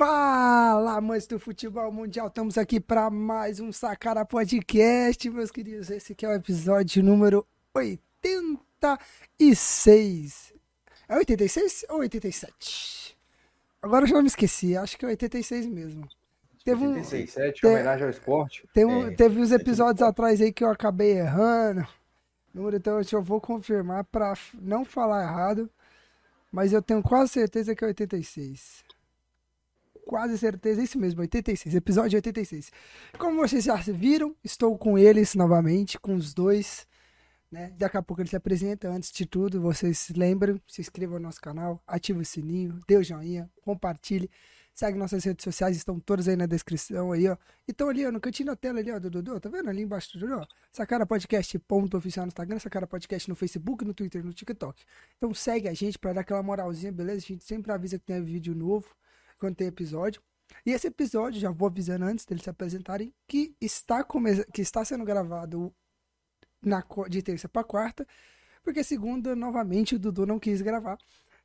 Fala, amantes do futebol mundial, estamos aqui para mais um Sacara Podcast, meus queridos. Esse aqui é o episódio número 86. É 86 ou 87? Agora eu já me esqueci, acho que é 86 mesmo. Teve um, 87, homenagem ao esporte. Um, é, teve uns episódios atrás aí que eu acabei errando. Número, então eu vou confirmar para não falar errado. Mas eu tenho quase certeza que é 86 quase certeza, é isso mesmo, 86, episódio 86. Como vocês já viram, estou com eles novamente, com os dois. Né? Daqui a pouco ele se apresenta. Antes de tudo, vocês se lembram, se inscrevam no nosso canal, ative o sininho, dê o joinha, compartilhe. Segue nossas redes sociais, estão todas aí na descrição aí, ó. E estão ali, ó, no cantinho da tela ali, ó, Dudu, tá vendo? Ali embaixo do Dudu, ó. Sacara Podcast ponto oficial no Instagram, Sacara Podcast no Facebook, no Twitter, no TikTok. Então segue a gente para dar aquela moralzinha, beleza? A gente sempre avisa que tem vídeo novo quando tem episódio. E esse episódio, já vou avisando antes deles se apresentarem, que está, come... que está sendo gravado na... de terça para quarta, porque segunda, novamente, o Dudu não quis gravar.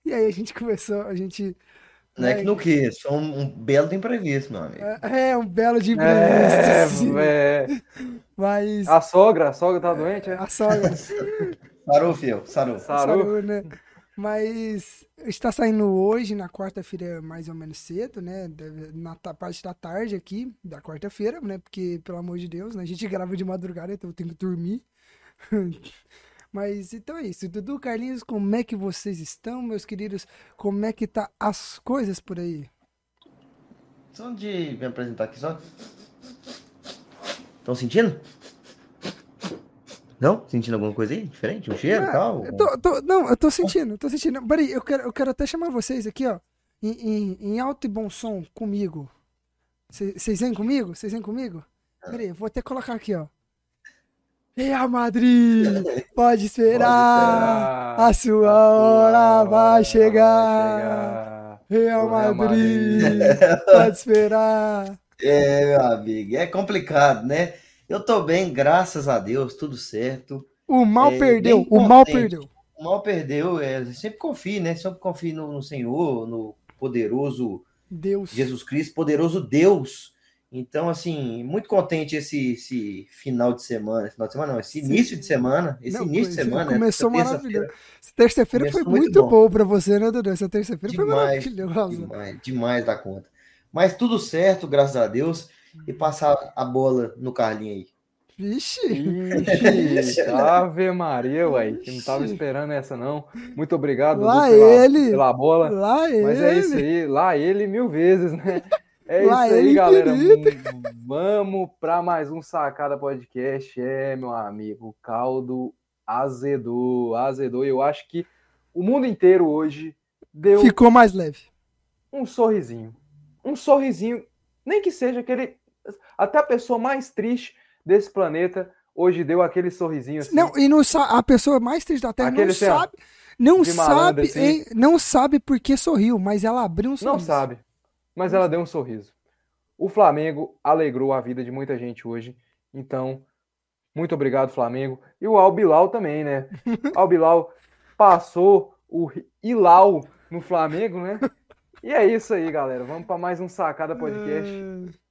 E aí a gente começou, a gente. Não é, é que não quis, foi um, um, belo de imprevisto, meu amigo. É, é um belo de imprevisto. É, é. Mas. A sogra, a sogra tá doente, é? A sogra. Sarou, filho, sarou. Sarou, sarou né? Mas está saindo hoje, na quarta-feira, mais ou menos cedo, né? Na parte da tarde aqui, da quarta-feira, né? Porque, pelo amor de Deus, né? A gente grava de madrugada, então eu tenho que dormir. Mas então é isso. Dudu, Carlinhos, como é que vocês estão, meus queridos? Como é que tá as coisas por aí? Só de me apresentar aqui só. Estão sentindo? Não? Sentindo alguma coisa aí? Diferente? Um cheiro e tal? Eu tô, tô, não, eu tô sentindo, tô sentindo. Peraí, eu quero, eu quero até chamar vocês aqui, ó. Em, em, em alto e bom som comigo. Vocês vêm comigo? Vocês vêm comigo? Ah. Peraí, eu vou até colocar aqui, ó. Real Madrid, pode esperar, pode esperar. a sua hora vai chegar. Real, Real Madrid, Madrid. pode esperar. É, meu amigo, é complicado, né? Eu tô bem, graças a Deus, tudo certo. O mal é, perdeu, o mal perdeu. O mal perdeu, é, sempre confie, né? Sempre confie no, no, Senhor, no poderoso Deus. Jesus Cristo, poderoso Deus. Então, assim, muito contente esse, esse final de semana. Final de semana não, esse Sim. início de semana. Esse não, início de semana. Começou maravilhoso. Terça-feira foi muito, muito bom para você, né, Dudu? Essa terça-feira foi maravilhosa. Demais, demais da conta. Mas tudo certo, graças a Deus e passar a bola no Carlinho aí. Vixe! Ixi, Ave Maria, uai, que não tava esperando essa não. Muito obrigado lá pela, ele. pela bola. Lá Mas ele. é isso aí, lá ele mil vezes, né? É lá isso aí, galera. Vamos para mais um Sacada Podcast. É, meu amigo, o caldo azedou, azedou. Eu acho que o mundo inteiro hoje deu. Ficou mais leve. Um sorrisinho. Um sorrisinho, nem que seja aquele até a pessoa mais triste desse planeta hoje deu aquele sorrisinho assim. Não, e não a pessoa mais triste da Terra aquele não assim, sabe, não sabe, assim. não sabe por que sorriu, mas ela abriu um sorriso. Não sabe, mas ela deu um sorriso. O Flamengo alegrou a vida de muita gente hoje, então muito obrigado Flamengo e o Albilau também, né? Albilau passou o Ilau no Flamengo, né? E é isso aí, galera. Vamos para mais um Sacada Podcast.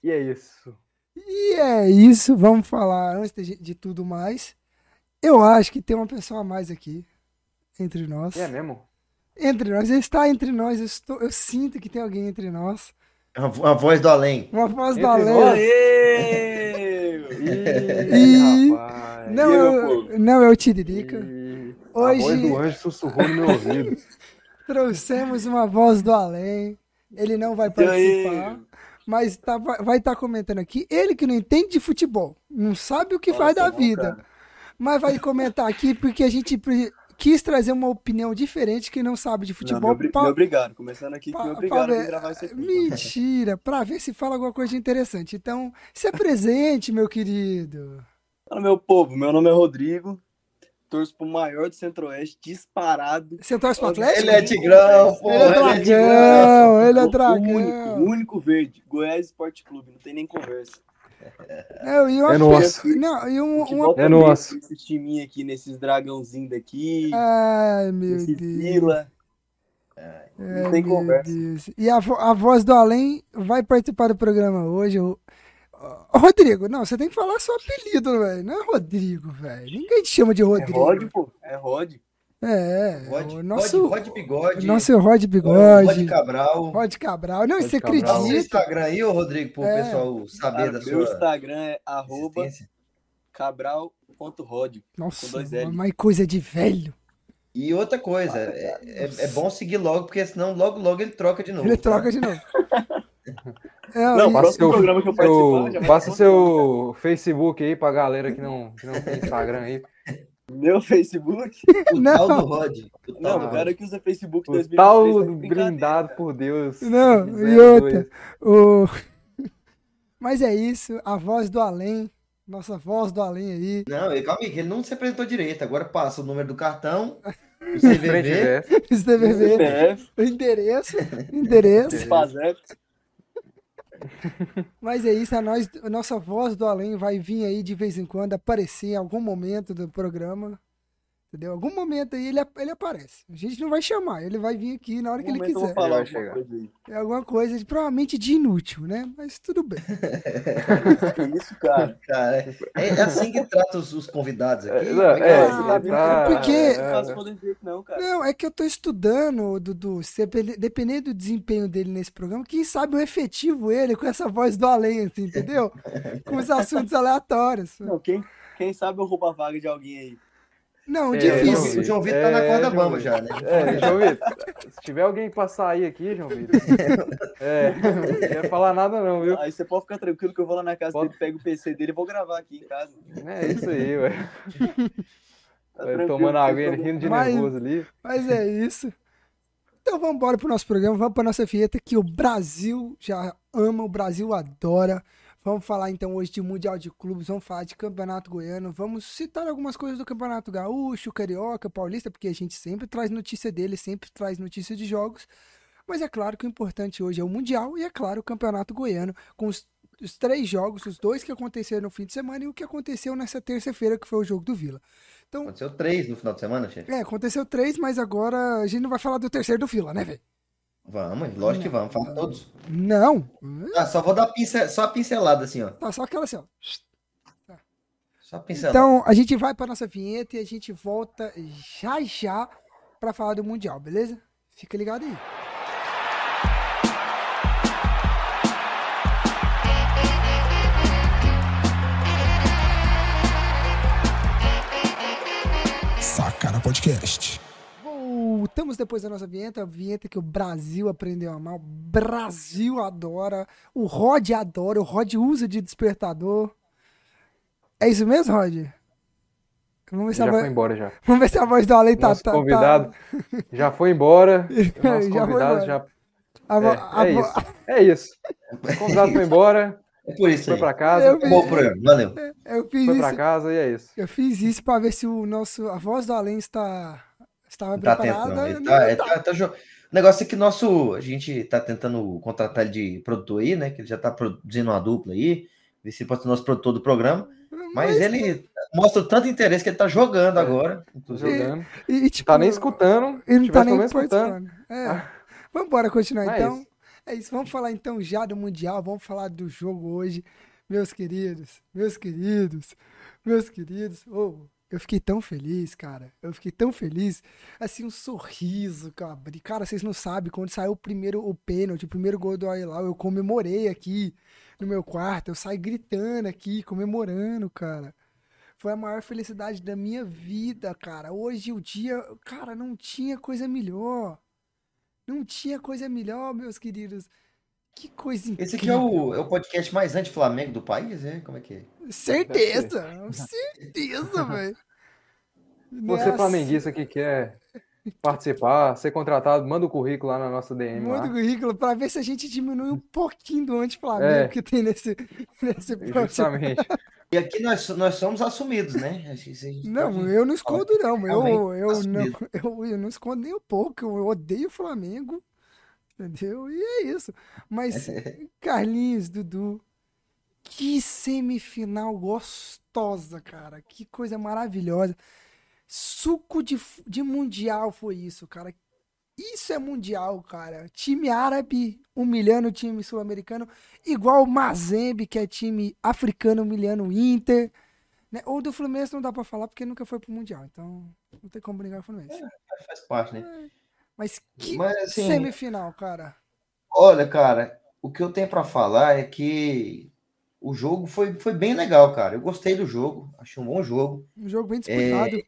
E é isso. E é isso. Vamos falar, antes de, de, tudo mais, eu acho que tem uma pessoa a mais aqui entre nós. É mesmo? Entre nós. Ele está entre nós. Eu, estou, eu sinto que tem alguém entre nós. Uma voz do além. Uma voz do além. Nós. e... Não, eu, não, é o Tiririca. E... Hoje... A voz do anjo sussurrou no meu ouvido. Trouxemos uma voz do além. Ele não vai participar, mas tá, vai estar tá comentando aqui. Ele que não entende de futebol, não sabe o que Nossa, faz da vida, cara. mas vai comentar aqui porque a gente quis trazer uma opinião diferente que não sabe de futebol. Não, me, pra, me obrigado, começando aqui, pra, me obrigado ver, gravar esse aqui. Mentira, para ver se fala alguma coisa interessante. Então, se apresente, meu querido. Fala, meu povo, meu nome é Rodrigo, torço pro maior do Centro-Oeste, disparado. Você torce pro Atlético? Ele é Tigrão, pô. Ele é Dragão, ele é Dragão. O único, o único verde, Goiás Esporte Clube, não tem nem conversa. É, e é nosso. Não, e um, uma... É nosso. Esse timinho aqui, nesses dragãozinhos daqui. Ai, meu Deus. Vila. Não tem conversa. Deus. E a, a voz do além vai participar do programa hoje. Ô, Rodrigo, não, você tem que falar seu apelido, velho. Não é Rodrigo, velho. Ninguém te chama de É Rodrigo. Rod, pô. É Rod. É, Rod, o nosso, Rod, Rod Bigode. nosso Rod Rod Bigode, Cabral. Rod Cabral. Não, Rod você Cabral. Seu acredita? Instagram aí, ô Rodrigo, pro É. pessoal saber da meu sua Instagram é arroba cabral.rod. Nossa, com dois L. mais coisa de velho. E outra coisa, é, é, é bom seguir logo, porque senão logo, logo ele troca de novo. Ele tá? troca de novo. É, Não, próximo Passa seu, programa que eu participar, passa seu Facebook aí pra galera que não, que não tem Instagram aí. Meu Facebook. O Não. tal do Rod. O tal Não, do o cara que usa Facebook O 2023 tal tá brindado por Deus. Não, e 02. outra. O... Mas é isso, a voz do além, nossa voz do além aí. Não, ele- calma aí, que ele não se apresentou direito. Agora passa o número do cartão, o CVV. verso. CVV, o endereço, endereço. Spazep. Mas é isso, a, nós, a nossa voz do além vai vir aí de vez em quando, aparecer em algum momento do programa. Entendeu? Algum momento aí ele, ele aparece. A gente não vai chamar, ele vai vir aqui na hora que ele Momento eu vou quiser. falar alguma chegar. coisa aí. É alguma coisa, de- provavelmente de inútil, né? Mas tudo bem. Que isso, cara? Cara, é, é assim que trata os, os convidados aqui. É, não, Como que é, você tá- porque- é, Não não, cara. Não, é que eu tô estudando, Dudu. Dependendo do desempenho dele nesse programa, quem sabe o efetivo ele com essa voz do além, assim, entendeu? Com os assuntos aleatórios. Não, quem, quem sabe eu roubo a vaga de alguém aí. Não, É, difícil. O João Vitor tá na É, corda João bamba Vitor. já, né? É, João Vitor, se tiver alguém pra sair aqui, João Vitor. É, não quero falar nada não, viu? Aí você pode ficar tranquilo que eu vou lá na casa Pode. dele, pego o PC dele e vou gravar aqui em casa. É isso aí, ué. Tá Tomando água, problema. rindo de Mas- nervoso ali. Mas é isso. Então vamos embora pro nosso programa, vamos pra nossa vinheta que o Brasil já ama, o Brasil adora. Vamos falar então hoje de Mundial de Clubes, vamos falar de Campeonato Goiano, vamos citar algumas coisas do Campeonato Gaúcho, Carioca, Paulista, porque a gente sempre traz notícia dele, sempre traz notícia de jogos. Mas é claro que o importante hoje é o Mundial e é claro o Campeonato Goiano, com os, os três jogos, os dois que aconteceram no fim de semana e o que aconteceu nessa terça-feira, que foi o jogo do Vila. Então, Aconteceu três no final de semana, chefe? é, aconteceu três, mas agora a gente não vai falar do terceiro do fila, né, velho? Vamos, lógico que vamos, fala todos. Não. Ah, só vou dar pince- só a pincelada assim, ó. Tá só aquela assim, ó. Só a pincelada. Então, a gente vai pra nossa vinheta e a gente volta já já pra falar do Mundial, beleza? Fica ligado aí. Sacana Podcast. Voltamos depois da nossa vinheta, a vinheta que o Brasil aprendeu a amar, o Brasil adora, o Rod adora, o Rod usa de despertador. É isso mesmo, Rod? Vamos ver se, a, Já voz, foi embora já. vamos ver se a voz do Ale tá... Tá- tá- convidado já foi embora. Já nosso foi convidado embora. já. a vo- a É, é vo- isso. É isso. O convidado foi embora, É por isso foi aí. pra casa, Eu- Bom programa, valeu. Eu fiz foi isso. pra casa e é isso. Eu fiz isso pra ver se o nosso, a voz do Além está, estava tá preparada. tentando. Tá, ele tá. tá- tá O negócio é que nosso. A gente tá tentando contratar ele de produtor aí, né? Que ele já tá produzindo uma dupla aí. Ver se pode ser nosso produtor do programa. Mas, ele mostra tanto interesse que ele tá jogando É. agora. Tô Inclusive. jogando. E, e, tipo, Tá nem escutando. Ele não tá nem escutando. É. Vamos embora continuar Mas é então. isso. É isso, vamos falar então já do Mundial, vamos falar do jogo hoje. Meus queridos, meus queridos, meus queridos. Oh, eu fiquei tão feliz, cara. Eu fiquei tão feliz. Assim, um sorriso abri. Cara, vocês não sabem, quando saiu o primeiro o pênalti, o primeiro gol do Ailau, eu comemorei aqui no meu quarto. Eu saí gritando aqui, comemorando, cara. Foi a maior felicidade da minha vida, cara. Hoje o dia, cara, não tinha coisa melhor. Não tinha coisa melhor, meus queridos. Que coisa incrível. Esse aqui é o, é o podcast mais anti-Flamengo do país, é? Como é que é? Certeza, certeza, velho. Você flamenguista que quer participar, ser contratado, manda o currículo lá na nossa DM. Manda o currículo pra ver se a gente diminui um pouquinho do anti-Flamengo É. que tem nesse, nesse podcast. Justamente. E aqui nós, nós somos assumidos, né? Não, pode- eu não escondo, não. Eu, eu, não eu, eu não escondo nem um pouco. Eu odeio o Flamengo. Entendeu? E é isso. Mas, Carlinhos, Dudu, que semifinal gostosa, cara. Que coisa maravilhosa. Suco de, de mundial foi isso, cara. Isso é mundial, cara. Time árabe humilhando o time sul-americano, igual o Mazembe, que é time africano humilhando o Inter. Né? Ou do Fluminense não dá pra falar porque nunca foi pro Mundial, então não tem como brigar com o Fluminense. É, faz parte, né? Mas que Mas, assim, semifinal, cara. Olha, cara, o que eu tenho para falar é que o jogo foi, foi bem legal, cara. Eu gostei do jogo, achei um bom jogo. Um jogo bem disputado.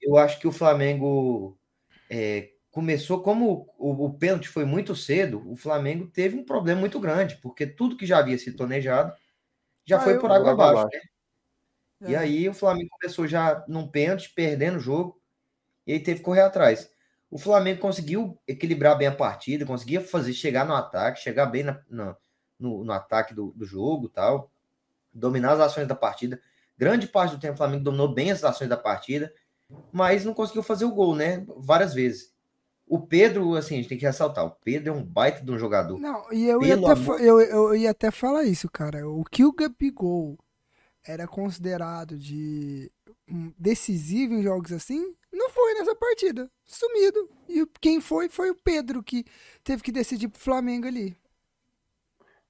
Eu acho que o Flamengo é, começou, como o, o pênalti foi muito cedo, o Flamengo teve um problema muito grande, porque tudo que já havia sido planejado já Ah, foi eu- por água abaixo. né? E É. aí o Flamengo começou já num pênalti, perdendo o jogo, e aí teve que correr atrás. O Flamengo conseguiu equilibrar bem a partida, conseguia fazer chegar no ataque, chegar bem na- na- no, no ataque do, do jogo tal, dominar as ações da partida. Grande parte do tempo o Flamengo dominou bem as ações da partida, mas não conseguiu fazer o gol, né? Várias vezes. O Pedro, assim, a gente tem que ressaltar, o Pedro é um baita de um jogador. Não, e eu ia, até, amor- eu, eu ia até falar isso, cara. O que o Gabigol era considerado de hum, decisivo em jogos assim, não foi nessa partida. Sumido. E quem foi, foi o Pedro, que teve que decidir pro Flamengo ali.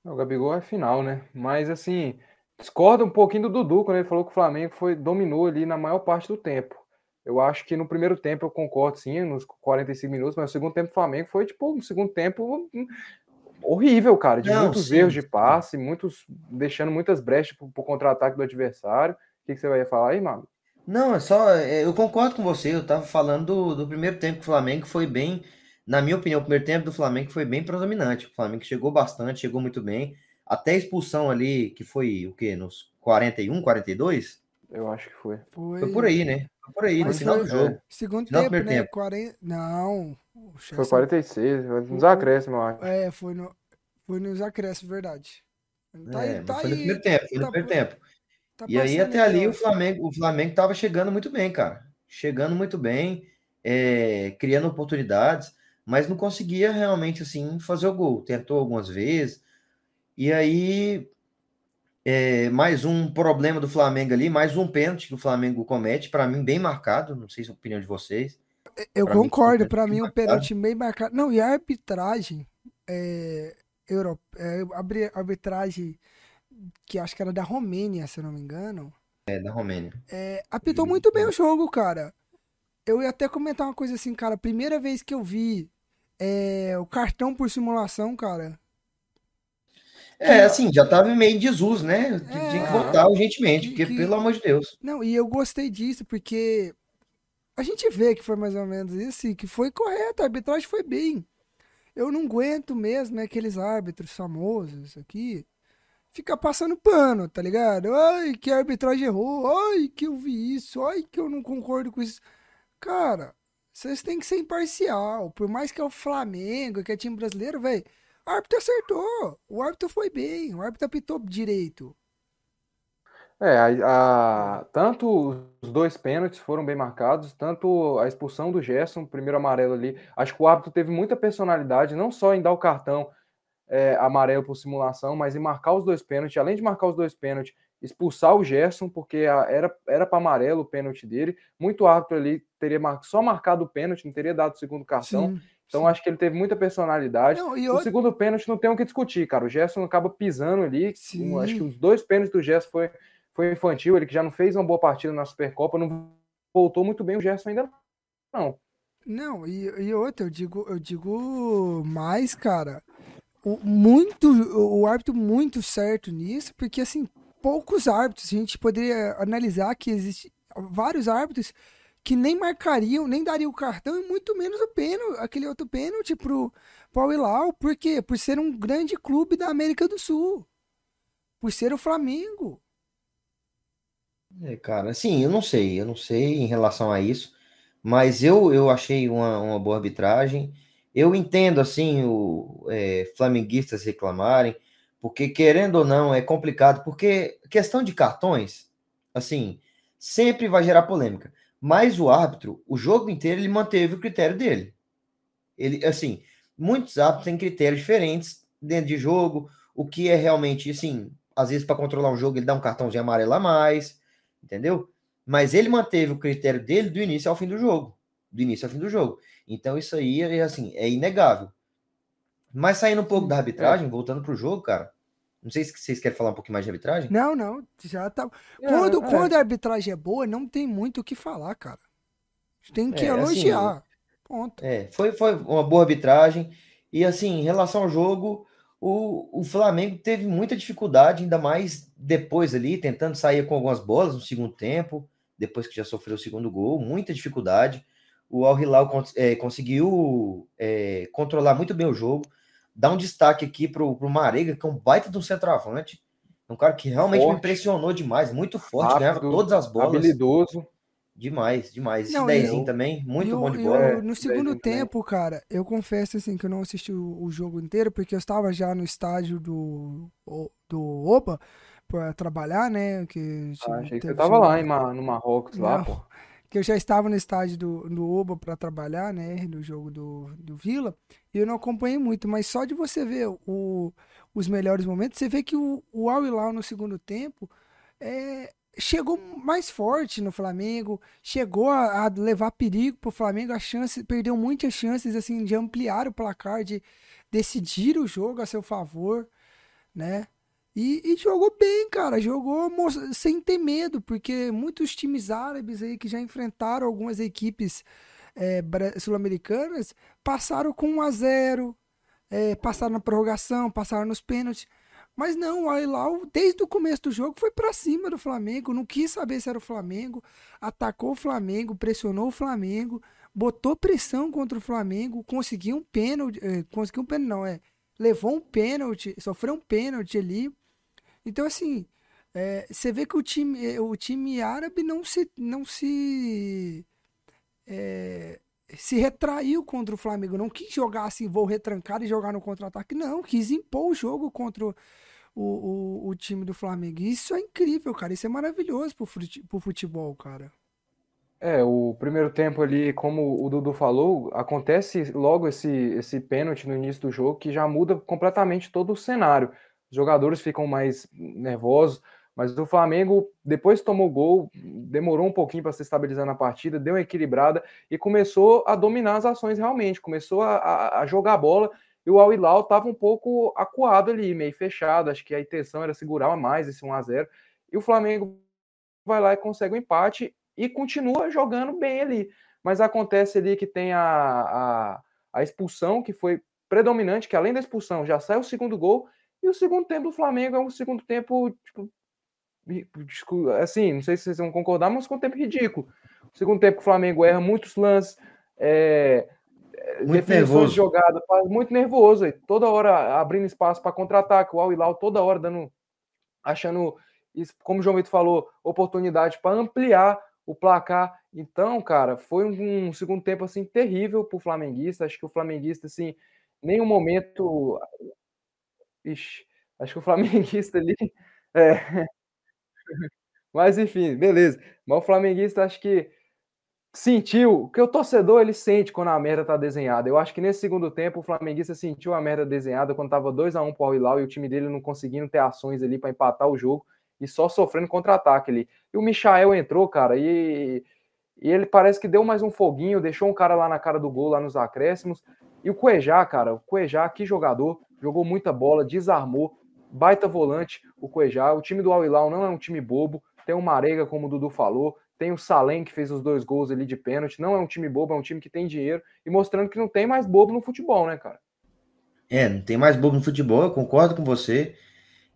O Gabigol é final, né? Mas assim, discorda um pouquinho do Dudu quando ele falou que o Flamengo foi dominou ali na maior parte do tempo. Eu acho que no primeiro tempo eu concordo sim, nos 45 minutos, mas no segundo tempo o Flamengo foi tipo um segundo tempo hum, horrível, cara, de Não, muitos sim, erros de passe, muitos deixando muitas brechas pro, pro contra-ataque do adversário. O que, que você vai falar aí, mano? Não, é só. é, Eu concordo com você. Eu tava falando do, do primeiro tempo que o Flamengo foi bem. Na minha opinião, o primeiro tempo do Flamengo foi bem predominante. O Flamengo chegou bastante, chegou muito bem. Até a expulsão ali, que foi o quê? Nos 41, 42? Eu acho que foi. Foi, Foi por aí, né? Foi por aí, no Mas final foi- do jogo. Segundo Final tempo, né? tempo. 40... Não. O Foi Chelsea- 46, nos acréscimos, eu acho. É, foi, no... foi nos acréscimos, verdade. Tá É, aí, tá foi no aí. primeiro tempo, foi no tá primeiro tempo. tá E aí até ali o Flamengo, o Flamengo tava chegando muito bem, cara. Chegando muito bem, é, criando oportunidades, mas não conseguia realmente assim fazer o gol. Tentou algumas vezes. E aí é, mais um problema do Flamengo ali, mais um pênalti que o Flamengo comete, para mim bem marcado, não sei se é a opinião de vocês. Eu Pra mim, concordo, pra bem mim o pênalti bem marcado. Não, e a arbitragem é, euro, é, arbitragem que acho que era da Romênia, se eu não me engano, É da Romênia. é, apitou muito bem o jogo, cara. Eu ia até comentar uma coisa assim, cara. Primeira vez que eu vi é, o cartão por simulação, cara. É, assim, já tava meio em desuso, né? É. Tinha que voltar urgentemente, Que- porque que- pelo amor de Deus. Não, e eu gostei disso, porque a gente vê que foi mais ou menos isso, e que foi correto, a arbitragem foi bem. Eu não aguento mesmo, né, aqueles árbitros famosos aqui, fica passando pano, tá ligado? Ai, que a arbitragem errou, ai, que eu vi isso, ai, que eu não concordo com isso. Cara, vocês têm que ser imparcial, por mais que é o Flamengo, que é time brasileiro, velho, o árbitro acertou, o árbitro foi bem, o árbitro apitou direito. É, a, a- tanto os dois pênaltis foram bem marcados, tanto a expulsão do Gerson, primeiro amarelo ali. Acho que o árbitro teve muita personalidade, não só em dar o cartão é, amarelo por simulação, mas em marcar os dois pênaltis. Além de marcar os dois pênaltis, expulsar o Gerson, porque a- era era para amarelo o pênalti dele. Muito árbitro ali teria mar- só marcado o pênalti, não teria dado o segundo cartão. Sim, Então acho que ele teve muita personalidade. Não, e O segundo pênalti não tem o que discutir, cara. O Gerson acaba pisando ali. Sim. Acho que os dois pênaltis do Gerson foi, foi infantil. Ele que já não fez uma boa partida na Supercopa, não voltou muito bem o Gerson ainda não. Não, e, e outra, eu digo, eu digo mais, cara. O, muito, o árbitro muito certo nisso, porque assim, poucos árbitros, a gente poderia analisar que existe vários árbitros que nem marcariam, nem dariam o cartão e muito menos o pênalti, aquele outro pênalti pro Paulo Ilau, por quê? Por ser um grande clube da América do Sul. Por ser o Flamengo. É, cara, assim, eu não sei, eu não sei em relação a isso, mas eu, eu achei uma, uma boa arbitragem. Eu entendo, assim, o é, flamenguistas reclamarem, porque querendo ou não é complicado, porque questão de cartões, assim, sempre vai gerar polêmica. Mas o árbitro, o jogo inteiro, ele manteve o critério dele. Ele, assim, muitos árbitros têm critérios diferentes dentro de jogo, o que é realmente, assim, às vezes para controlar um jogo ele dá um cartãozinho amarelo a mais, entendeu? Mas ele manteve o critério dele do início ao fim do jogo, do início ao fim do jogo. Então isso aí é assim, é inegável. Mas saindo um pouco da arbitragem, voltando pro jogo, cara. Não sei se vocês querem falar um pouquinho mais de arbitragem. Não, não, já tá. É, Quando, é. quando a arbitragem é boa, não tem muito o que falar, cara. Tem que É, assim, elogiar. Ponto. É, foi, foi uma boa arbitragem. E assim, em relação ao jogo, o, o Flamengo teve muita dificuldade, ainda mais depois ali, tentando sair com algumas bolas no segundo tempo, depois que já sofreu o segundo gol, muita dificuldade. O Al Hilal é, conseguiu é, controlar muito bem o jogo. Dar um destaque aqui pro, pro Marega, que é um baita de um centroavante. Um cara que realmente me Forte. impressionou demais, muito forte, ganhava Rápido, todas as bolas. Habilidoso. Demais, demais. Esse Não, dezinho e- também, muito E o- bom de bola. É, no segundo também. tempo, cara, eu confesso assim que eu não assisti o, o jogo inteiro, porque eu estava já no estádio do, do Oba para trabalhar, né? Que Ah, achei que teve tava jogo- lá em no Marrocos, lá, Não. pô. que eu já estava no estádio do, do Oba para trabalhar, né, no jogo do, do Vila, e eu não acompanhei muito, mas só de você ver o, os melhores momentos, você vê que o, o Al Hilal no segundo tempo é, chegou mais forte no Flamengo, chegou a, a levar perigo pro Flamengo, a chance, perdeu muitas chances assim de ampliar o placar, de decidir o jogo a seu favor, né? E, e jogou bem, cara. Jogou sem ter medo, porque muitos times árabes aí que já enfrentaram algumas equipes é, sul-americanas passaram com 1 a 0 é, passaram na prorrogação, passaram nos pênaltis. Mas não, o Al Hilal, desde o começo do jogo, foi pra cima do Flamengo, não quis saber se era o Flamengo, atacou o Flamengo, pressionou o Flamengo, botou pressão contra o Flamengo, conseguiu um pênalti, eh, conseguiu um pênalti, não, é, levou um pênalti, sofreu um pênalti ali. Então, assim, é, você vê que o time, eh, o time árabe não se, não se, é, se retraiu contra o Flamengo, não quis jogar assim, vou retrancar e jogar no contra-ataque, não, quis impor o jogo contra o, o, o time do Flamengo. Isso é incrível, cara, isso é maravilhoso pro futebol, cara. É, o primeiro tempo ali, como o Dudu falou, acontece logo esse, esse pênalti no início do jogo que já muda completamente todo o cenário. Os jogadores ficam mais nervosos, mas o Flamengo, depois tomou gol, demorou um pouquinho para se estabilizar na partida, deu uma equilibrada e começou a dominar as ações realmente, começou a, a- a jogar bola e o Al Hilal estava um pouco acuado ali, meio fechado, acho que a intenção era segurar mais esse 1 a 0 e o Flamengo vai lá e consegue o empate e continua jogando bem ali. Mas acontece ali que tem a, a, a expulsão, que foi predominante, que além da expulsão já sai o segundo gol, e o segundo tempo do Flamengo é um segundo tempo, tipo, assim, não sei se vocês vão concordar, mas um segundo tempo ridículo. O segundo tempo que o Flamengo erra muitos lances, é, é, Muito definições de jogada, muito nervoso, e toda hora abrindo espaço para contra-ataque, o Al Hilal toda hora dando, achando, como o João Vitor falou, oportunidade para ampliar o placar. Então, cara, foi um, um segundo tempo assim terrível para o flamenguista. Acho que o flamenguista, assim, nenhum momento. Ixi, acho que o flamenguista ali. É. Mas enfim, beleza. Mas o flamenguista acho que sentiu, que o torcedor ele sente quando a merda tá desenhada. Eu acho que nesse segundo tempo o flamenguista sentiu a merda desenhada quando tava 2 a 1 pro Al Hilal e o time dele não conseguindo ter ações ali para empatar o jogo e só sofrendo contra-ataque ali. E o Michael entrou, cara, e, e ele parece que deu mais um foguinho, deixou um cara lá na cara do gol, lá nos acréscimos. E o Cuejá, cara, o Cuejá, que jogador, jogou muita bola, desarmou, baita volante, o Cuejá. O time do Al Hilal não é um time bobo, tem o Marega, como o Dudu falou, tem o Salem, que fez os dois gols ali de pênalti, não é um time bobo, é um time que tem dinheiro, e mostrando que não tem mais bobo no futebol, né, cara? É, não tem mais bobo no futebol, eu concordo com você.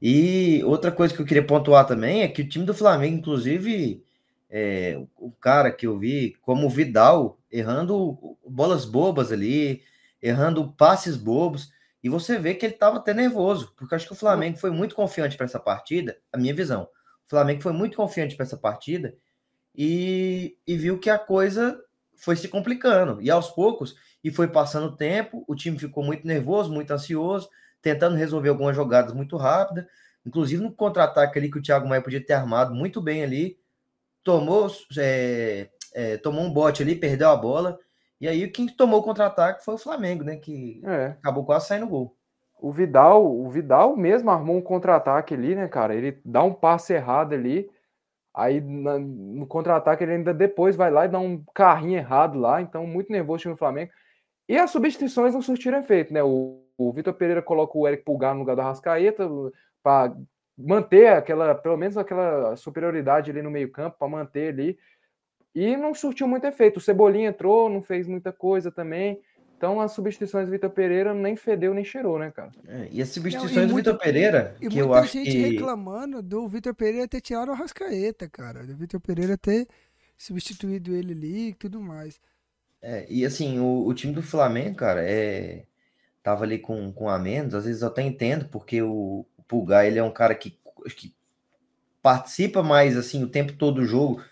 E outra coisa que eu queria pontuar também é que o time do Flamengo, inclusive, é, o cara que eu vi, como o Vidal, errando bolas bobas ali, errando passes bobos, e você vê que ele estava até nervoso, porque eu acho que o Flamengo foi muito confiante para essa partida, a minha visão. O Flamengo foi muito confiante para essa partida e, e viu que a coisa foi se complicando. E aos poucos, e foi passando o tempo, o time ficou muito nervoso, muito ansioso, tentando resolver algumas jogadas muito rápidas, inclusive no contra-ataque ali que o Thiago Maia podia ter armado muito bem ali, tomou, é, é, tomou um bote ali, perdeu a bola, e aí quem tomou o contra-ataque foi o Flamengo, né, que É. acabou quase saindo gol. O Vidal, o Vidal mesmo armou um contra-ataque ali, né, cara? Ele dá um passe errado ali, aí na- no contra-ataque ele ainda depois vai lá e dá um carrinho errado lá, então muito nervoso o time do Flamengo. E as substituições não surtiram efeito, né? O, o Vitor Pereira coloca o Eric Pulgar no lugar do Arrascaeta para manter aquela, pelo menos aquela superioridade ali no meio-campo, para manter ali. E não surtiu muito efeito. O Cebolinha entrou, não fez muita coisa também. Então as substituições do Vitor Pereira nem fedeu nem cheirou, né, cara? É, e as substituições não, e do Vitor Pereira, e que eu acho gente que... reclamando do Vitor Pereira ter tirado o Rascaeta, cara. Do Vitor Pereira ter substituído ele ali e tudo mais. É, e assim, o, o, time do Flamengo, cara, é tava ali com, com a menos, às vezes eu até entendo, porque o, o Pulgar, ele é um cara que, que participa mais, assim, o tempo todo do jogo.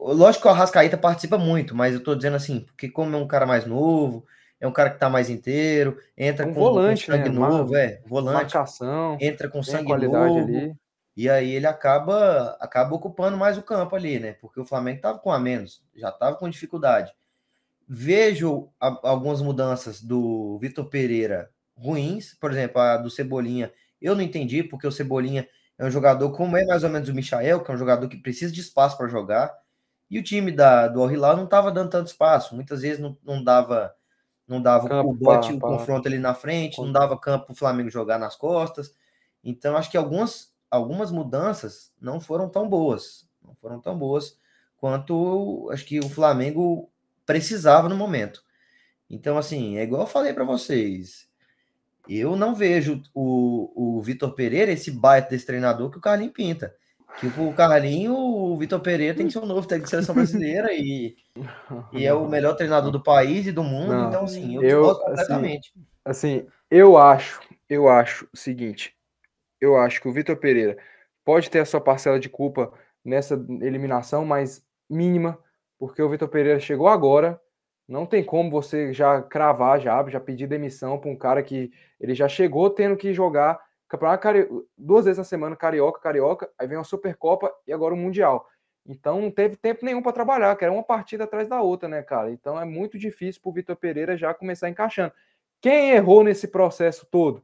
Lógico que o Arrascaeta participa muito, mas eu tô dizendo assim, porque como é um cara mais novo, é um cara que tá mais inteiro, entra um com, volante, com sangue né? novo, é, volante. Marcação, entra com sangue novo. Ali. E aí ele acaba acaba ocupando mais o campo ali, né? Porque o Flamengo tava com a menos, já tava com dificuldade. Vejo a, algumas mudanças do Vitor Pereira ruins, por exemplo, a do Cebolinha. Eu não entendi porque o Cebolinha é um jogador como é mais ou menos o Michael, que é um jogador que precisa de espaço para jogar. E o time da, do Al Hilal não estava dando tanto espaço. Muitas vezes não, não dava não dava campo, o bote, o confronto ali na frente, não dava campo para o Flamengo jogar nas costas. Então, acho que algumas, algumas mudanças não foram tão boas. Não foram tão boas quanto acho que o Flamengo precisava no momento. Então, assim, é igual eu falei para vocês. Eu não vejo o, o Vitor Pereira, esse baita desse treinador que o Carlinho pinta. Que o Carlinho, o Vitor Pereira tem que ser o novo técnico de seleção brasileira e, e é o melhor treinador do país e do mundo. Não, então, assim, eu, eu gosto completamente. Assim, assim, eu acho, eu acho o seguinte: eu acho que o Vitor Pereira pode ter a sua parcela de culpa nessa eliminação, mas mínima, porque o Vitor Pereira chegou agora. Não tem como você já cravar, já, já pedir demissão para um cara que ele já chegou tendo que jogar Campeonato Cari... duas vezes na semana, Carioca, Carioca, aí vem a Supercopa e agora o Mundial. Então não teve tempo nenhum para trabalhar, que era uma partida atrás da outra, né, cara? Então é muito difícil para o Vitor Pereira já começar encaixando. Quem errou nesse processo todo?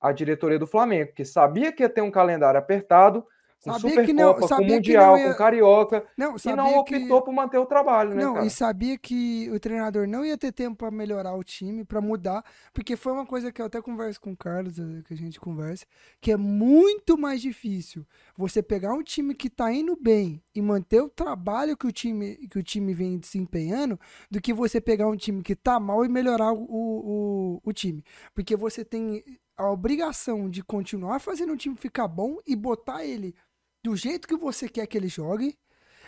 A diretoria do Flamengo, que sabia que ia ter um calendário apertado, com sabia Supercopa, não, com Mundial, ia... com Carioca, não, e não optou que... por manter o trabalho, né, Não, cara? e sabia que o treinador não ia ter tempo para melhorar o time, para mudar, porque foi uma coisa que eu até converso com o Carlos, eh, que a gente conversa, que é muito mais difícil você pegar um time que tá indo bem e manter o trabalho que o time, que o time vem desempenhando, do que você pegar um time que tá mal e melhorar o, o, o time. Porque você tem a obrigação de continuar fazendo o time ficar bom e botar ele do jeito que você quer que ele jogue,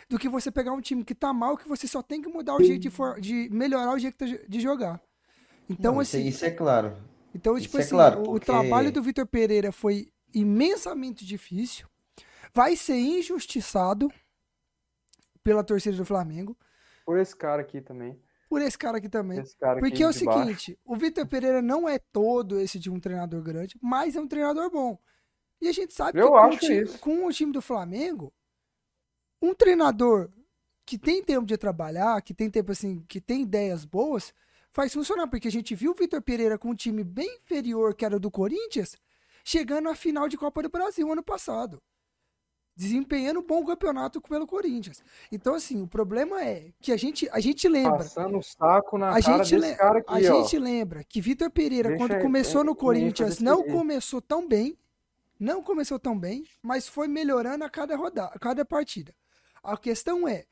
do que você pegar um time que tá mal, que você só tem que mudar o jeito de, for, de melhorar o jeito de jogar. Então, Não, assim. Isso é claro. Então, tipo é assim, é claro, porque... o trabalho do Vitor Pereira foi imensamente difícil. Vai ser injustiçado pela torcida do Flamengo. Por esse cara aqui também. Por esse cara aqui também. Cara porque é o seguinte, baixo. o Vitor Pereira não é todo esse de um treinador grande, mas é um treinador bom. E a gente sabe Eu que com, o time, com o time do Flamengo, um treinador que tem tempo de trabalhar, que tem tempo assim, que tem ideias boas, faz funcionar, porque a gente viu o Vitor Pereira com um time bem inferior que era do Corinthians, chegando à final de Copa do Brasil ano passado. Desempenhando um bom campeonato pelo Corinthians. Então, assim, o problema é que a gente, a gente lembra. Passando o saco na a cara gente desse cara aqui, A ó. gente lembra que Vitor Pereira, Deixa quando aí, começou no Corinthians, não começou tão bem não começou tão bem, mas foi melhorando a cada rodada, a cada partida. A questão é,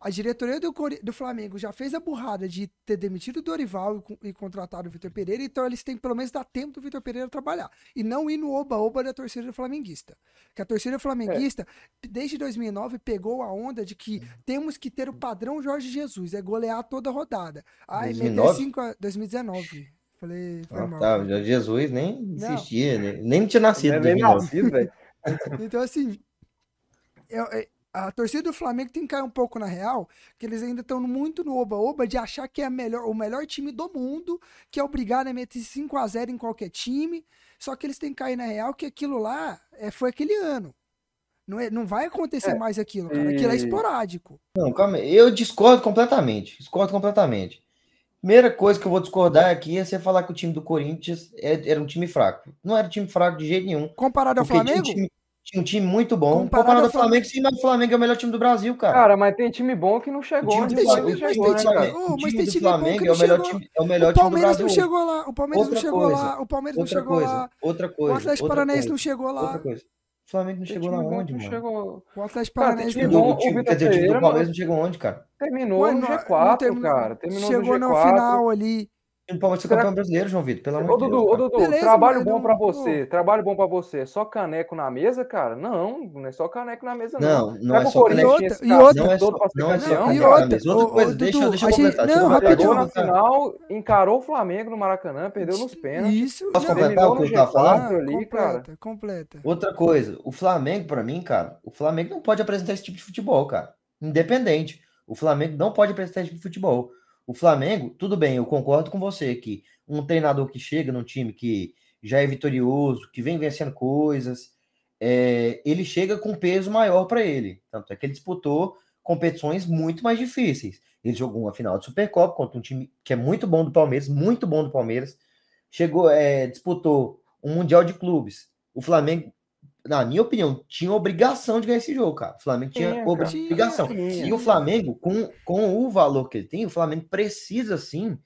a diretoria do, do Flamengo já fez a burrada de ter demitido o Dorival e, e contratado o Vitor Pereira, então eles têm que pelo menos dar tempo do Vitor Pereira trabalhar. E não ir no oba-oba da torcida flamenguista. Que a torcida flamenguista, é. desde 2009, pegou a onda de que temos que ter o padrão Jorge Jesus, é golear toda a rodada. Ai, 2009? 5 a 2019. Falei, foi Ah, mal. tá, já Jesus nem existia, né? nem tinha nascido. Não é nem 2009. nascido, velho. Então, assim, eu- eu- a torcida do Flamengo tem que cair um pouco na real, que eles ainda estão muito no oba-oba de achar que é a melhor, o melhor time do mundo, que é obrigado a meter 5 a 0 em qualquer time. Só que eles têm que cair na real que aquilo lá é, foi aquele ano. Não, é, não vai acontecer É, mais aquilo, cara. Aquilo é esporádico. Não, calma aí. Eu discordo completamente. Discordo completamente. Primeira coisa que eu vou discordar aqui é você falar que o time do Corinthians é, era um time fraco. Não era um time fraco de jeito nenhum. Comparado ao Flamengo? Tinha um, time, tinha um time, muito bom. Comparado, comparado ao Flamengo, Flamengo, sim, mas o Flamengo é o melhor time do Brasil, cara. Cara, mas tem time bom que não chegou. O time mas tem, chegou, mas tem, né, oh, mas tem time Flamengo bom que não é o melhor time, é o melhor o time do Brasil. não chegou lá. O Palmeiras outra não chegou coisa, lá. O Palmeiras não chegou coisa, lá. Outra coisa. O Atlético Paranaense não chegou lá. Outra coisa. O Flamengo não chegou lá onde, mano? O Atlético Paranaense não chegou. O Vitor Pereira, o Palmeiras não chegou onde, cara? Terminou Mano, no G4, term... cara. Terminou Chegou no, G4. final ali. Não pode ser campeão brasileiro, João Vitor, pelo amor de Deus. Ô, Dudu, Beleza, trabalho bom pra você. Trabalho bom pra você. É só caneco na mesa, cara? Não, não é só caneco na mesa, não. Não, não é só caneco. E outra, é não é só, não é só e outra, outra coisa, deixa, deixa eu completar. Não, rapidinho. na final, encarou o Flamengo no Maracanã, perdeu nos pênaltis. Isso. Posso completar o que eu tava falando? Ali, completa. Outra coisa, o Flamengo, pra mim, cara, o Flamengo não pode apresentar esse tipo de futebol, cara. Independente. O Flamengo não pode prestar esse tipo de futebol. O Flamengo, tudo bem, eu concordo com você que um treinador que chega num time que já é vitorioso, que vem vencendo coisas, é, ele chega com peso maior para ele. Tanto é que ele disputou competições muito mais difíceis. Ele jogou uma final de Supercopa contra um time que é muito bom do Palmeiras, muito bom do Palmeiras. Chegou, é, disputou um Mundial de Clubes. O Flamengo na minha opinião, tinha obrigação de ganhar esse jogo, cara. O Flamengo tinha é, obrigação. Tinha, tinha. E o Flamengo, com, com o valor que ele tem, o Flamengo precisa sim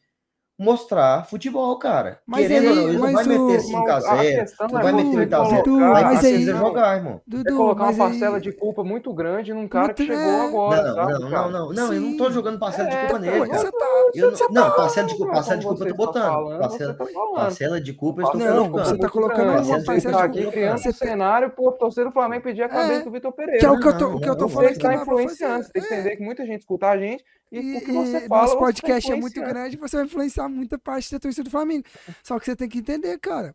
mostrar futebol, cara. Mas Querendo aí, não, mas vai o, meter 5x0, não é vai meter 8x0, vai precisa jogar, irmão. Dudu, é colocar uma parcela aí... de culpa muito grande num cara que chegou é. agora. Não, sabe, não, não, não, não, eu não tô jogando parcela de culpa é, nele. Tá, eu, tá, não, parcela de culpa, parcela de culpa eu tô tá botando. Parcela, tá parcela de culpa eu estou colocando. Não, você tá colocando uma parcela de culpa. criando um tá- cenário pô, torcedor do Flamengo pedir a cabeça do Vitor Pereira. Que é o que eu tô falando. Você está influenciando, você tem que entender que muita gente escutar a gente e, e, o nosso podcast é muito grande, você vai influenciar muita parte da torcida do Flamengo. Só que você tem que entender, cara.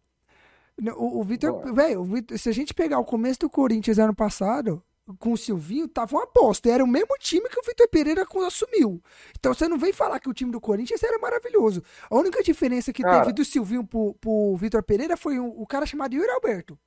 O, o Vitor, velho, se a gente pegar o começo do Corinthians ano passado, com o Silvinho, tava uma aposta. Era o mesmo time que o Vitor Pereira assumiu. Então você não vem falar que o time do Corinthians era maravilhoso. A única diferença que cara, teve do Silvinho pro, pro Vitor Pereira foi um, o cara chamado Yuri Alberto.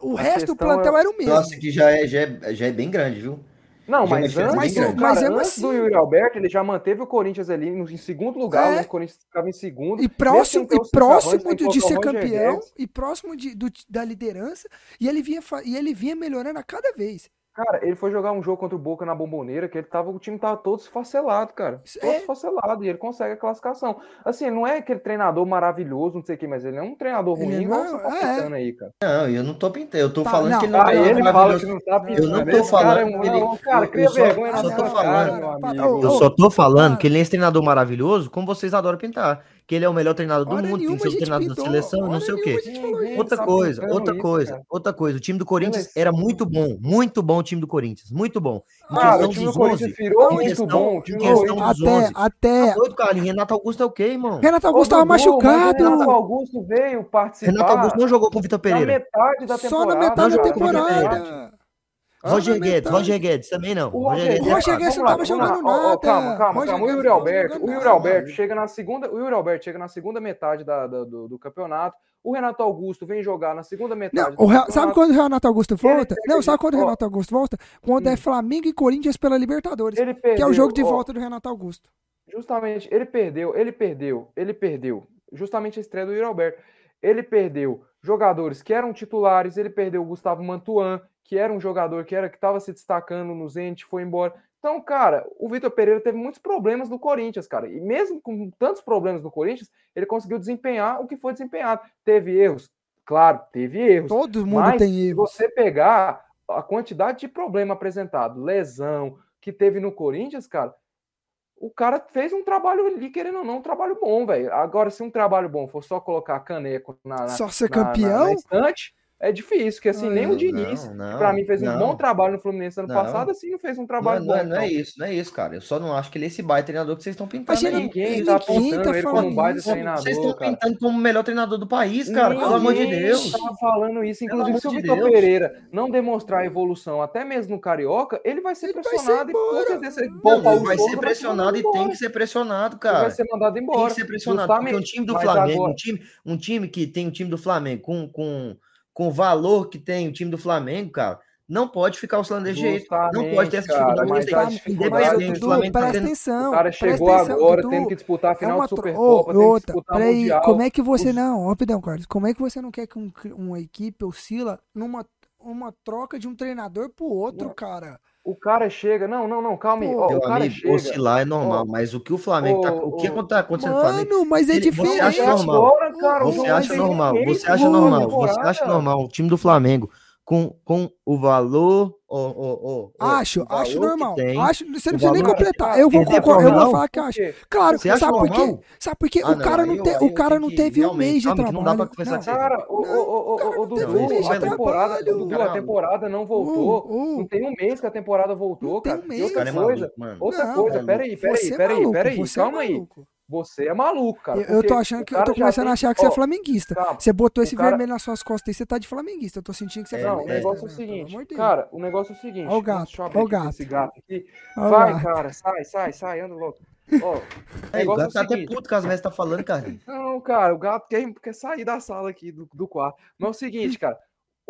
O resto do plantel é... era o mesmo. Nossa, que já é, já é, já é bem grande, viu? Não, mas antes, mas, do, cara, mas antes assim. do Yuri Alberto, ele já manteve o Corinthians ali em segundo lugar, é. o Corinthians ficava em segundo. E próximo, e próximo de, de ser campeão, e próximo de, do, da liderança, e ele, vinha, e ele vinha melhorando a cada vez. Cara, ele foi jogar um jogo contra o Boca na Bomboneira, que ele tava, o time tava todo esfacelado, cara. Todo é? esfacelado, e ele consegue a classificação. Assim, não é aquele treinador maravilhoso, não sei o que, mas ele é um treinador ruim, ele não, igual tá é. tá aí, cara. Não, eu não tô pintando, eu tô tá, falando não, que ele não tá, tá ele fala que não tá pintando. Eu não tô é falando. Cara, cria vergonha na sua cara, meu amigo. Eu só tô falando que ele é esse treinador maravilhoso, como vocês adoram pintar que ele é o melhor treinador do mundo, tem sido treinador pintou. da seleção, não sei o quê. Outra coisa, outra isso, coisa, cara. outra coisa. O time do Corinthians Beleza. era é muito bom, muito bom o time do Corinthians, muito bom. Em ah, o time do Corinthians virou muito questão, bom. Até, 11. até... Tá doido, Renato Augusto é o quê, irmão? Renato Augusto tava machucado. Renato Augusto veio participar. Renato Augusto não jogou com o Vitor Pereira. Na metade da temporada. Só na metade da temporada. Ah, Roger né, Guedes. Tá. Roger Guedes também não. O Roger, Guedes, o Roger Guedes não estava tá jogando lá. nada. Oh, oh, calma, calma, calma. O tá Yuri Alberto, o Yuri Alberto chega na segunda, o Yuri Alberto chega na segunda metade da, da do, do, campeonato. O Renato Augusto vem jogar na segunda metade. Não, Real, sabe quando o Renato Augusto volta? Ele não, sabe quando o Renato Augusto volta? Quando é hum. Flamengo e Corinthians pela Libertadores, perdeu, que é o jogo de volta do Renato Augusto. Justamente, ele perdeu, ele perdeu, ele perdeu. Justamente a estreia do Yuri Alberto. Ele perdeu jogadores que eram titulares, ele perdeu o Gustavo Mantuan, que era um jogador que era que estava se destacando no Zenit, foi embora. Então, cara, o Vitor Pereira teve muitos problemas no Corinthians, cara. E mesmo com tantos problemas no Corinthians, ele conseguiu desempenhar o que foi desempenhado. Teve erros, claro, teve erros. Todo mundo mas tem erros. Se você pegar a quantidade de problema apresentado, lesão que teve no Corinthians, cara, o cara fez um trabalho ali, querendo ou não, um trabalho bom, velho. Agora, se um trabalho bom for só colocar caneco na, só ser campeão? Na, na estante, é difícil, que assim, não, nem o Diniz, para mim, fez não. um bom trabalho no Fluminense ano não. passado, assim, não fez um trabalho não, bom. É, não, é isso, não é isso, cara. Eu só não acho que ele é esse baita treinador que vocês estão pintando. Mas ninguém tá apontando ele como um baita treinador. Vocês estão pintando como o melhor treinador do país, cara, pelo amor de Deus. Tava falando isso, inclusive, se o Vitor Deus Pereira não demonstrar evolução, até mesmo no Carioca, ele vai ser ele pressionado vai ser e com certeza. Bom, ele vai ser pressionado e tem que ser pressionado, cara. vai ser mandado embora. Tem que ser pressionado, porque um time do Flamengo, um time que tem um time do Flamengo com com o valor que tem o time do Flamengo, cara, não pode ficar oscilando desse jeito. Não pode ter essa dificuldade. Cara, mas tá, independente, Dudu, Flamengo presta tá atenção. O cara chegou atenção, agora Dudu, tendo que disputar a final é uma... do Supercopa, oh, outra, que peraí, Mundial. Como é que você não... Rapidão, Carlos. Como é que você não quer que um, uma equipe oscila numa uma troca de um treinador pro outro, não. cara? O cara chega. Não, não, não, calma aí. Pô, o cara amigo, chega. oscilar é normal, mas o que o Flamengo tá. O que ô, tá acontecendo no Flamengo? Mano, mas é Ele- você diferente. acha normal? Agora, cara, Você acha normal, você acha normal, você acha normal o time do Flamengo com, com o valor. ó, ó, ó, Acho, valor acho normal. tem, Acho, você não precisa nem completar. tem. Eu vou concordar, eu vou falar que acho. Claro, Você sabe por quê? Sabe por quê? Ah, o cara não, eu- te- o cara não teve um mês de calma, que não dá pra trabalho. conversar Não, sério. Cara, o, o, o, o Dudu, mês de a temporada, trabalho. o Dudu, a temporada não voltou. Uh, uh. Não tem um mês que a temporada voltou, Não tem cara. cara outra é coisa, outra Não, coisa, peraí, peraí, é peraí, peraí, é calma aí. Você é maluco, cara. Eu, tô achando que eu tô começando a achar que você é flamenguista. calma, Você botou esse cara- vermelho nas suas costas e você tá de flamenguista. Eu tô sentindo que você é, É, Não, o negócio é o né? Seguinte, cara, o negócio é o seguinte. Ó o gato, deixa eu ó abrir o gato. esse gato aqui. Vai, gato. cara, sai, sai, sai, anda logo. Ó, o Aí, o negócio é gato o tá até seguinte. puto que as vezes tá falando, cara. Não, cara, o gato quer, quer sair da sala aqui do, do quarto. Mas é o seguinte, cara.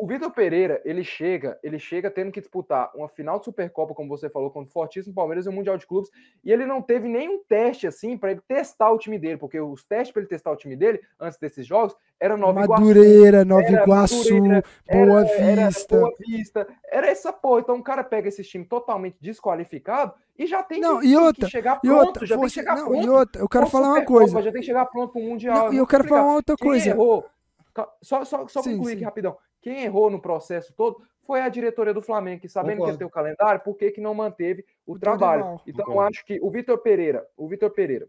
O Vitor Pereira, ele chega, ele chega tendo que disputar uma final de Supercopa, como você falou, contra o Fortíssimo Palmeiras e o Mundial de Clubes, e ele não teve nenhum teste assim para ele testar o time dele, porque os testes para ele testar o time dele antes desses jogos era Nova Iguaçu, Madureira, Nova era Iguaçu, Madureira, Boa era- era Vista. Boa Vista. Era essa porra. Então o cara pega esse time totalmente desqualificado e já tem Não, que, e que outra, chegar E pronto, outra, já tem que você, chegar não, pronto. e outra, eu quero falar uma coisa. Já tem que chegar pronto pro Mundial. Não, e eu quero falar complicado. uma outra coisa. errou, só, só, só Sim, concluir sim. aqui rapidão. Quem errou no processo todo foi a diretoria do Flamengo, que sabendo que ia Concordo. ter o calendário, por que, que não manteve o, O trabalho? Então eu Concordo. acho que o Vitor Pereira, o Vitor Pereira,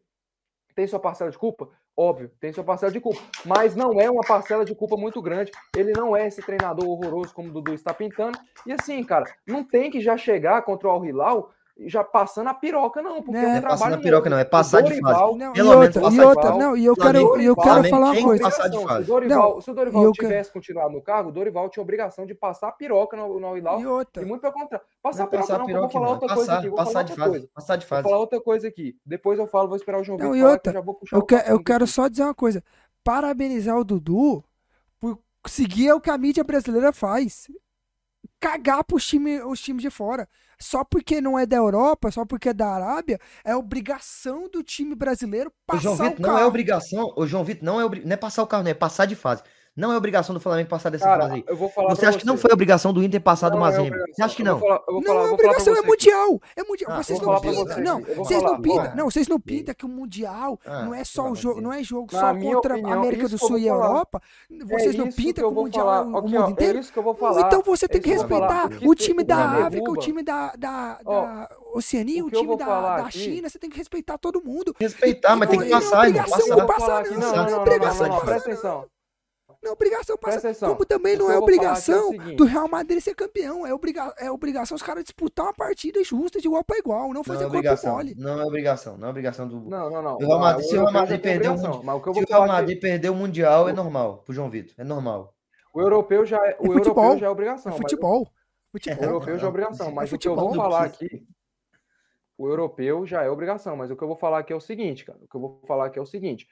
tem sua parcela de culpa? Óbvio, tem sua parcela de culpa. Mas não é uma parcela de culpa muito grande. Ele não é esse treinador horroroso como o Dudu está pintando. E assim, cara, não tem que já chegar contra o Al Hilal já passando a piroca, não. Porque Não é um é Não é passar trabalho na piroca, não, é O passar de fase. Dorival- Não, e Pelo menos outra, passar e de outra, fase. não, e eu quero, e eu quero falar uma coisa. passar o Dorival, Não, se o Dorival e eu quero- tivesse continuado no cargo, o Dorival tinha obrigação de passar a piroca no, no Hilal. E outra. E muito pelo contrário. Passar Não a piroca, passar não, a eu vou piroca, falar não. outra coisa aqui. Passar, Vou falar passar de outra fase. coisa. Passar de Vou fase. falar outra coisa aqui. Depois eu falo, vou esperar o João Não, Vitor e falar, outra, que eu já vou puxar Eu, o que- eu quero só dizer uma coisa. Parabenizar o Dudu por seguir o que a mídia brasileira faz. Cagar pros time, os times de fora. Só porque não é da Europa, só porque é da Arábia, é obrigação do time brasileiro O passar João o Vitor não é carro. obrigação. O João Vitor não é, obri- não é passar o carro, não é passar de fase. Não é obrigação do Flamengo passar dessa Cara, fase aí. eu vou falar Você acha que não foi obrigação do Inter passar do Não é Mazembe? obrigação. Você acha que Eu não? vou falar- eu vou Não, falar- é falar pra obrigação, é você mundial. É mundial. Ah, vocês não você Não, vocês não pintam. Não, vocês não pintam que o mundial Ah, não é só o jogo, não é jogo só contra opinião, América do Sul e. Europa. Vocês é não isso pintam que o mundial é o mundo ó, inteiro. É isso que eu vou falar. Então você tem É que respeitar O que o que- time da África, o time da, Oceania, o time da, China. Você tem que respeitar todo mundo. Respeitar, mas tem que E não é passar, obrigação Passar. não passar, não. Não, Não não, é não, não, obrigação não, não, passar, presta não. atenção. Não é obrigação atenção. Como também O não é aqui é o obrigação seguinte. do Real Madrid ser campeão. É, obriga é obrigação os caras disputar uma partida justa, de igual para igual. Não Não fazer é corpo obrigação. mole. Não é obrigação. Não é obrigação do. Não, não, não. O Real Madrid- Ah, se o Real Madrid perder o obrigação, Mundi- Mas o Se o Real Madrid perder o Mundial, é normal. Pro João Vitor. É normal. o europeu já é, o É futebol. europeu já é obrigação. É mas futebol. O Futebol. europeu já é obrigação, É mas o que eu vou não falar aqui, o europeu já é obrigação, mas o que eu vou falar aqui é o seguinte, cara, o que eu vou falar aqui é o seguinte,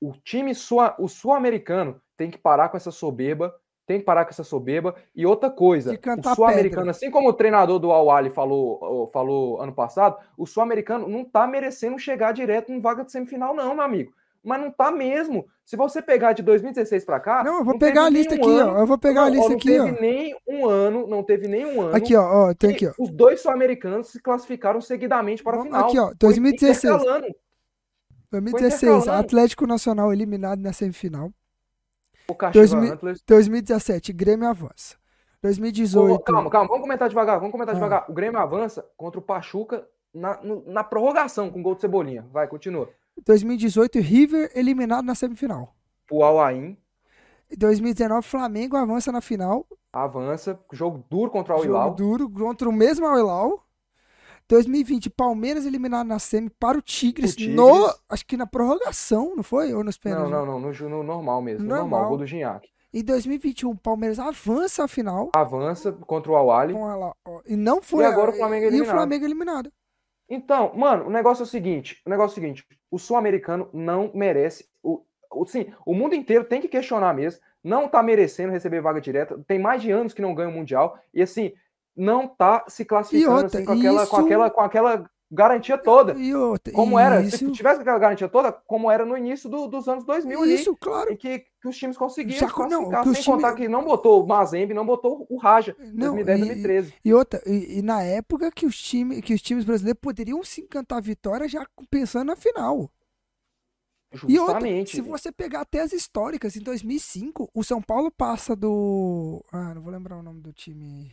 o time sul, o sul-americano tem que parar com essa soberba, tem que parar com essa soberba, e outra coisa, o sul-americano, assim como o treinador do Al-Ali falou, falou ano passado, o sul-americano não tá merecendo chegar direto em vaga de semifinal não, meu amigo, mas não tá mesmo, se você pegar de 2016 pra cá... Não, eu vou teve pegar a lista nenhum aqui, ano- ó. Eu vou pegar a não, lista não aqui, ó. teve nem um ano, não teve nenhum ano Aqui, ó, ó, tem aqui, ó. os dois sul-americanos se classificaram seguidamente para a final. aqui, ó, Foi 2016. intercalando. 2016, intercalando. Atlético Nacional eliminado na semifinal. O Caxias 2000 Antlers. 2017, Grêmio avança. 2018. Ô, Calma, calma, vamos comentar devagar, vamos comentar Ah. devagar. O Grêmio avança contra o Pachuca na, na prorrogação com gol de Cebolinha. Vai, continua. 2018, River eliminado na semifinal. O Al-Ain 2019, Flamengo avança na final. avança, jogo duro contra o jogo Al-Hilal. duro contra o mesmo Al Hilal. 2020, Palmeiras eliminado na semi para o Tigres, O Tigres. no, acho que na prorrogação, não foi? Ou nos Não, pênaltis? não, não, no, ju- no normal mesmo, no normal, Normal. gol do Gignac. Em 2021, Palmeiras avança a final Avança contra o ó, e não foi E agora o Flamengo e o eliminado. Flamengo eliminado. Então, mano, o negócio é o seguinte, o negócio é o seguinte, o sul-americano não merece, o, o, sim, o mundo inteiro tem que questionar mesmo, não tá merecendo receber vaga direta, tem mais de anos que não ganha o Mundial, e assim, não tá se classificando outra, assim, com, aquela, com, isso- aquela, com aquela garantia toda. E outra, Como era, isso, se tivesse aquela garantia toda, como era no início do- dos anos 2000 ali, Isso, claro. em que, que os times conseguiam Já se não, que sem contar time- que não botou o Mazembe, não botou o Raja, Não, 2010, e- 2013. E outra, e, e na época que os, time, que os times brasileiros poderiam sim cantar vitória já pensando na final. E outra, Justamente. se você pegar até as históricas, em 2005, o São Paulo passa do. Ah, não vou lembrar o nome do time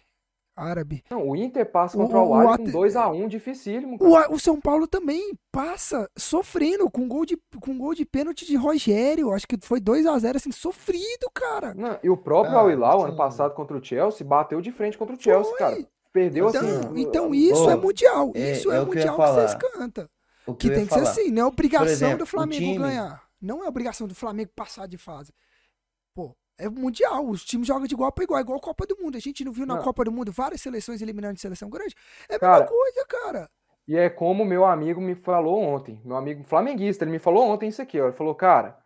árabe. Não, o Inter passa O- contra o, o Al At- com 2x1, dificílimo. cara. O, o São Paulo também passa sofrendo com gol de, com gol de pênalti de Rogério. Acho que foi 2 a 0 assim, sofrido, cara. Não, e o próprio Ah, Al Hilal, ano passado contra o Chelsea, bateu de frente contra o Chelsea, Foi. cara. Perdeu Então, assim. então isso Ô, é mundial. é- Isso é é, o que mundial que vocês cantam. O Que ia tem que ser assim, não é obrigação exemplo, do o Flamengo time- ganhar. Não é obrigação do Flamengo passar de fase. É mundial. Os times jogam de igual para igual, igual a Copa do Mundo. A gente não viu na Não. Copa do Mundo várias seleções eliminando de seleção grande? É a Cara, mesma coisa, cara. E é como meu amigo me falou ontem, meu amigo flamenguista, ele me falou ontem isso aqui, ó. Ele falou, cara,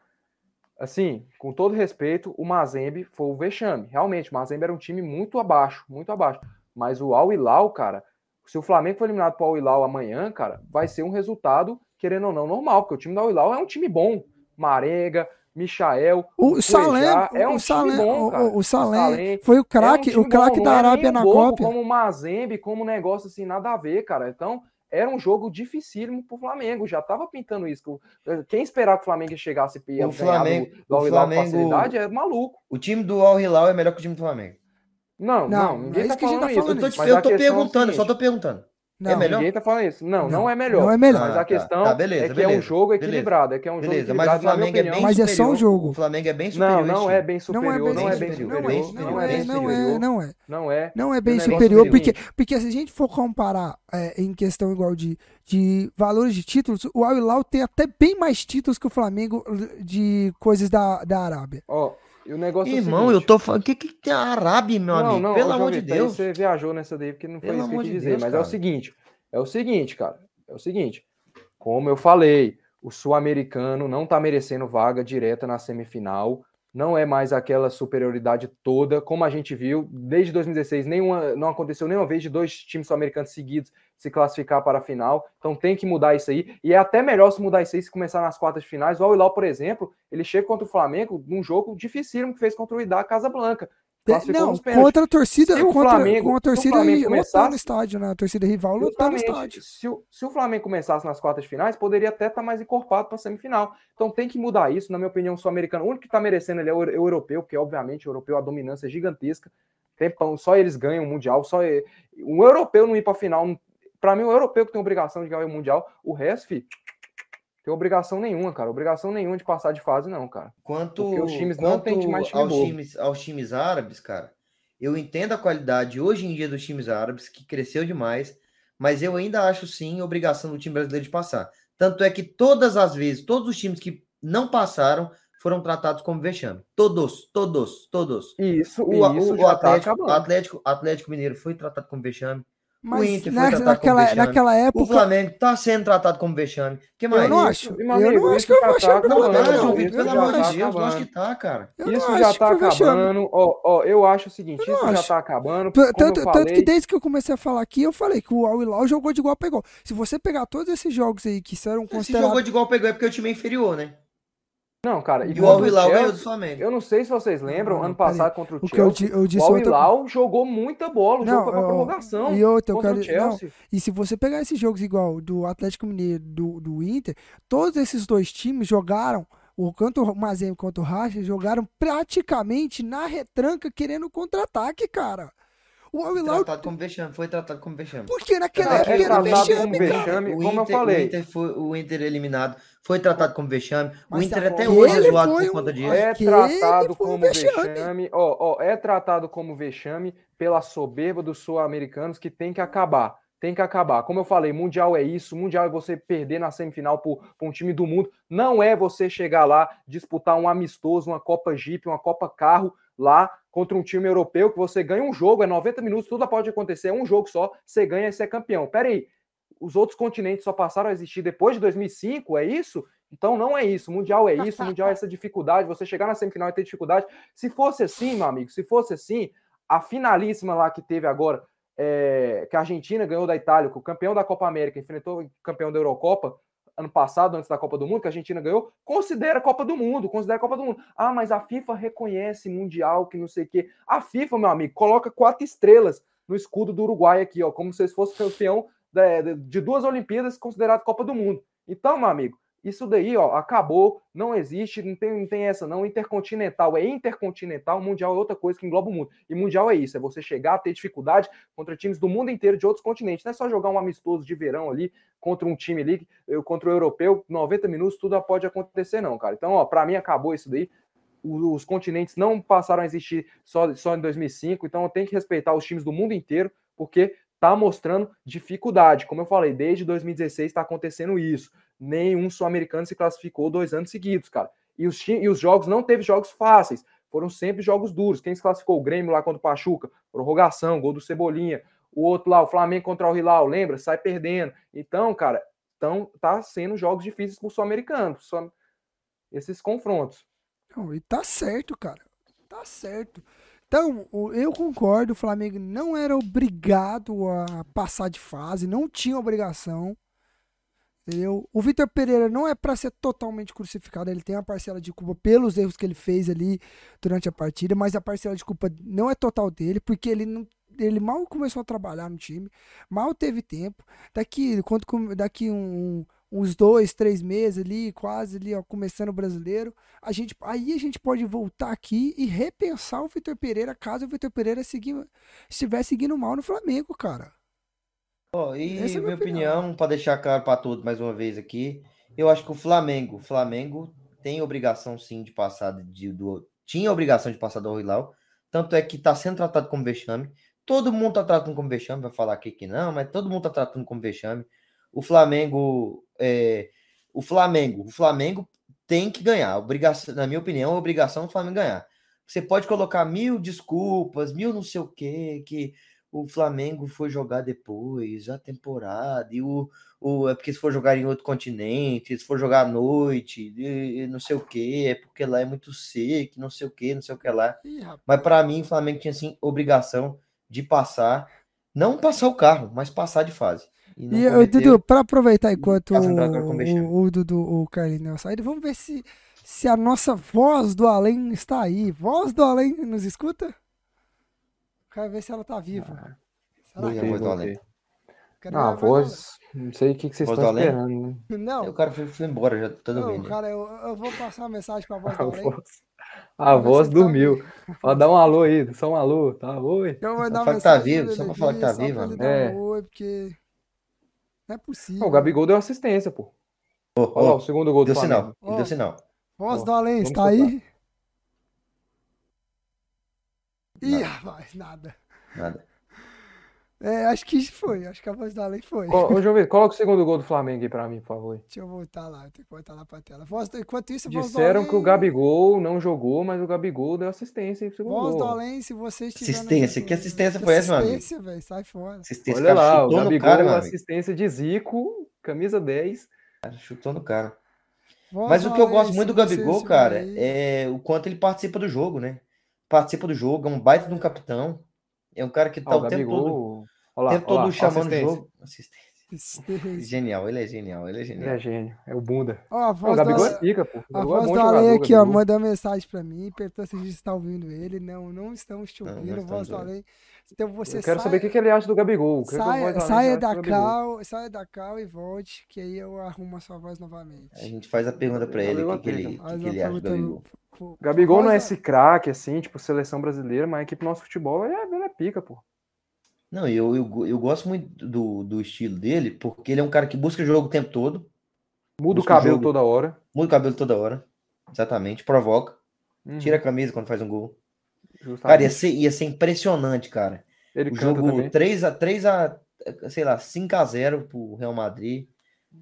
assim, com todo respeito, o Mazembe foi o vexame. Realmente, o Mazembe era um time muito abaixo, muito abaixo. Mas o Al Hilal, cara, se o Flamengo for eliminado para o Al Hilal amanhã, cara, vai ser um resultado, querendo ou não, normal, porque o time do Al Hilal é um time bom. Marenga, Michael, O Salem, é um o Salem, bom, o- cara. o, o Salem Salem foi o É um craque, o craque bom, da não é Arábia na Copa. Como o Mazembe, como um negócio assim, nada a ver, cara. Então, era um jogo dificílimo pro Flamengo. Já tava pintando isso. Quem esperar que o Flamengo chegasse e ia O Flamengo- do, do o Al Hilal com Flamengo- facilidade é maluco. O time do Al Hilal é melhor que o time do Flamengo. Não, Não, não, não ninguém é tá isso que a gente falando tá isso. falando. Eu tô, te- Mas eu tô questão é perguntando, só tô perguntando. Não, é melhor? Ninguém tá falando isso. Não, não, Não, é melhor. não é melhor. Mas Ah, tá. a questão Tá, beleza, é que é um beleza, jogo beleza. equilibrado. É que é um jogo Beleza, mas equilibrado, o Flamengo na é minha bem opinião. Mas é só um superior. jogo. O Flamengo é bem superior. Não, a não é bem Não é superior. bem Não é bem superior, superior. bem Não é, superior, não bem é, não superior. é, não é. Não é. Não é bem superior, é porque, porque se a gente for comparar é, em questão igual de, de valores de títulos, o Al Hilal tem até bem mais títulos que o Flamengo de coisas da, da Arábia. Ó, e o negócio é o Irmão, eu seguinte. tô falando. O que, que tem a Arábia, meu Não, amigo? não, Pelo amor de Deus. Você viajou nessa daí porque não foi Pelo isso que eu quis de dizer. Deus, mas é o cara. seguinte: é o seguinte, cara. É o seguinte. Como eu falei, o sul-americano não tá merecendo vaga direta na semifinal. Não é mais aquela superioridade toda, como a gente viu desde 2016. Nenhuma, não aconteceu nenhuma vez de dois times sul-americanos seguidos se classificar para a final. Então tem que mudar isso aí. E é até melhor se mudar isso aí se começar nas quartas de finais. O Al-Hilal, por exemplo, ele chega contra o Flamengo num jogo dificílimo que fez contra o Idá Casablanca. Classificou Não, contra a torcida, Se o contra, Flamengo- com a torcida lotando o estádio, né? A torcida rival lotando o Justamente. estádio. Se o, se o Flamengo começasse nas quartas de finais, poderia até estar mais encorpado para a semifinal. Então tem que mudar isso, na minha opinião, o sul-americano. O único que está merecendo ele é o, é o europeu, porque obviamente o europeu a dominância é gigantesca. Tempão, só eles ganham o Mundial. Só um europeu não ir para a final. Para mim, o europeu que tem obrigação de ganhar o Mundial. O resto, fi, tem obrigação nenhuma, cara. Obrigação nenhuma de passar de fase, não, cara. Quanto, Porque os times não têm mais time aos, bobo. times, aos times árabes, cara, eu entendo a qualidade hoje em dia dos times árabes, que cresceu demais, mas eu ainda acho sim obrigação do time brasileiro de passar. Tanto é que todas as vezes, todos os times que não passaram foram tratados como vexame. Todos, todos, todos. Isso, O, isso o, o tá Atlético, acabando. Atlético, Atlético Mineiro foi tratado como vexame. Mas Inter foi na- tratado como naquela, naquela O época, Flamengo está sendo tratado como vexame. que mais? eu não acho. Eu não acho isso que eu vou achar Não, não, Vitor, pelo amor de Deus, acabando. que tá, cara. Eu Isso acho já que tá acabando. Ó, ó, eu acho o seguinte, Eu isso já acho. tá acabando. Tanto, tanto que desde que eu comecei a falar aqui, eu falei que o Al Hilal jogou de igual para igual. Se você pegar todos esses jogos aí que serão Se considerados. jogou de igual pegou é porque o time é inferior, né? Não, cara, e, E o Al contra Hilal ganhou do Flamengo. eu não sei se vocês lembram, Não, não, ano passado contra o, O que eu, Chelsea, eu disse o Al outra jogou muita bola, o jogo Não, foi pra prorrogação. E outra, eu contra quero. o Não, Chelsea. e se você pegar esses jogos igual do Atlético Mineiro do, do Inter, todos esses dois times jogaram, o tanto o Mazembe quanto o Racha, jogaram praticamente na retranca querendo contra-ataque, cara. O Al Hilal. Tratado como vexame, foi tratado como vexame. Porque naquela época é era tratado vexame, como cara. vexame, O como eu Inter- falei. O Inter, foi, o Inter eliminado foi tratado como vexame. O Mas Inter tá até hoje é zoado por conta disso. É tratado um como vexame. vexame. Ó, ó, é tratado como vexame pela soberba dos sul-americanos que tem que acabar. Tem que acabar. Como eu falei, Mundial é isso. Mundial é você perder na semifinal por, por um time do mundo. Não é você chegar lá, disputar um amistoso, uma Copa Jeep, uma Copa Carro lá contra um time europeu que você ganha um jogo, é 90 minutos, tudo pode acontecer, é um jogo só, você ganha e você é campeão. Pera aí, os outros continentes só passaram a existir depois de 2005, é isso? Então não é isso. Mundial é isso, Mundial é essa dificuldade, você chegar na semifinal e ter dificuldade. Se fosse assim, meu amigo, se fosse assim, a finalíssima lá que teve agora, é, que a Argentina ganhou da Itália, que o campeão da Copa América enfrentou o campeão da Eurocopa ano passado, antes da Copa do Mundo, que a Argentina ganhou, considera a Copa do Mundo, considera a Copa do Mundo. Ah, mas a FIFA reconhece Mundial, que não sei o quê. A FIFA, meu amigo, coloca quatro estrelas no escudo do Uruguai aqui, ó, como se fosse campeão de duas Olimpíadas considerado Copa do Mundo. Então, meu amigo, isso daí, ó, acabou, não existe, não tem, não tem essa não. Intercontinental é intercontinental, mundial é outra coisa que engloba o mundo. E mundial é isso, é você chegar a ter dificuldade contra times do mundo inteiro de outros continentes. Não é só jogar um amistoso de verão ali contra um time ali, contra o europeu, 90 minutos, tudo pode acontecer não, cara. Então, ó, para mim acabou isso daí. Os continentes não passaram a existir só, só em 2005, então eu tenho que respeitar os times do mundo inteiro, porque tá mostrando dificuldade. Como eu falei, desde 2016 está acontecendo isso nenhum sul-americano se classificou dois anos seguidos, cara. E os, e os jogos não teve jogos fáceis, foram sempre jogos duros. Quem se classificou? O Grêmio lá contra o Pachuca, prorrogação, gol do Cebolinha. O outro lá, o Flamengo contra o Hilal, lembra? Sai perdendo. Então, cara, então tá sendo jogos difíceis pro sul-americano, esses confrontos. Não, e tá certo, cara. Tá certo. Então, eu concordo, o Flamengo não era obrigado a passar de fase, não tinha obrigação. Entendeu? O Vitor Pereira não é para ser totalmente crucificado, ele tem uma parcela de culpa pelos erros que ele fez ali durante a partida, mas a parcela de culpa não é total dele, porque ele não ele mal começou a trabalhar no time, mal teve tempo. Daqui, quando, daqui um, uns dois, três meses ali, quase ali, ó, começando o brasileiro, a gente, aí a gente pode voltar aqui e repensar o Vitor Pereira caso o Vitor Pereira seguir, estiver seguindo mal no Flamengo, cara. Oh, e Essa é minha, opinião, opinião para deixar claro para todos mais uma vez aqui, eu acho que o Flamengo, Flamengo tem obrigação sim de passar de, do tinha obrigação de passar do Hilal, tanto é que está sendo tratado como vexame. Todo mundo está tratando como vexame, vai falar aqui que não, mas todo mundo está tratando como vexame. O Flamengo, é, o Flamengo, o Flamengo tem que ganhar. Obrigação, na minha opinião, é obrigação do Flamengo ganhar. Você pode colocar mil desculpas, mil não sei o quê, que o Flamengo foi jogar depois, a temporada, e o, o é porque se for jogar em outro continente, se for jogar à noite, e, não sei o que, é porque lá é muito seco, não sei o que, não sei o que lá. Ih, mas para mim, o Flamengo tinha assim obrigação de passar, não passar o carro, mas passar de fase. E, e Dudu, para aproveitar enquanto o, o, Dudu, o Carlinhos saíram, vamos ver se, se a nossa voz do além está aí. Voz do além, nos escuta? Quero ver se ela tá viva. Ah, Será que... voz do além. Ah, a voz. Não sei o que, que vocês voz estão esperando. Né? Não. O cara foi, foi embora, já tá dormindo. Não, cara, eu, eu vou passar uma mensagem pra voz do além. A voz dormiu. Pode dar um alô aí, só um alô, tá? Oi. Eu vou dar uma que tá vivo, só pra falar que tá vivo. É. Um oi, porque. Não é possível. o Gabigol deu assistência, pô. Oh, Olha oh, lá, o segundo gol deu do Flamengo. sinal, oh, deu sinal. Voz do além, está aí? Ih, rapaz, nada. Nada. É, acho que foi. Acho que a voz da lei foi. Ô, João Vitor, coloca o segundo gol do Flamengo aí pra mim, por favor. Deixa eu voltar lá. Tem que voltar lá pra tela. Voz, enquanto isso, Disseram além... que o Gabigol não jogou, mas o Gabigol deu assistência pro segundo voz gol. do além, se você estiver... Assistência. Que assistência foi essa, mano? Assistência, velho. Sai fora. Assistência, Olha lá, o Gabigol, cara, assistência de Zico, camisa 10. Cara, chutou no cara. Voz mas o que eu gosto muito do Gabigol, cara, aí. é o quanto ele participa do jogo, né? Participa do jogo, é um baita de um capitão. É um cara que tá ah, o, o tempo todo, olá, tempo todo olá, chamando o jogo. Assistência. Genial, ele é genial, ele é genial. Ele é gênio, é o Bunda. Ó, a voz o Gabigol é pica, pô. A voz é do Ale aqui, ó, mandou mensagem pra mim, perguntou se a gente está ouvindo ele. Não, não estamos te ouvindo, não, voz do Ale. Então você eu quero sabe... saber o que ele acha do Gabigol. Saia, saia da cal, saia da cal e volte, que aí eu arrumo a sua voz novamente. A gente faz a pergunta pra ele, o que, que, ele, que, que ele acha do Gabigol. Gabigol não é esse craque, assim, tipo, seleção brasileira, mas a equipe do nosso futebol é, ele é pica, pô. Não, eu, eu, eu gosto muito do, do estilo dele, porque ele é um cara que busca jogo o tempo todo. Muda o cabelo o toda hora. Muda o cabelo toda hora. Exatamente. Provoca. Uhum. Tira a camisa quando faz um gol. Justamente. Cara, ia ser, ia ser impressionante, cara. Ele o jogo 3x, 3 a, sei lá, 5x0 pro Real Madrid.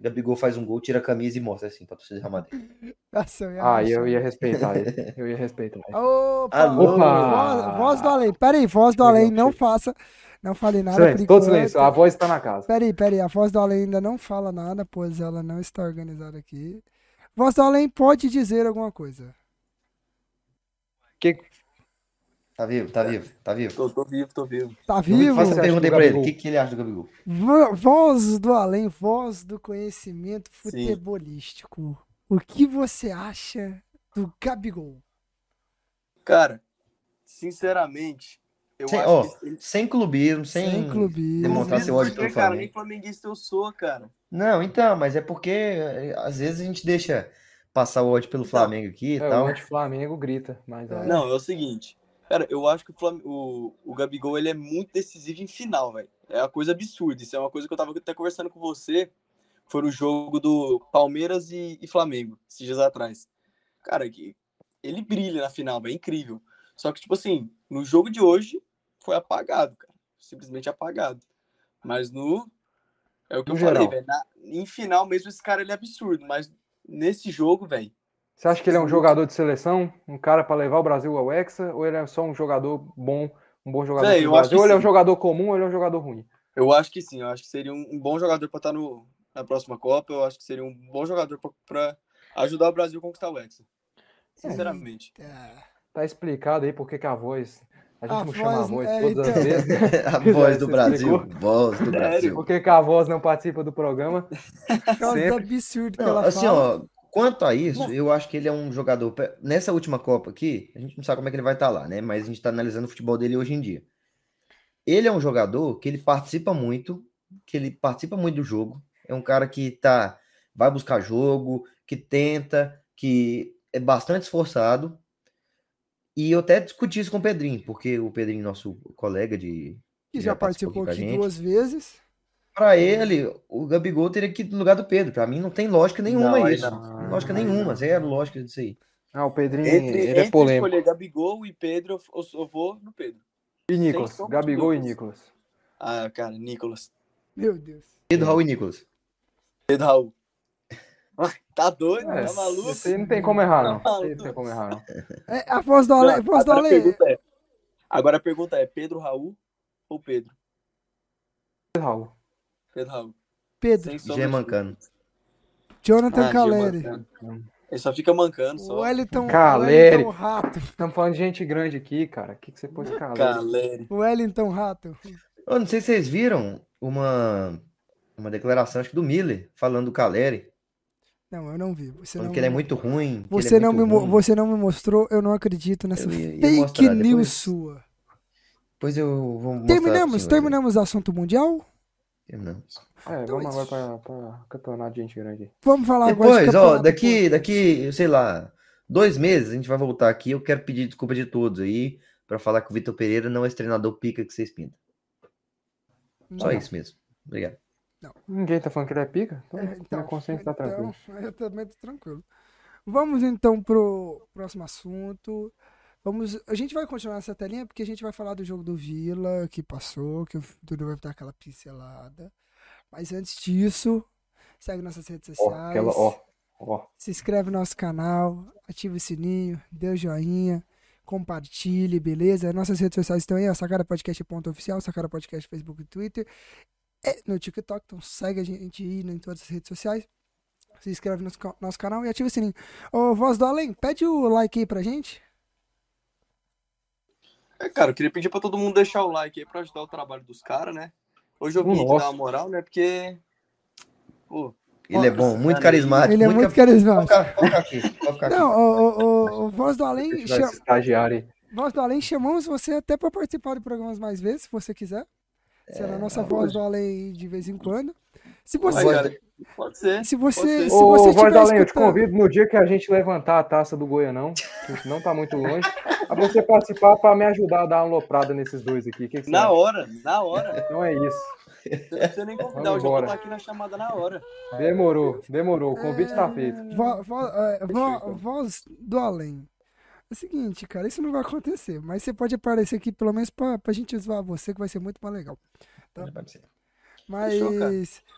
Gabigol faz um gol, tira a camisa e mostra assim pra torcida Madrid. Nossa, eu ah, eu ia respeitar ele. Eu ia respeitar ele. Opa! Alô, voz, voz, do além. Pera aí, voz do além, não faça. Não falei nada. Silêncio, todo silêncio. A voz está na casa. Peraí, peraí. A voz do além ainda não fala nada, pois ela não está organizada aqui. Voz do além pode dizer alguma coisa. Que... Tá vivo, tá vivo, tá vivo. Tô, tô vivo, tô vivo. Tá Não vivo? Faça acha pergunta aí pra ele. O que, que ele acha do Gabigol? Vo- Voz do além, voz do conhecimento Sim. futebolístico. O que você acha do Gabigol? Cara, sinceramente, eu Sem, acho ó, que sem clubismo, sem, Sem clubismo. demonstrar seu ódio pelo cara, nem Flamengo. flamenguista eu sou, cara. Não, então, mas é porque eh, às vezes a gente deixa passar o ódio pelo Então, Flamengo aqui e É, o tal. anti-Flamengo grita, mas É. Não, é o seguinte. Cara, eu acho que o, Flam... o... o Gabigol ele é muito decisivo em final, velho. É uma coisa absurda. Isso é uma coisa que eu tava até conversando com você. Foi no jogo do Palmeiras e, e Flamengo, esses dias atrás. Cara, que ele brilha na final, velho. É incrível. Só que, tipo assim, no jogo de hoje foi apagado, cara. Simplesmente apagado. Mas no. É o que No eu falei, geral. velho. na- Em final mesmo, esse cara ele é absurdo. Mas nesse jogo, velho. Você acha que ele é um jogador de seleção? Um cara pra levar o Brasil ao Hexa? Ou ele é só um jogador bom, um bom jogador acho Brasil? que Ou ele é um sim. jogador comum ou ele é um jogador ruim? Eu acho que sim, eu acho que seria um, um bom jogador para estar no, na próxima Copa. Eu acho que seria um bom jogador para ajudar o Brasil a conquistar o Hexa. Sinceramente. É. Tá explicado aí por que a voz. A gente A não chama a voz, é, todas as então. vezes. A voz do Brasil. explicou? Voz do Brasil. Por que, a voz não participa do programa? Por causa do Sempre. absurdo que Não, ela assim, fala. ó, quanto a isso, eu acho que ele é um jogador. Nessa última Copa aqui, a gente não sabe como é que ele vai estar lá, né? Mas a gente tá analisando o futebol dele hoje em dia. Ele é um jogador que ele participa muito, que ele participa muito do jogo. É um cara que tá, vai buscar jogo, que tenta, que é bastante esforçado. E eu até discuti isso com o Pedrinho, porque o Pedrinho, nosso colega de. que já participou com a aqui gente. duas vezes. Pra ele, o Gabigol teria que ir no lugar do Pedro. Pra mim não tem lógica nenhuma Não, isso. não. Lógica Aí nenhuma, não. zero lógica disso aí. Ah, o Pedrinho, Entre, ele é entre polêmico. escolher Gabigol e Pedro, eu, eu- vou no Pedro. E Nicolas, Gabigol e. Nicolas. Ah, cara, Nicolas. Meu Deus. Pedro, Raul e Nicolas. Pedro Raul. Ai, tá doido? É, tá maluco? Aí não tem como errar, não. Tá não tem como errar, não. É, a voz do. Não, Voz do agora, a pergunta é, agora a pergunta é: Pedro Raul ou Pedro? Raul. Pedro Raul. Pedro. De mancando. Jonathan Ah, Caleri. Ele só fica mancando só. Wellington, Caleri. Wellington Rato. Estamos falando de gente grande aqui, cara. O que, que você pôs cara? Caleri. Wellington Rato. Eu não sei se vocês viram uma, uma declaração, acho que do Miller, falando do Caleri, Não, eu não vi. Você falando não, que ele é muito ruim. que você, é não me, ruim. você não me mostrou, eu não acredito nessa Eu ia- ia fake mostrar news depois. sua. Depois eu vou mostrar Terminamos, terminamos o assunto mundial? Terminamos. É, Então vamos agora para campeonato de gente grande. Vamos falar agora de Depois, ó, daqui, daqui, sei lá, dois meses a gente vai voltar aqui. Eu quero pedir desculpa de todos aí pra falar que o Vitor Pereira não é esse treinador pica que vocês pintam. Só Não. isso mesmo. Obrigado. Ninguém tá falando que ele é pica? Então, É, então, consciência tá tranquila. então, eu também tô tranquilo. Vamos então pro próximo assunto. Vamos, a gente vai continuar nessa telinha porque a gente vai falar do jogo do Vila que passou, que o Dudu vai dar aquela pincelada. Mas antes disso, segue nossas redes sociais. aquela, ó, ó. Se inscreve no nosso canal, ativa o sininho, dê o joinha, compartilhe, beleza? Nossas redes sociais estão aí, ó, sacarapodcast.oficial, Sacara Podcast Facebook e Twitter, e no TikTok, então segue a gente aí em todas as redes sociais. Se inscreve no nosso canal e ativa o sininho. Ô, Voz do Além, pede o like aí pra gente. É, cara, eu queria pedir pra todo mundo deixar o like aí pra ajudar o trabalho dos caras, né? Hoje eu vim aqui dar uma moral, né? Porque. Pô, Ele é bom, muito carismático. Ele é muito ca- Pode carismático. pode ficar aqui, pode ficar aqui. Não, ô, ô, ô, Voz do Além, esse estagiário. Voz do Além, chamamos você até pra participar de programas mais vezes, se você quiser. Será a nossa Voz do Além de vez em quando. Se você, Mas, cara, pode ser. se você, ser. se Ô, você Voz estiver da Além, eu te escutando- convido no dia que a gente levantar a taça do Goianão, que não tá muito longe, a você participar pra me ajudar a dar uma loprada nesses dois aqui. Que, que Na acha? hora, na hora. Então é isso. Você não precisa nem convidar, Vamos eu já vou embora. estar aqui na chamada na hora. Demorou, demorou. O convite tá feito. Vo- vo- é, vo- Fechou, então. voz do além. É o seguinte, cara, isso não vai acontecer, mas você pode aparecer aqui pelo menos pra, pra gente zoar você, que vai ser muito mais legal. Mas Fechou,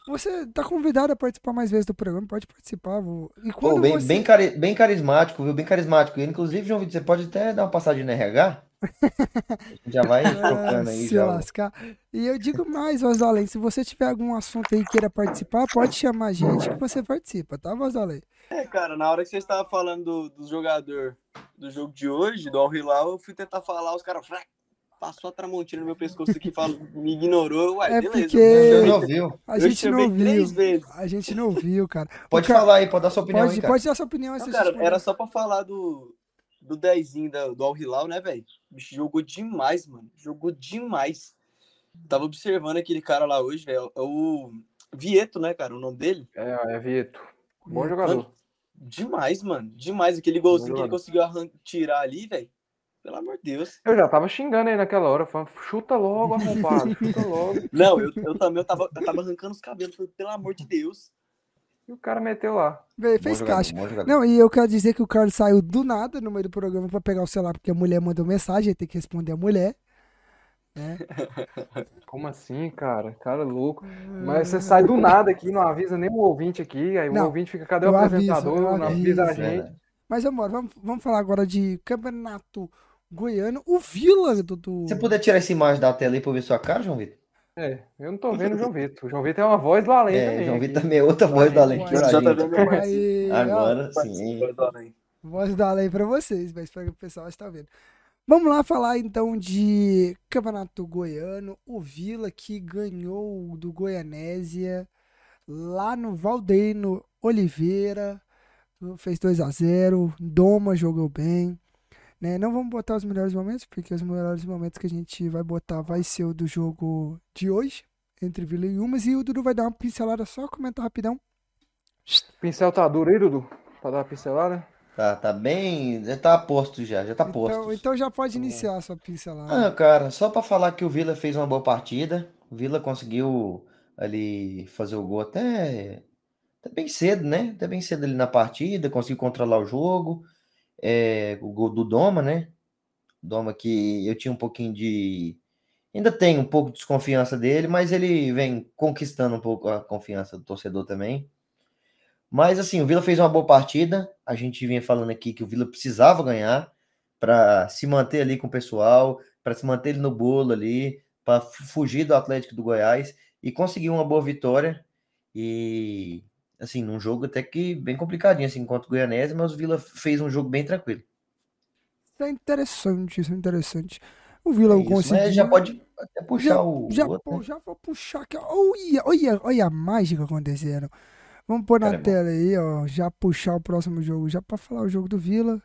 você tá convidado a participar mais vezes do programa, pode participar. Vou... E Pô, quando bem, você... bem, cari- bem carismático, viu? Bem carismático. Inclusive, João Vitor, você pode até dar uma passadinha no RH? Já vai trocando Ah, aí se já. lascar. E eu digo mais, Voz do Além, se você tiver algum assunto aí e queira participar, pode chamar a gente que você participa, tá, Voz do Além? É, cara, na hora que você estava falando do, do jogador do jogo de hoje, do Al Hilal, eu fui tentar falar, os caras passou a Tramontina no meu pescoço aqui, falou, me ignorou, uai, É beleza. porque- Você não viu? A Eu gente não três viu. vezes. A gente não viu, cara. Pode O ca- falar aí, pode dar sua opinião Pode, aí, cara. pode dar sua opinião. Não, cara, era só pra falar do, do dezinho da, do Al Hilal, né, velho? Jogou demais, mano. Jogou demais. Tava observando aquele cara lá hoje, velho. É o Vieto, né, cara? O nome dele. É, é Vieto. Bom jogador. Demais, mano. Demais. Aquele golzinho que ele conseguiu tirar ali, velho. Pelo amor de Deus. Eu já tava xingando aí naquela hora, falando, chuta logo, arrombado, chuta logo. Não, eu, eu também eu tava, eu tava arrancando os cabelos. Falei, pelo amor de Deus. E o cara meteu lá. Bom fez jogador, caixa. Não, e eu quero dizer que o Carlos saiu do nada no meio do programa pra pegar o celular, porque a mulher mandou mensagem, ele tem que responder a mulher. Né? Como assim, cara? Cara louco. Mas você sai do nada aqui, não avisa nem o ouvinte aqui, aí o Não, ouvinte fica, cadê o aviso, apresentador? eu não avisa a aviso. gente. Verdade. Mas, amor, vamos, vamos falar agora de campeonato goiano. O Vila do. do... Se puder tirar essa imagem da tela aí pra ver sua cara, João Vitor? É, eu não tô vendo o João Vitor. O João Vitor é uma voz do além É, também. João. Vitor também é outra voz da lei. Uai, pioradinha. já tá vendo? Aí, ó, Agora sim. voz da lei pra vocês, mas espero que o pessoal está vendo. Vamos lá falar então de campeonato goiano. O Vila que ganhou do Goianésia lá no Valdeino Oliveira. Fez 2 a 0 Doma jogou bem. Né? Não vamos botar os melhores momentos, porque os melhores momentos que a gente vai botar vai ser o do jogo de hoje, entre Vila e Umas. E o Dudu vai dar uma pincelada só, comentar rapidão. Pincel tá duro aí, Dudu? Pra dar uma pincelada? Tá, tá bem. Já tá posto já, já tá posto. Então, então já pode iniciar a sua pincelada. Ah, cara, só pra falar que o Vila fez uma boa partida. O Vila conseguiu ali fazer o gol até, até bem cedo, né? Até bem cedo ali na partida, conseguiu controlar o jogo. É, o gol do Doma, né? Doma que eu tinha um pouquinho de. Ainda tenho um pouco de desconfiança dele, mas ele vem conquistando um pouco a confiança do torcedor também. Mas assim, o Vila fez uma boa partida. A gente vinha falando aqui que o Vila precisava ganhar para se manter ali com o pessoal, para se manter ele no bolo ali, para fugir do Atlético do Goiás e conseguir uma boa vitória. E assim, num jogo até que bem complicadinho assim contra o Goianese, mas o Vila fez um jogo bem tranquilo. Isso é interessante, isso é interessante. O Vila É isso, conseguiu. mas já pode até puxar já, o já, outro, pô, né? já vou puxar aqui. Olha, olha, olha a mágica acontecendo. Vamos pôr na Cara, é tela aí, ó. Já puxar o próximo jogo, já pra falar o jogo do Vila.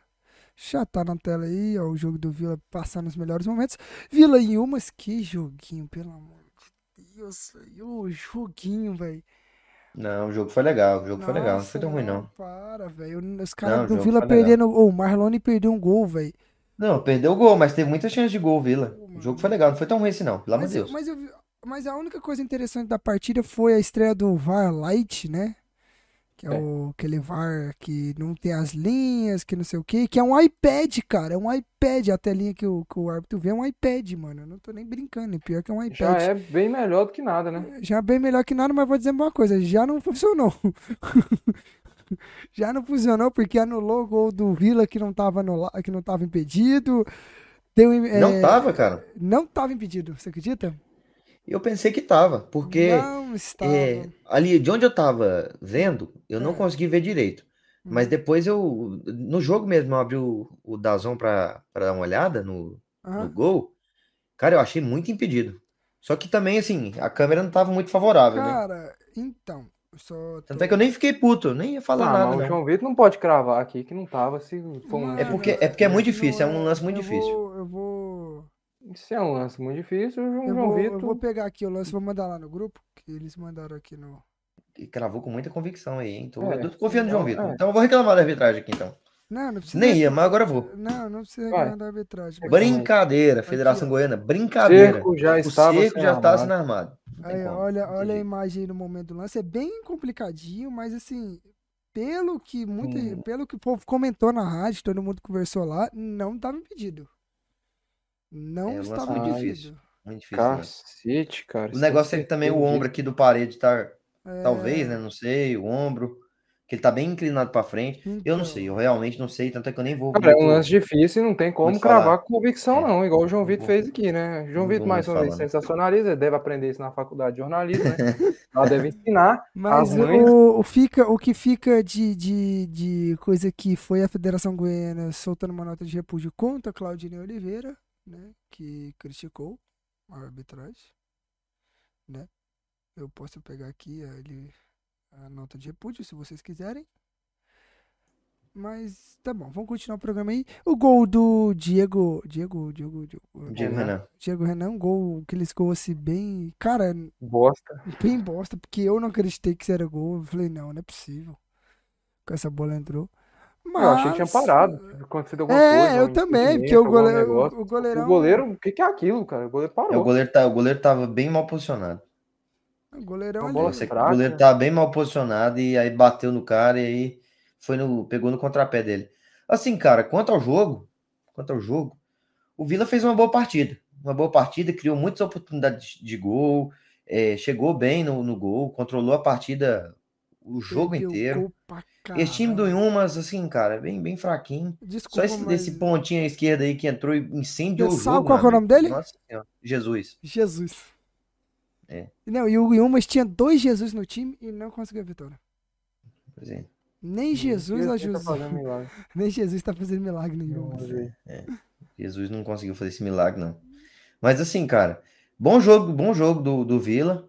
Já tá na tela aí, ó. O jogo do Vila passando os melhores momentos. Vila em umas, que joguinho, pelo amor de Deus. O joguinho, velho. Não, o jogo foi legal, o jogo foi legal, não foi Nossa, tão ruim não. Para, velho. Os caras o do Vila perdendo. Ô, o Marlone perdeu um gol, velho. Não, perdeu o gol, mas teve muita chance de gol, o Vila. Pô, O jogo foi legal, não foi tão ruim assim não, pelo amor de Deus. mas, eu mas a única coisa interessante da partida foi a estreia do VAR Lite, né? Que é, É. o, aquele VAR que não tem as linhas, que não sei o que, que é um iPad, cara. É um iPad. A telinha que o, que o árbitro vê é um iPad, mano. Eu não tô nem brincando. Pior que é um iPad. Já é bem melhor do que nada, né? Já é bem melhor que nada, mas vou dizer uma coisa, já não funcionou. já não funcionou porque anulou o gol do Vila que não tava, anula- que não tava impedido. Deu, Não é, tava, cara. Não tava impedido, você acredita? Eu pensei que tava, porque Não estava. é, ali de onde eu tava vendo, eu não É. consegui ver direito. Mas Uhum. depois eu, no jogo mesmo, eu abri o, o Dazon pra, pra dar uma olhada no, no gol. Cara, eu achei muito impedido. Só que também, assim, a câmera não tava muito favorável, né? Cara, então, eu só tô... Tanto é que eu nem fiquei puto, eu nem ia falar Ah, nada, mas o não. João Vitor não pode cravar aqui que não tava. Se for um... É porque- é porque é muito não difícil, é um lance muito eu difícil. Vou, eu vou, Se é um lance muito difícil, João, eu João vou, eu Vitor. vou pegar aqui o lance, vou mandar lá no grupo, que eles mandaram aqui no... E cravou com muita convicção aí, hein? Tô, É, eu tô confiando no João então, Vitor. é. Então eu vou reclamar da arbitragem aqui, então. Não, não precisa... Nem ia, mas agora eu vou. Não, não precisa Vai. reclamar da arbitragem. Brincadeira, Federação ó. Goiana, brincadeira. cerco já O estava cerco já tá armado. sendo armado. Aí, olha, olha a imagem aí no momento do lance, é bem complicadinho, mas assim, pelo que muita, Hum. pelo que o povo comentou na rádio, todo mundo conversou lá, não estava impedido. Não É, estava muito difícil. Muito difícil, né? Cacete, cara. O negócio é que também o ombro aqui do parede tá, É, talvez, né? Não sei, o ombro. que ele tá bem inclinado para frente. Eu não Então. sei, eu realmente não sei, tanto é que eu nem vou. Cara, é um lance difícil e não tem como cravar com convicção, É. não, igual o João Vitor vou- fez aqui, né? João Vitor, mais uma vez, sensacionaliza, ele deve aprender isso na faculdade de jornalismo, né? Ela deve ensinar Mas as mães. o, o, fica, o que fica de, de, de coisa que foi a Federação Goiana soltando uma nota de repúdio contra Claudinei Oliveira, né? Que criticou a arbitragem, né? Eu posso pegar aqui a, ele, a nota de repúdio, se vocês quiserem. Mas tá bom, vamos continuar o programa aí. O gol do Diego. Diego. Diego. Diego, Diego Renan. Diego Renan, um gol, aqueles gols assim, bem. Cara, Bosta. bem bosta, porque eu não acreditei que isso era gol. Eu falei, não, não é possível. Que essa bola entrou. Mas... Eu achei que tinha parado. Tinha acontecido alguma É, coisa. eu um também, porque o goleiro, o goleirão. O goleiro, o que, que é aquilo, cara? O goleiro É, parou. o, goleiro tá, o goleiro tava bem mal posicionado. O goleirão ali. Nossa, fraca. o goleiro tava bem mal posicionado e aí bateu no cara e aí foi no, pegou no contrapé dele. Assim, cara, quanto ao jogo, quanto ao jogo, o Vila fez uma boa partida. Uma boa partida, criou muitas oportunidades de gol, é, chegou bem no, no gol, controlou a partida o jogo Perdeu inteiro. Esse time do. Yumas, assim, cara, bem, bem fraquinho. Só Desculpa, esse, mas... desse pontinho à esquerda aí que entrou e incendiou o sabe jogo. qual é o nome dele? Nossa Senhora. Jesus. Jesus. É. Não, e o Yumas tinha dois Jesus no time e não conseguiu a vitória. Pois é. Nem Jesus Tá ajudou. milagre. Nem Jesus tá fazendo milagre Hum. nenhum. Vamos ver. Jesus não conseguiu fazer esse milagre, não. Mas assim, cara, bom jogo, bom jogo do, do Vila.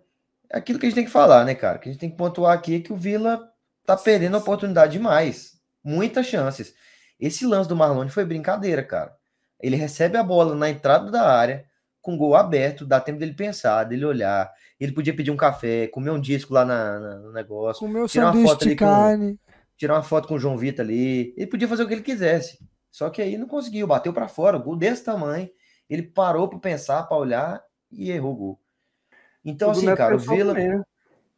É aquilo que a gente tem que falar, né, cara? Que a gente tem que pontuar aqui é que o Vila tá perdendo a oportunidade demais. Muitas chances. Esse lance do Marlone foi brincadeira, cara. Ele recebe a bola na entrada da área, com gol aberto, dá tempo dele pensar, dele olhar. Ele podia pedir um café, comer um disco lá na- na- no negócio, Comeu Tirar uma foto ali com- tirar uma foto com o João Vitor ali. Ele podia fazer o que ele quisesse. Só que aí não conseguiu, bateu para fora, gol desse tamanho. Ele parou para pensar, para olhar e errou o gol. Então, O do assim, Neto cara, o Vila. também, né?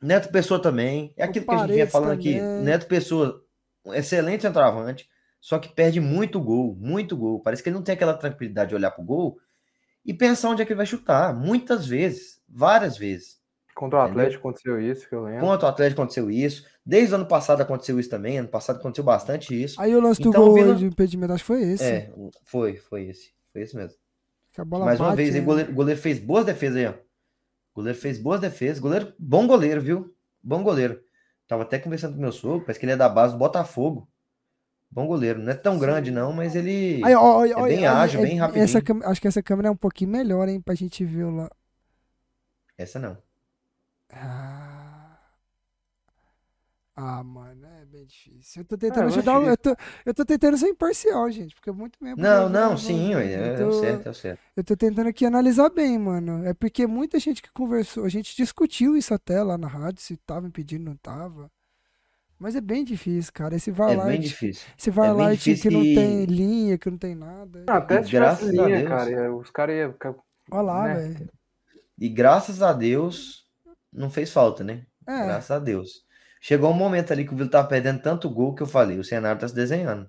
Neto Pessoa também. É O aquilo que a gente vinha falando aqui. também. Neto Pessoa, um excelente centroavante, só que perde muito gol, muito gol. Parece que ele não tem aquela tranquilidade de olhar pro gol e pensar onde é que ele vai chutar. Muitas vezes, várias vezes. Contra o Entendeu? Atlético aconteceu isso, que eu lembro. Contra o Atlético aconteceu isso. Desde o ano passado aconteceu isso também. Ano passado aconteceu bastante isso. Aí o lance do Então, o gol Vila- de impedimento, acho que foi esse. É, foi, foi esse. Foi esse mesmo. Mais uma bate, vez, aí, né? o goleiro, o goleiro fez boas defesas aí, ó. O goleiro fez boas defesas. Goleiro, bom goleiro, viu? Bom goleiro. Tava até conversando com meu sogro, parece que ele é da base do Botafogo. Bom goleiro. Não é tão grande, não, mas ele. Aí, ó, ó, é ó, bem ó, ágil, é- bem rapidinho. essa acho que essa câmera é um pouquinho melhor, hein, pra gente ver lá. Essa não. Ah, ah mano, é bem difícil. Eu tô tentando eu ajudar. Eu tô, eu tô tentando ser imparcial, gente, porque muito mesmo. Não, não, eu- sim, é, eu é o tô- certo, é o certo. Eu tô tentando aqui analisar bem, mano. É porque muita gente que conversou, a gente discutiu isso até lá na rádio, se tava impedindo, não tava. Mas é bem difícil, cara. Esse É Valar, bem difícil. esse Valar que difícil não e- tem linha, que não tem nada. Ah, Até E se graças tivesse a linha, Deus. cara, os caras iam. Olha lá, né? velho. E graças a Deus, não fez falta, né? É, Graças a Deus. Chegou um momento ali que o Vila tava perdendo tanto gol que eu falei, o cenário tá se desenhando.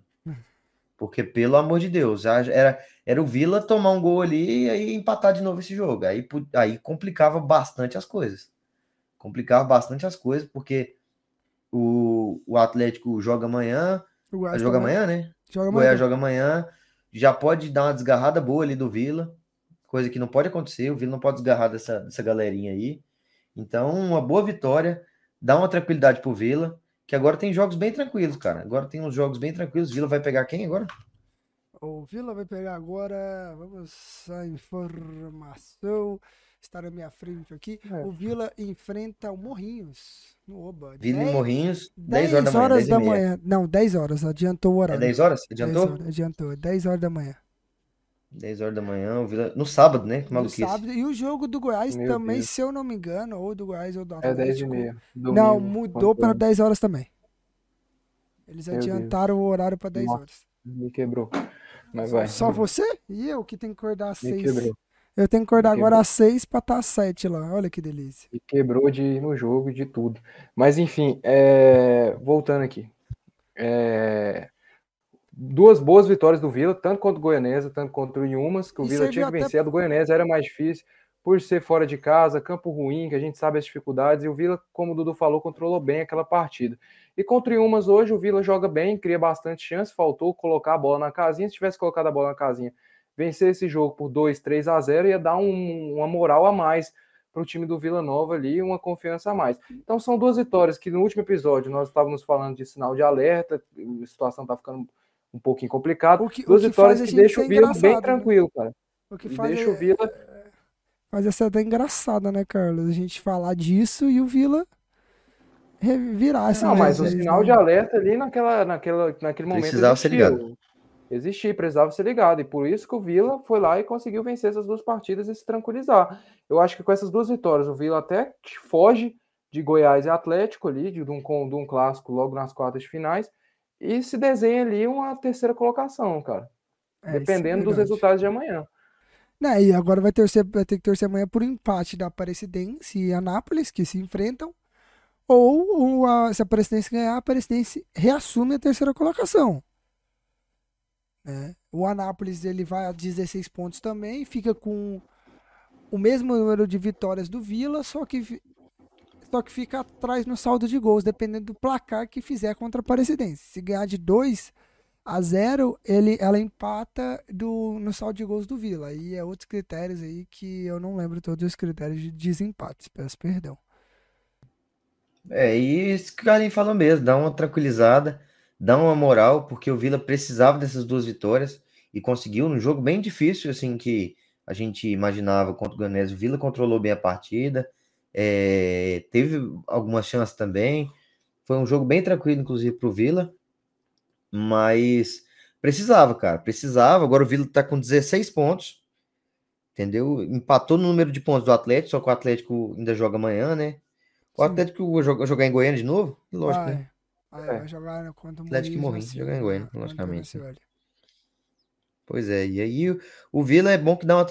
Porque, pelo amor de Deus, era, era o Vila tomar um gol ali e aí empatar de novo esse jogo. Aí, aí complicava bastante as coisas. Complicava bastante as coisas, porque o, o Atlético joga amanhã, joga também. amanhã, né? Joga O Goiás amanhã. joga amanhã, já pode dar uma desgarrada boa ali do Vila, coisa que não pode acontecer, o Vila não pode desgarrar dessa, dessa galerinha aí. Então, uma boa vitória, dá uma tranquilidade pro Vila, que agora tem jogos bem tranquilos, cara. Agora tem uns jogos bem tranquilos. Vila vai pegar quem agora? O Vila vai pegar agora. Vamos à informação. Está na minha frente aqui. É. O Vila enfrenta o Morrinhos no Oba. Vila e Morrinhos, 10 10 horas da manhã. horas 10 e da meia. manhã. Não, 10 horas. Adiantou o É horário. 10 horas? 10 Adiantou? horas, adiantou. 10 horas da manhã. 10 horas da manhã, o Vila... no sábado, né? Que No maluquice. sábado. E o jogo do Goiás Meu também, Deus. se eu não me engano, ou do Goiás ou do É 10 e Atlético. meia. Não, mudou para 10 horas também. Eles Meu Deus. adiantaram o horário para 10 Nossa. horas. Me quebrou. Mas vai. Só você e eu que tenho que acordar às Me 6. quebrou. Eu tenho que acordar agora às 6 para estar às 7 lá. Olha que delícia. E quebrou de ir no jogo e de tudo. Mas enfim, é, voltando aqui. É, Duas boas vitórias do Vila, tanto contra o Goianesa, tanto contra o Inhumas, que o E Vila tinha que até- vencer. A do Goianesa era mais difícil. por ser fora de casa, campo ruim, que a gente sabe as dificuldades, e o Vila, como o Dudu falou, controlou bem aquela partida. E contra o Umas hoje, o Vila joga bem, cria bastante chance, faltou colocar a bola na casinha. Se tivesse colocado a bola na casinha, vencer esse jogo por 2, 3 a 0, ia dar um, uma moral a mais para o time do Vila Nova ali, uma confiança a mais. Então são duas vitórias que no último episódio nós estávamos falando de sinal de alerta, a situação está ficando um pouquinho complicada. Duas vitórias que deixam o Vila bem né? tranquilo, cara. O que faz deixa é... o Vila. Faz essa até engraçada, né, Carlos? A gente falar disso e o Vila virar assim. Não, mas o sinal né? de alerta ali naquela, naquela, naquele momento. Precisava ser ligado. Existir, precisava ser ligado. E por isso que o Vila foi lá e conseguiu vencer essas duas partidas e se tranquilizar. Eu acho que com essas duas vitórias, o Vila até foge de Goiás e Atlético ali, de um, de um clássico logo nas quartas de finais, e se desenha ali uma terceira colocação, cara. É, dependendo é dos resultados de amanhã. Né, e agora vai, torcer, vai ter que torcer amanhã por empate da Aparecidense e Anápolis, que se enfrentam. Ou, ou a, se a Aparecidense ganhar, a Aparecidense reassume a terceira colocação. Né? O Anápolis ele vai a 16 pontos também, fica com o mesmo número de vitórias do Vila, só que só que fica atrás no saldo de gols, dependendo do placar que fizer contra a Aparecidense. Se ganhar de 2 a 0, ele ela empata do no saldo de gols do Vila. E é outros critérios aí que eu não lembro todos os critérios de desempate, peço perdão. É, e isso que o Galinho falou mesmo, dá uma tranquilizada, dá uma moral, porque o Vila precisava dessas duas vitórias e conseguiu num jogo bem difícil, assim, que a gente imaginava contra o Ganés. O Vila controlou bem a partida, é, teve algumas chances também. Foi um jogo bem tranquilo, inclusive, para o Vila, mas precisava, cara, precisava. Agora o Vila está com 16 pontos, entendeu? Empatou no número de pontos do Atlético, só que o Atlético ainda joga amanhã, né? O Atlético vai jogar em Goiânia de novo? Lógico, vai. né? Vai, vai jogar contra o Atlético Morrinho, jogar em Goiânia, logicamente. Pois é, e aí o, o Vila é bom que dá uma,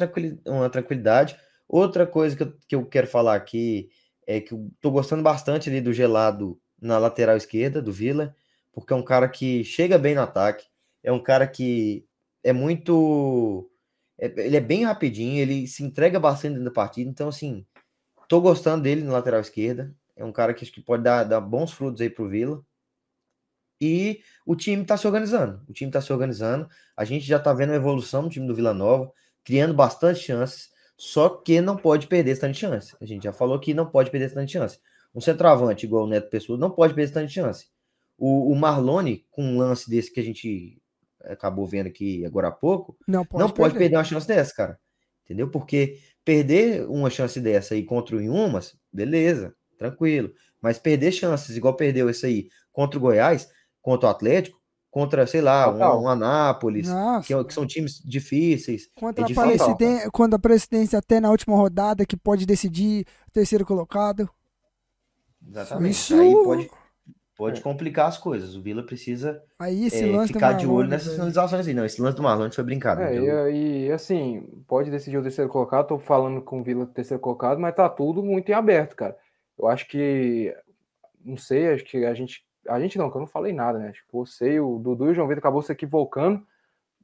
uma tranquilidade. Outra coisa que eu, que eu quero falar aqui é que eu tô gostando bastante ali do gelado na lateral esquerda do Vila, porque é um cara que chega bem no ataque, é um cara que é muito. É, ele é bem rapidinho, ele se entrega bastante dentro da partida, então assim, Tô gostando dele na lateral esquerda. É um cara que acho que pode dar, dar bons frutos aí pro Vila. E o time tá se organizando. O time tá se organizando. A gente já tá vendo a evolução do time do Vila Nova, criando bastante chances. Só que não pode perder esse tanto de chance. A gente já falou que não pode perder esse tanto de chance. Um centroavante igual o Neto Pessoa não pode perder esse tanto de chance. O, o Marlone, com um lance desse que a gente acabou vendo aqui agora há pouco, não pode, não perder. pode perder uma chance dessa, cara. Entendeu? Porque Perder uma chance dessa aí contra o Inhumas, beleza, tranquilo. Mas perder chances, igual perdeu esse aí contra o Goiás, contra o Atlético, contra, sei lá, um, um Anápolis, que, é que, são times difíceis. Contra, é a presidência, contra a presidência até na última rodada, que pode decidir terceiro colocado. Exatamente. Isso... Aí pode, pode é. complicar as coisas. O Vila precisa aí, é, ficar de olho nessas finalizações aí. Não, esse lance do Marlon foi brincado. É, e, e, assim, pode decidir o terceiro colocado. Tô falando com o Vila terceiro colocado, mas tá tudo muito em aberto, cara. Eu acho que. Não sei, acho que a gente. A gente não, que eu não falei nada, né? Acho que você, o Dudu e o João Vitor acabou se equivocando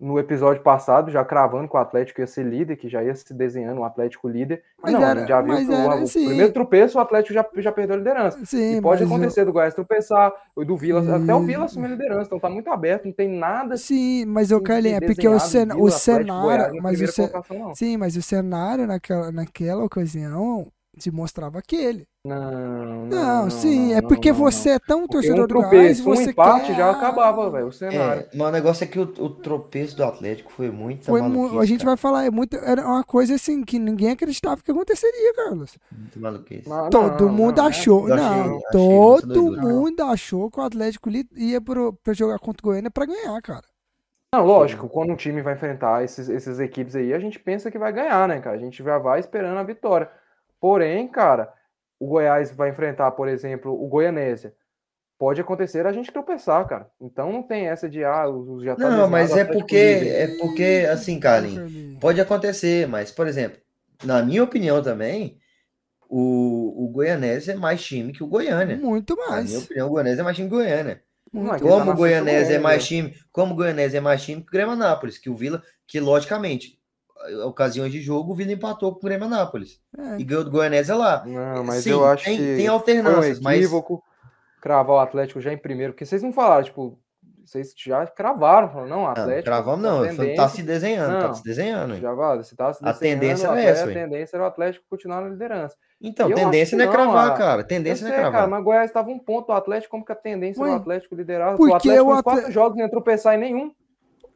no episódio passado, já cravando que o Atlético ia ser líder, que já ia se desenhando um Atlético líder. Mas não, era, já viu que o, o primeiro tropeço, o Atlético já, já perdeu a liderança. Sim, e pode acontecer eu... do Goiás tropeçar, do Vila, até o Vila assumir a liderança, então tá muito aberto, não tem nada. Sim, mas o Carlinhos, é porque o, cen Vila, o cenário. Goiás, mas o ce... Sim, mas o cenário naquela, naquela ocasião se mostrava aquele. Não, não, não, sim, não, é porque você é tão torcedor um tropeço, do Goiás, você um empate quer... já acabava, velho, o cenário. É, mas o negócio é que o, o tropeço do Atlético foi muito foi mu A gente vai falar, é muito, era uma coisa assim que ninguém acreditava que aconteceria, Carlos. Muito maluquice. todo mundo achou, não, achei, todo achei mundo achou que o Atlético ia pro, pra jogar contra o Goiânia pra ganhar, cara. Não, lógico, quando um time vai enfrentar esses, essas equipes aí, a gente pensa que vai ganhar, né, cara? A gente já vai esperando a vitória. Porém, cara, o Goiás vai enfrentar, por exemplo, o Goianésia. Pode acontecer a gente tropeçar, cara. Então não tem essa de ah, já tá Não, mas é porque é porque assim, Carlin, pode acontecer, mas por exemplo, na minha opinião também, o, o Goianese é mais time que o Goiânia. Muito mais. Na minha opinião, o Goianese é mais time que o Goiânia. Muito como tá o Goianese é mais time, como o Goianese é mais time que o Grêmio Anápolis, que o Vila, que logicamente ocasiões de jogo, o Vila empatou com o Grêmio Anápolis. É. E ganhou do Goianésia lá. Não, mas Sim, eu acho tem, que tem foi um alternâncias, mas equívoco cravar o Atlético já em primeiro, porque vocês não falaram, tipo, vocês já cravaram, falaram, não, o Não, Atlético. cravamos a não, tá tendência- se desenhando, tá Não, se desenhando. Já vale, você tá se A desenhando, tendência o era Atlético- essa, A tendência era o Atlético continuar na liderança. Então, eu tendência não é não, cravar, a- cara. Tendência não é cara, cravar. mas Goiás estava um ponto do Atlético, como que a tendência Ué, do Atlético liderar? por O Atlético o em quatro jogos não entrou pensar em nenhum.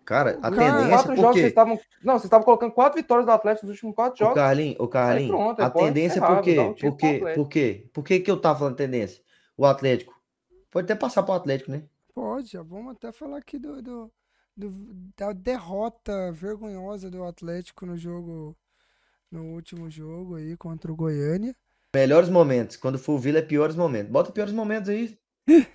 Cara, a Cara, tendência, quatro por jogos vocês estavam. Não, vocês estavam colocando quatro vitórias do Atlético nos últimos quatro O jogos. Carlinho, o Carlinho, pronto, a tendência por quê? um Por quê? Por quê? Por que que eu tava falando tendência? O Atlético. Pode até passar pro Atlético, né? Pode, já vamos até falar aqui do, do- do- da derrota vergonhosa do Atlético no jogo, no último jogo aí contra o Goiânia. Melhores momentos. Quando for o Vila é piores momentos. Bota piores momentos aí.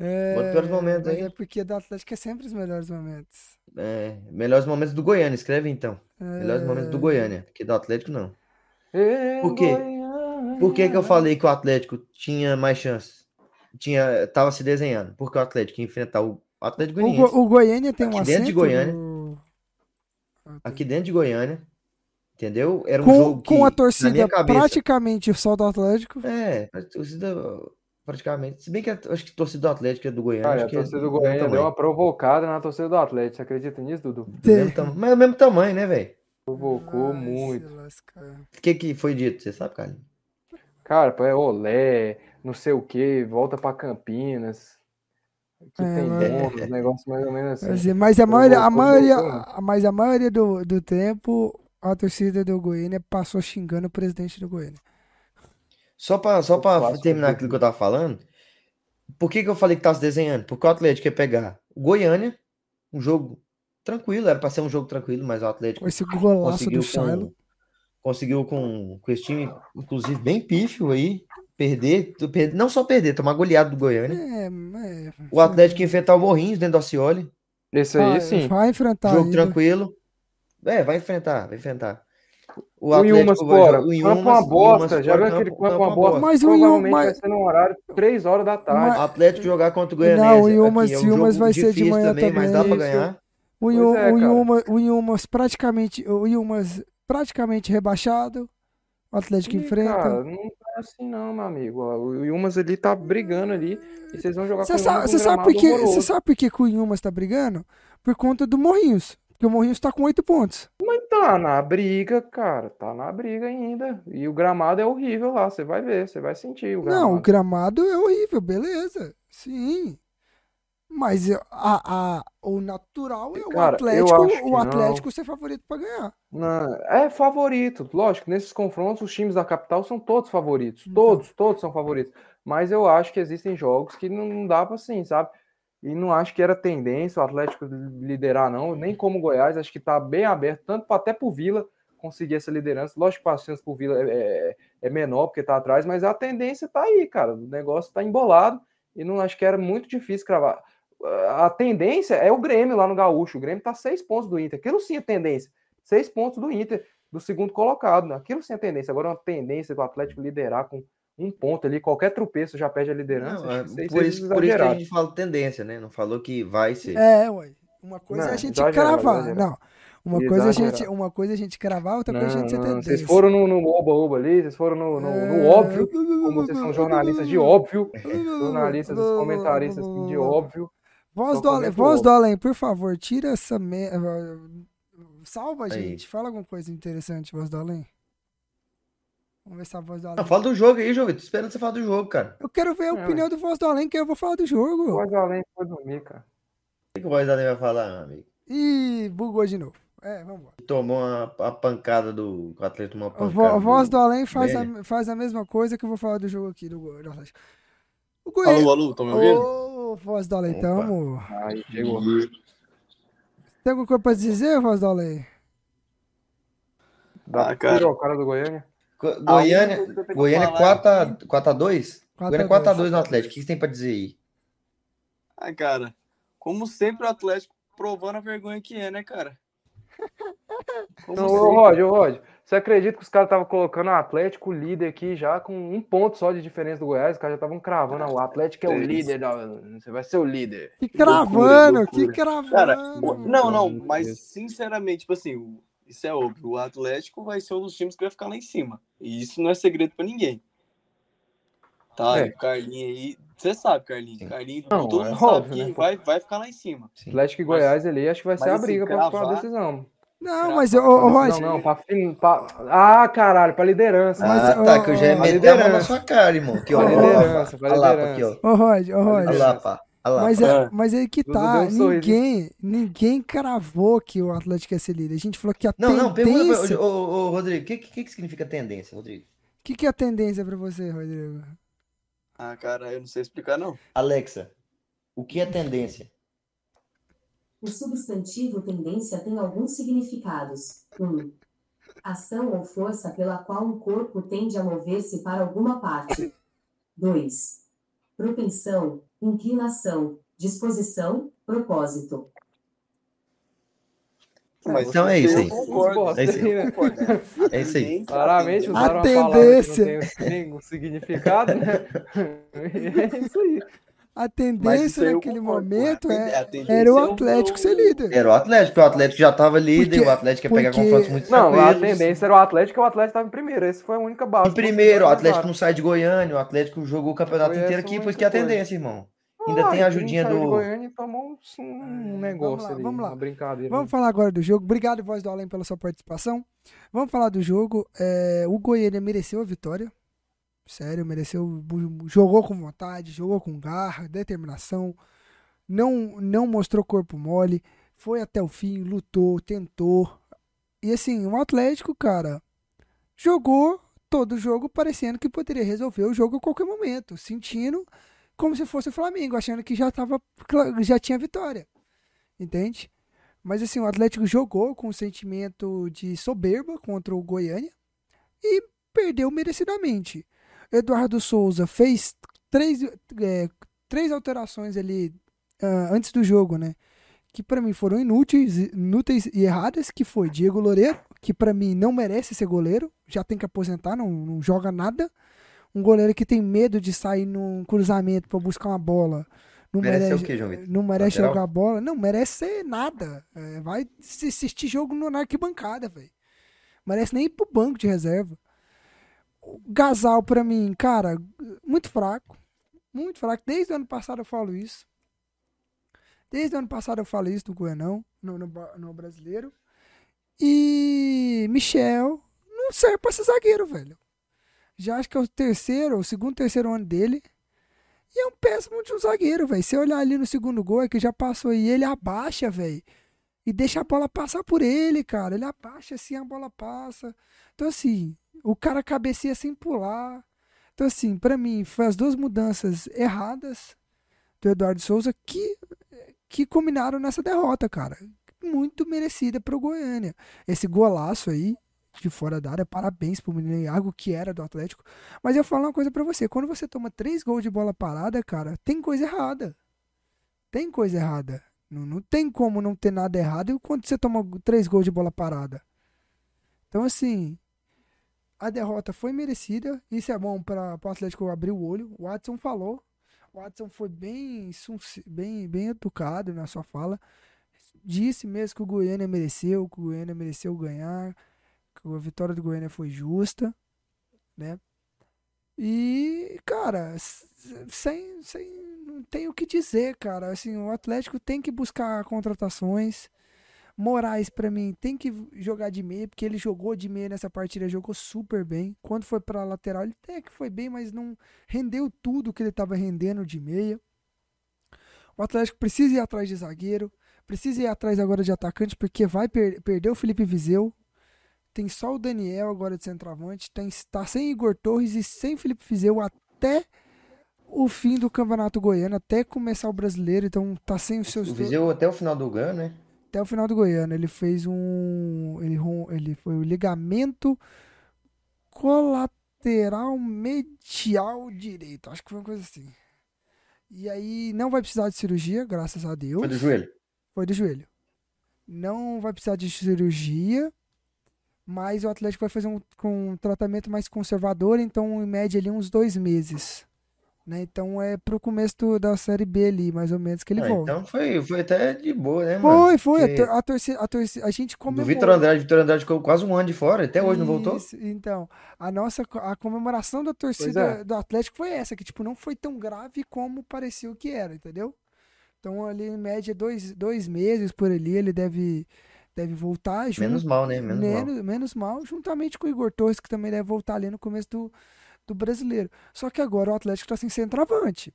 É, piores momentos mas aí. é porque do Atlético é sempre os melhores momentos. É, melhores momentos do Goiânia. Escreve então. Melhores momentos do É, Goiânia. Porque do Atlético não. Ê, Por quê? Goiânia. Por que que eu falei que o Atlético tinha mais chances? Tinha, tava se desenhando. Porque o Atlético ia enfrentar o Atlético O, Go- Goianiense. o Goiânia tem um Aqui dentro de Goiânia. no-. Aqui dentro de Goiânia. Entendeu? Era um com, jogo que, com a torcida praticamente só do Atlético. É, a torcida praticamente. Se bem que acho que a torcida do Atlético é do Goiânia. Cara, a que é torcida do do Goiânia deu uma provocada na torcida do Atlético. Você acredita nisso, Dudu? Mas é o mesmo tamanho, né, velho? Provocou Vai muito. O que, que foi dito? Você sabe, cara? Cara, é olé, não sei o que, volta pra Campinas. Que É, tem mas- dono, negócio mais ou menos assim. Mas a maioria, a maioria, provocou. a- mas a maioria do, do tempo a torcida do Goiânia passou xingando o presidente do Goiânia. Só pra, só pra terminar aquilo que eu tava falando, por que, que eu falei que tava se desenhando? Porque o Atlético ia pegar o Goiânia, um jogo tranquilo, era pra ser um jogo tranquilo, mas o Atlético esse golaço conseguiu do Shiloh. com, conseguiu com, com esse time, inclusive, bem pífio aí, perder, per- não só perder, tomar goleado do Goiânia. É, é, O Atlético ia enfrentar o Morrinhos dentro do Acioli. Esse aí, vai, sim. vai enfrentar Jogo ainda. tranquilo. É, vai enfrentar, vai enfrentar. O O Inhumas vai fora. o Campo Inhumas- uma bosta. Inhumas Já viu aquele campo- campo campo uma bosta? Mas o Inhumas- vai ser no horário 3 horas da tarde. O Atlético jogar contra o Não, Goianese. o Inhumas- aqui, é um Inhumas vai ser de manhã mas dá pra também, ganhar. O, Inhu- é, o. Inhumas, o Inhumas praticamente, o Inhumas praticamente rebaixado. O Atlético Ih, enfrenta. Cara, não é assim não, meu amigo. O Yumas ali tá brigando ali e vocês vão jogar Você com sabe, um você sabe por gramado que, horroroso. você sabe por que que o Inhumas tá brigando? Por conta do Morrinhos. Porque o Morrinhos tá com oito pontos. Tá na briga, cara. Tá na briga ainda. E o gramado é horrível lá. Você vai ver, você vai sentir o Não, o gramado. gramado é horrível, beleza. Sim. Mas a, a, o natural é o Cara, Atlético, o não. Atlético ser favorito pra ganhar. Não, é favorito, lógico. Nesses confrontos, os times da capital são todos favoritos. Então. Todos, todos são favoritos. Mas eu acho que existem jogos que não, não dá pra assim, sabe? E não acho que era tendência o Atlético liderar, não. Nem como o Goiás, acho que tá bem aberto, tanto até pro Vila conseguir essa liderança. Lógico que a chance pro Vila é, é- é menor porque tá atrás, mas a tendência tá aí, cara. O negócio tá embolado e não acho que era muito difícil cravar. A tendência é o Grêmio lá no Gaúcho. O Grêmio tá seis pontos do Inter. Aquilo sim é tendência. Seis pontos do Inter, do segundo colocado. Né? Aquilo sim é tendência. Agora, uma tendência do Atlético liderar com um ponto ali, qualquer tropeço já perde a liderança. Não, é acho que isso por, isso, é por isso que a gente fala tendência, né? Não falou que vai ser. É, ué. Uma coisa é a Não, gente exagerado, cravar. exagerado. Não. Uma coisa, é a gente, uma coisa é a gente cravar, outra coisa é a Não, gente ser não, tendência. vocês foram no no oba-oba ali, vocês foram no, no- no É. óbvio, como vocês são jornalistas de óbvio, jornalistas, comentaristas de óbvio. Voz do, além, voz do além, por favor, tira essa. Me... Salva a Aí. gente. Fala alguma coisa interessante, voz do além. Vamos ver se a voz do além. Não, fala do jogo aí, João. Tô esperando você falar do jogo, cara. Eu quero ver a É, opinião do voz do além, que eu vou falar do jogo. Voz além foi dormir, cara. O que que o voz da vai falar, meu amigo? Ih, bugou de novo. É, vamos embora. Tomou uma, a pancada do. O Atlético tomou uma A vo- pancada. a voz do do- além faz a, faz a mesma coisa que eu vou falar do jogo aqui do do Atlético. O. Alô, alô, estão me ouvindo? Ô, voz do além, Opa. tamo. Aí chegou. Tem alguma coisa pra dizer, voz do além? Dá Ah, cara. tiro ao cara do Goiânia. Goiânia, que Goiânia falar 4x2? 4x2? 4 Goiânia a 2. 4x2 no Atlético. O que você tem pra dizer aí? Ah, cara, como sempre o Atlético provando a vergonha que é, né, cara? Como Não, ô Rod, ô Rod, você acredita que os caras estavam colocando o Atlético líder aqui já com um ponto só de diferença do Goiás? Os caras já estavam cravando, ah, o Atlético é o É líder, da... você vai ser o líder. Que Loucura, cravando, que loucura. cravando. Cara, não, não, mas sinceramente, tipo assim, o- Isso é óbvio. O Atlético vai ser um dos times que vai ficar lá em cima. E isso não é segredo pra ninguém. Tá, É. e o Carlinhos aí. Você sabe, Carlinhos. Sim. Carlinhos, Não, todo é mundo sabe óbvio, que né? vai, vai ficar lá em cima. Sim. Atlético e Mas- Goiás ali, acho que vai ser a assim, briga pra, pra cravar- decisão. Não, mas, ô, Pra ô, Roger, não, pra, fin- pra- Ah, caralho, pra liderança. Mas, ah, tá, que eu já ia meter a mão na liderança. sua cara, irmão. Aqui, ó. Pra liderança, pra Olha lá, pá, liderança. aqui, ó. ô, Roger, ô, Olha Roger. lá, pá. Lá. Mas, é, É. mas aí que tá, um sorriso. ninguém, ninguém cravou que o Atlético ia ser líder. A gente falou que a Não, não, pergunta tendência... pra... Ô, ô, ô, Rodrigo, o que, que, que significa tendência, Rodrigo? O que, que é a tendência pra você, Rodrigo? Ah, cara, eu não sei explicar, não. Alexa, o que é tendência? O substantivo tendência tem alguns significados. 1. Um, ação ou força pela qual um corpo tende a mover-se para alguma parte. 2. Propensão, inclinação, disposição, propósito. Mas Então é isso eu aí. concordo, É isso aí. É isso aí. Claramente usaram A uma palavra que não tem nenhum significado, né? é isso aí. A tendência naquele concordo, momento é, era o é Atlético ser líder. Era o Atlético, porque o Atlético já tava líder, Porque- o Atlético ia pegar porque- confrontos muito Não, a tendência era o Atlético e o Atlético estava em primeiro. Essa foi a única base. Em primeiro, o que Atlético não sai de Goiânia, o Atlético jogou o campeonato Foi inteiro aqui, pois que é a tendência, irmão. Ainda Ah, tem a ajudinha do. Goiânia tomou um, um negócio vamos lá, ali, vamos lá. uma brincadeira. Vamos falar agora do jogo. Obrigado, Voz do Além, pela sua participação. Vamos falar do jogo. É, o Goiânia mereceu a vitória. Sério, mereceu. Jogou com vontade, jogou com garra, determinação. Não, não mostrou corpo mole. Foi até o fim, lutou, tentou. E assim, o Atlético, cara, jogou todo o jogo parecendo que poderia resolver o jogo a qualquer momento. Sentindo como se fosse o Flamengo, achando que já, tava, já tinha vitória. Entende? Mas assim, o Atlético jogou com um sentimento de soberba contra o Goiânia e perdeu merecidamente. Eduardo Souza fez três, é, três alterações ali ah, antes do jogo, né? Que pra mim foram inúteis, inúteis e erradas, que foi Diego Loureiro, que pra mim não merece ser goleiro, já tem que aposentar, não, não joga nada. Um goleiro que tem medo de sair num cruzamento pra buscar uma bola. Não Merece merece, o quê, João Vitor? não merece Lateral? jogar bola. Não, merece ser nada. É, vai assistir jogo no- na arquibancada, velho. Merece nem ir pro banco de reserva. O Gasal, pra mim, cara, muito fraco. Muito fraco. Desde o ano passado eu falo isso. Desde o ano passado eu falo isso do Goianão, no, no, no brasileiro. E Michel não serve pra ser zagueiro, velho. Já acho que é o terceiro, o segundo, terceiro ano dele. E é um péssimo de um zagueiro, velho. Se olhar ali no segundo gol, é que já passou e ele abaixa, velho. E deixa a bola passar por ele, cara. Ele abaixa assim, a bola passa. Então, assim, o cara cabeceia sem pular. Então, assim, pra mim, foi as duas mudanças erradas do Eduardo Souza que, que combinaram nessa derrota, cara. Muito merecida pro Goiânia. Esse golaço aí, de fora da área, parabéns pro menino Iago, que era do Atlético. Mas eu falo uma coisa pra você: quando você toma três gols de bola parada, cara, tem coisa errada. Tem coisa errada. Não, não tem como não ter nada errado quando você toma três gols de bola parada. Então, assim, a derrota foi merecida. Isso é bom para o Atlético abrir o olho. O Watson falou. O Watson foi bem, bem, bem educado na sua fala. Disse mesmo que o Goiânia mereceu, que o Goiânia mereceu ganhar, que a vitória do Goiânia foi justa, né? E, cara, sem, sem, não tem o que dizer, cara. Assim, o Atlético tem que buscar contratações. Moraes, pra mim, tem que jogar de meia, porque ele jogou de meia nessa partida, jogou super bem. Quando foi pra lateral, ele até que foi bem, mas não rendeu tudo que ele tava rendendo de meia. O Atlético precisa ir atrás de zagueiro, precisa ir atrás agora de atacante, porque vai per perder o Felipe Viseu. Tem só o Daniel agora de centroavante, tem, tá sem Igor Torres e sem Felipe Viseu até o fim do Campeonato Goiano, até começar o brasileiro, então tá sem os seus O dois Viseu até o final do Gan, né? Até o final do Goiano. Ele fez um. Ele, ele foi o ligamento colateral medial direito. Acho que foi uma coisa assim. E aí não vai precisar de cirurgia, graças a Deus. Foi do joelho. Foi do joelho. Não vai precisar de cirurgia, mas o Atlético vai fazer um, um tratamento mais conservador, então em média ali uns dois meses. Né? Então é pro começo do- da Série B ali, mais ou menos, que ele Ah, volta. então foi, foi até de boa, né, mano? Foi, foi. Porque A, tor- a torcida, a torcida, a gente Do comemorou. Vitor Andrade, Vitor Andrade ficou quase um ano de fora, até hoje não voltou? Isso, Então, a nossa a comemoração da torcida é. do Atlético foi essa, que tipo, não foi tão grave como pareceu que era, entendeu? Então, ali, em média, dois, dois meses por ali, ele deve, deve voltar. jun- Menos mal, né? Menos mal. menos, menos mal, juntamente com o Igor Torres, que também deve voltar ali no começo do, do brasileiro. Só que agora o Atlético tá sem centroavante.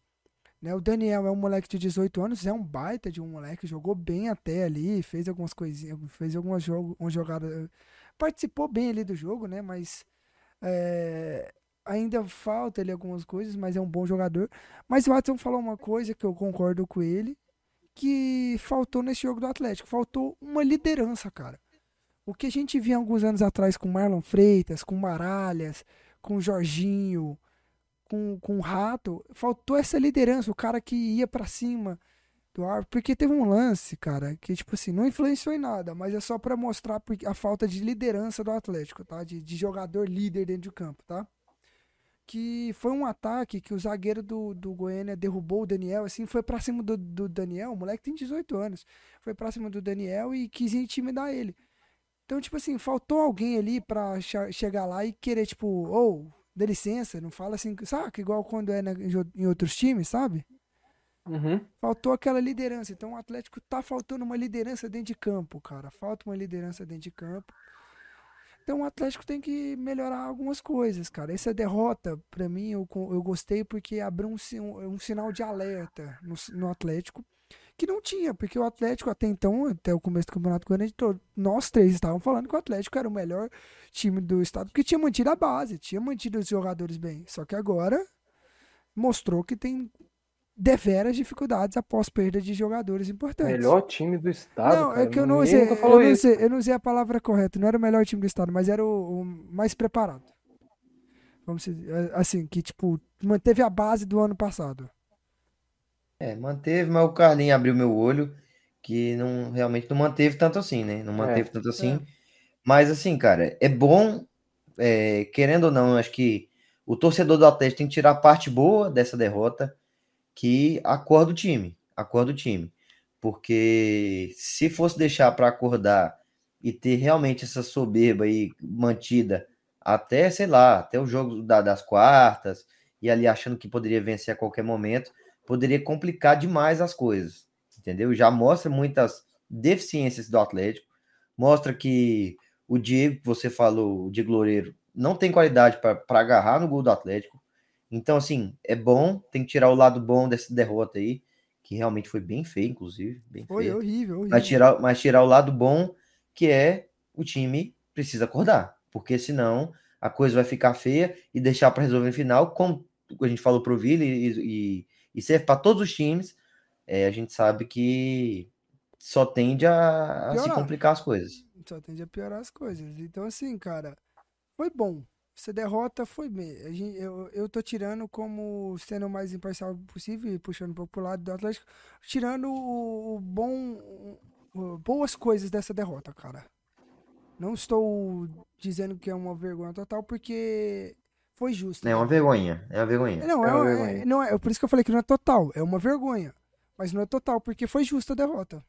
Né? O Daniel é um moleque de 18 anos, é um baita de um moleque, jogou bem até ali, fez algumas coisinhas, fez algumas jogo, uma jogada, participou bem ali do jogo, né? Mas é, ainda falta ele algumas coisas, mas é um bom jogador. Mas o Watson falou uma coisa que eu concordo com ele, que faltou nesse jogo do Atlético, faltou uma liderança, cara. O que a gente via alguns anos atrás com Marlon Freitas, com Maralhas, com Jorginho, com, com o Rato, faltou essa liderança, o cara que ia pra cima do árbitro, porque teve um lance, cara, que tipo assim, não influenciou em nada, mas é só pra mostrar a falta de liderança do Atlético, tá? De, de jogador líder dentro de campo, tá? Que foi um ataque que o zagueiro do, do Goiânia derrubou o Daniel, assim, foi pra cima do, do Daniel, o moleque tem 18 anos, foi pra cima do Daniel e quis intimidar ele. Então, tipo assim, faltou alguém ali pra che- chegar lá e querer, tipo, ou, dê licença, não fala assim, saca? Igual quando é na- em outros times, sabe? Uhum. Faltou aquela liderança. Então o Atlético tá faltando uma liderança dentro de campo, cara. Falta uma liderança dentro de campo. Então o Atlético tem que melhorar algumas coisas, cara. Essa derrota, pra mim, eu, eu gostei porque abriu um, um, um sinal de alerta no, no Atlético. Que não tinha, porque o Atlético até então, até o começo do Campeonato Goianiense, nós três estavam falando que o Atlético era o melhor time do estado, porque tinha mantido a base, tinha mantido os jogadores bem. Só que agora mostrou que tem deveras dificuldades após perda de jogadores importantes. Melhor time do estado, não, cara. é que eu não usei, eu não usei, eu não usei a palavra correta, não era o melhor time do estado, mas era o, o mais preparado. Vamos dizer, assim, que tipo, manteve a base do ano passado. É, manteve, mas o Carlinhos abriu meu olho, que não realmente não manteve tanto assim, né? Não manteve tanto assim. Mas assim, cara, é bom, é, querendo ou não, acho que o torcedor do Atlético tem que tirar a parte boa dessa derrota, que acorda o time, acorda o time. Porque se fosse deixar para acordar e ter realmente essa soberba aí mantida até, sei lá, até o jogo da- das quartas, e ali achando que poderia vencer a qualquer momento, poderia complicar demais as coisas, entendeu? Já mostra muitas deficiências do Atlético, mostra que o Diego, que você falou, o Diego Loureiro, não tem qualidade para agarrar no gol do Atlético. Então, assim, é bom, tem que tirar o lado bom dessa derrota aí, que realmente foi bem feio, inclusive, bem Foi feia. horrível, horrível. Mas tirar, mas tirar o lado bom, que é o time precisa acordar, porque senão a coisa vai ficar feia e deixar para resolver no final, como a gente falou pro Vila e, e, e serve para todos os times, é, a gente sabe que só tende a, a se complicar as coisas. Só tende a piorar as coisas. Então, assim, cara, foi bom. Essa derrota foi bem. Eu, eu tô tirando como sendo o mais imparcial possível e puxando um pouco pro lado do Atlético, tirando o, o bom, o- boas coisas dessa derrota, cara. Não estou dizendo que é uma vergonha total, porque foi justo. É uma vergonha, é uma vergonha. Não, É é, uma uma- é- vergonha. não é, por isso que eu falei que não é total, é uma vergonha. Mas não é total, porque foi justa a derrota.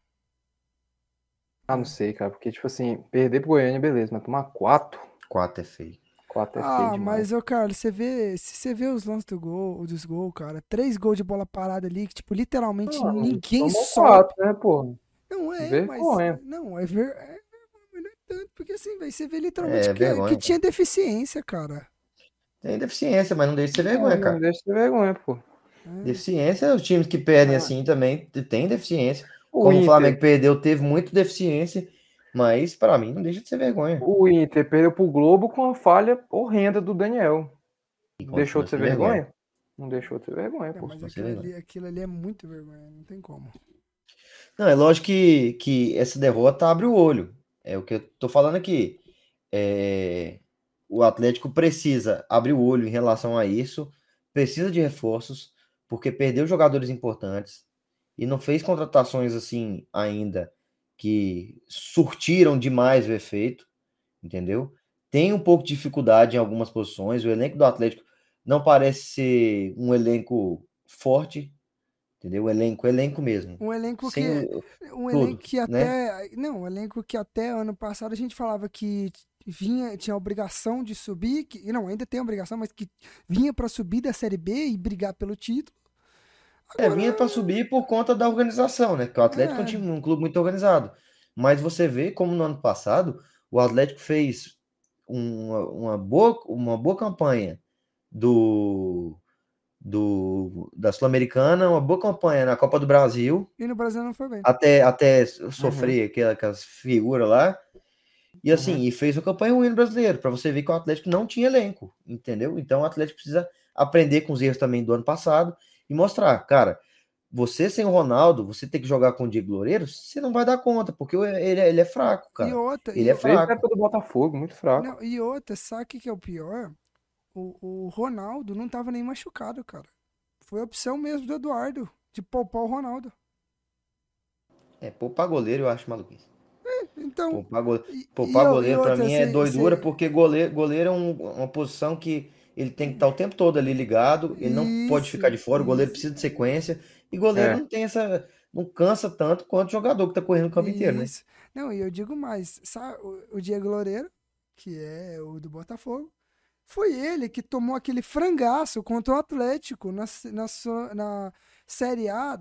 Ah, não sei, cara. Porque, tipo assim, perder pro Goiânia, beleza, mas tomar quatro. Quatro é feio. Quatro é feio Ah, demais. mas, ô Carlos, você vê, se você vê os lances do gol, dos gols, cara, três gols de bola parada ali, que, tipo, literalmente Ah, ninguém sobe. quatro, né, pô? Não é, Vergonha. mas. Não, é ver. É, não é tanto, porque assim, velho, você vê literalmente É, que, que cara. tinha deficiência, cara. Tem deficiência, mas não deixa de ser vergonha, Não, cara. Não deixa de ter vergonha, pô. É. Deficiência, os times que perdem Ah. assim também tem deficiência. O Como o Inter, Flamengo perdeu, teve muito deficiência, mas para mim não deixa de ser vergonha. o Inter perdeu pro Globo com a falha horrenda do Daniel. Deixou de ser sendo vergonha? Não deixou de ser vergonha, É, pô. mas aquilo vergonha. ali, aquilo ali é muito vergonha, não tem como. Não, é lógico que, que essa derrota abre o olho. É o que eu tô falando aqui. É, o Atlético precisa abrir o olho em relação a isso, precisa de reforços, porque perdeu jogadores importantes e não fez contratações assim ainda que surtiram demais o efeito, entendeu? Tem um pouco de dificuldade em algumas posições. O elenco do Atlético não parece ser um elenco forte, entendeu? Um elenco, elenco mesmo. Um elenco Sem que. o- Um tudo, elenco que né? até. Não, um elenco que até ano passado a gente falava que vinha, tinha a obrigação de subir, que, não, ainda tem a obrigação, mas que vinha pra subir da Série B e brigar pelo título. É, vinha para subir por conta da organização, né? Porque o Atlético é um, É. time- um clube muito organizado. Mas você vê como no ano passado o Atlético fez uma, uma boa, uma boa campanha do, do da Sul-Americana, uma boa campanha na Copa do Brasil, E no Brasil não foi bem. até, até sofrer aquela- aquelas figuras lá. E assim, e fez uma campanha ruim no brasileiro, para você ver que o Atlético não tinha elenco, entendeu? Então o Atlético precisa aprender com os erros também do ano passado e mostrar, cara, você sem o Ronaldo, você tem que jogar com o Diego Loureiro, você não vai dar conta, porque ele, ele é fraco, E cara. outra, Ele e é fraco. época do Botafogo, muito fraco. Não, e outra, sabe o que que é o pior? O, o Ronaldo não tava nem machucado, cara. Foi a opção mesmo do Eduardo, de poupar o Ronaldo. É, poupar goleiro eu acho maluquice. Então, Poupar, go... poupar e goleiro pra outra, mim é cê- doidura, cê- porque goleiro, goleiro é um- uma posição que ele tem que estar o tempo todo ali ligado, ele não pode Isso, ficar de fora, o goleiro isso. precisa de sequência, e goleiro É. não tem essa. não cansa tanto quanto o jogador que tá correndo o campo inteiro, né? Isso. Não, e eu digo mais, sabe, o, Diego Loureiro, que é o do Botafogo, foi ele que tomou aquele frangaço contra o Atlético na, na, na Série A.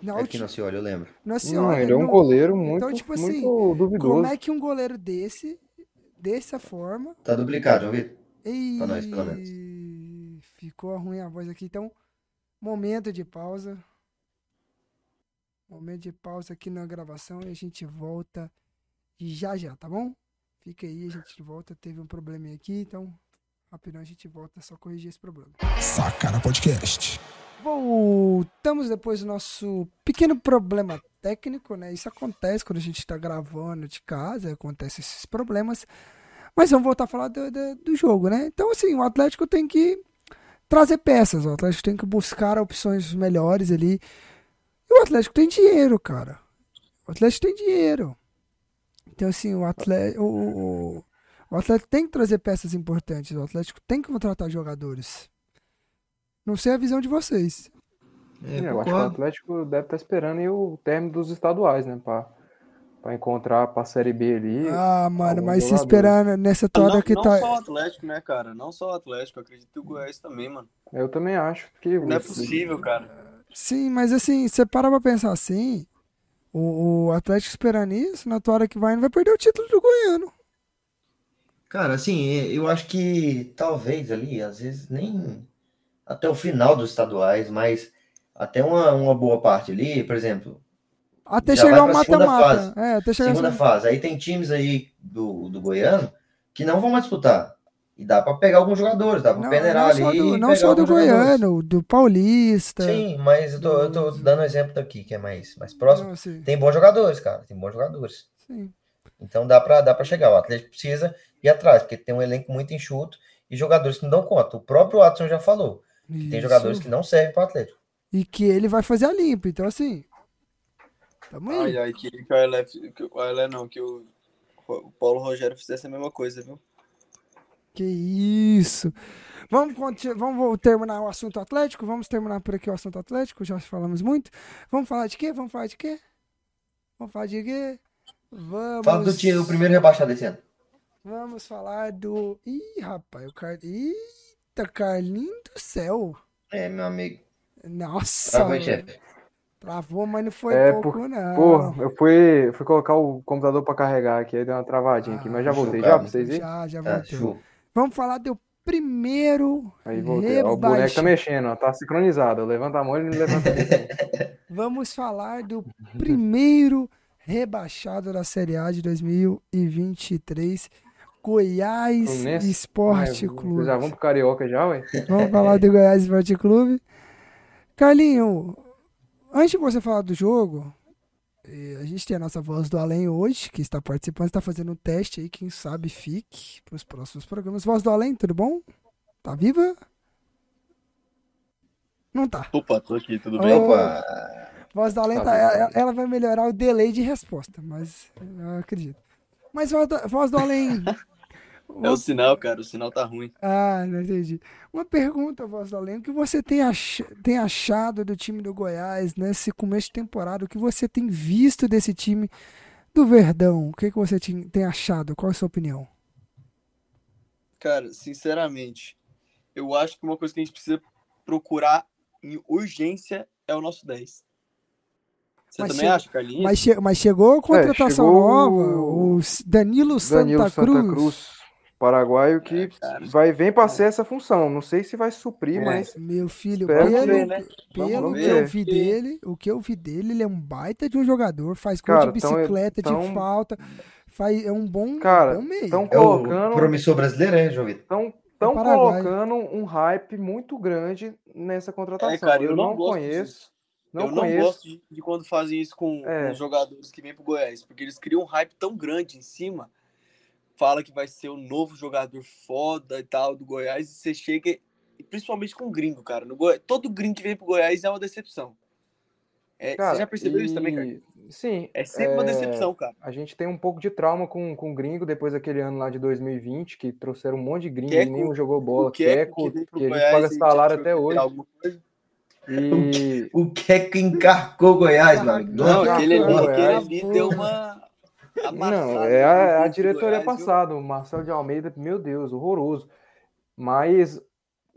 Na É que não se olha, eu lembro. Não, senhora, ele é um goleiro muito, Então, tipo assim, muito duvidoso. Como é que um goleiro desse, dessa forma, Tá duplicado, Vitor? e Pra nós, pelo menos. ficou ruim a voz aqui, então momento de pausa. Momento de pausa aqui na gravação e a gente volta já já, tá bom? Fica aí, a gente volta. Teve um probleminha aqui, então rapidão a gente volta, só corrigir esse problema. Sacana Podcast. Voltamos depois do nosso pequeno problema técnico, né? Isso acontece quando a gente tá gravando de casa, acontece esses problemas. Mas vamos voltar a falar do, do, do jogo, né? Então, assim, o Atlético tem que trazer peças, o Atlético tem que buscar opções melhores ali. E o Atlético tem dinheiro, cara. O Atlético tem dinheiro. Então, assim, o Atlético, o, o, o Atlético tem que trazer peças importantes, o Atlético tem que contratar jogadores. Não sei a visão de vocês. É, eu acho que o Atlético deve estar esperando aí o término dos estaduais, né? Pra, pra encontrar pra Série B ali. Ah, mano, mas se esperar nessa Não, que não tá. só o Atlético, né, cara? Não só o Atlético, acredito que o Goiás também, mano. Eu também acho que. Não é possível, cara. Sim, mas assim, você para pra pensar assim. O, o Atlético esperando isso, na hora que vai, não vai perder o título do Goiano. Cara, assim, eu acho que talvez ali, às vezes, nem até o final dos estaduais, mas até uma, uma boa parte ali, por exemplo, Até chegar vai o pra segunda mata-mata. fase. É, até chegar segunda fase. Aí tem times aí do, do Goiano que não vão mais disputar. E dá pra pegar alguns jogadores, dá Não, peneirar não ali. só do, não só do alguns jogadores. Goiano, do Paulista. Sim, mas eu tô, eu tô dando um exemplo daqui, que é mais, mais próximo. Não, assim, Tem bons jogadores, cara. Tem bons jogadores. sim. Então dá pra, dá pra chegar. O Atlético precisa ir atrás, porque tem um elenco muito enxuto e jogadores que não dão conta. O próprio Watson já falou. Tem jogadores que não servem para Atlético. E que ele vai fazer a limpa. Então, assim. Tamo aí. Ai, ai, queria que o Ailé, que o Ailé não, que o, o Paulo Rogério fizesse a mesma coisa, viu? Que isso. Vamos, vamos terminar o assunto Atlético? Vamos terminar por aqui o assunto Atlético? Já falamos muito. Vamos falar de quê? Vamos falar de quê? Vamos falar de quê? Vamos. Fala do time, o primeiro rebaixado desse ano. Vamos falar do. Ih, rapaz, o Car... Eita, Carlinho do céu. É, meu amigo. Nossa. Travou, chefe? Travou, mas não foi É, pouco, por- não. Pô, eu fui, fui colocar o computador pra carregar aqui, aí deu uma travadinha aqui, mas já Ah, voltei. Já pra vocês verem? já, já Tá, voltou. show. Vamos falar do primeiro. Aí voltei. Ó, o boneco tá mexendo, ó, tá sincronizado. Levanta a mão e não levanta a mão. Vamos falar do primeiro rebaixado da Série A de 2023, Goiás Fluminense? Esporte Mas, Clube. Já vão pro Carioca já, ué? Vamos falar do Goiás Esporte Clube. Carlinho, antes de você falar do jogo, eh, a gente tem a nossa voz do além hoje, que está participando, está fazendo um teste aí, quem sabe fique para os próximos programas. Voz do além, tudo bom? Tá viva? Não tá. Opa, tô aqui, tudo bem? Opa! Voz da Além, Tá tá- ela, ela vai melhorar o delay de resposta, mas eu acredito. Mas voz da, voz do além, É o sinal, cara. O sinal tá ruim. Ah, não entendi. Uma pergunta, Voz da Lenda. O que você tem, ach... tem achado do time do Goiás nesse começo de temporada? O que você tem visto desse time do Verdão? O que, que você tem tem achado? Qual é a sua opinião? Cara, sinceramente, eu acho que uma coisa que a gente precisa procurar em urgência é o nosso 10. Você Mas também che- acha, Carlinhos? Mas, che- mas chegou a contratação chegou nova, o- Danilo Santa, Danilo Cruz. Santa Cruz, paraguaio, que É, cara. vai, vem para ser essa função. Não sei se vai suprir, É. mas Meu filho, pelo, ver, né? pelo que eu vi dele, o que eu vi dele, ele é um baita de um jogador, faz gol Cara, de tão- bicicleta, de tão- falta, faz, é um bom, Cara, bom meio. estão É o colocando, promissor brasileiro, é, João Vitor? estão tão Paraguai. colocando um hype muito grande nessa contratação. É, cara, eu, eu não, não conheço, disso. Não eu não conheço. gosto de, de quando fazem isso com, É. com os jogadores que vêm pro Goiás, porque eles criam um hype tão grande em cima, fala que vai ser o novo jogador foda e tal do Goiás, e você chega, e principalmente com gringo, cara. No Goi- Todo gringo que vem pro Goiás é uma decepção. É, Cara, você já percebeu isso também, cara? e- Sim, É sempre uma é, decepção, cara. A gente tem um pouco de trauma com, com o gringo depois daquele ano lá de 2020, que trouxeram um monte de gringo e Queco- nenhum jogou bola. Queco Queco, que que a gente Goiás paga e salário até hoje. E O que é que encarcou Goiás, meu amigo? Não, Já aquele ali, aquele é. ali deu uma. não, é a, a diretoria Goiás, passada, o Marcelo de Almeida, meu Deus, horroroso. Mas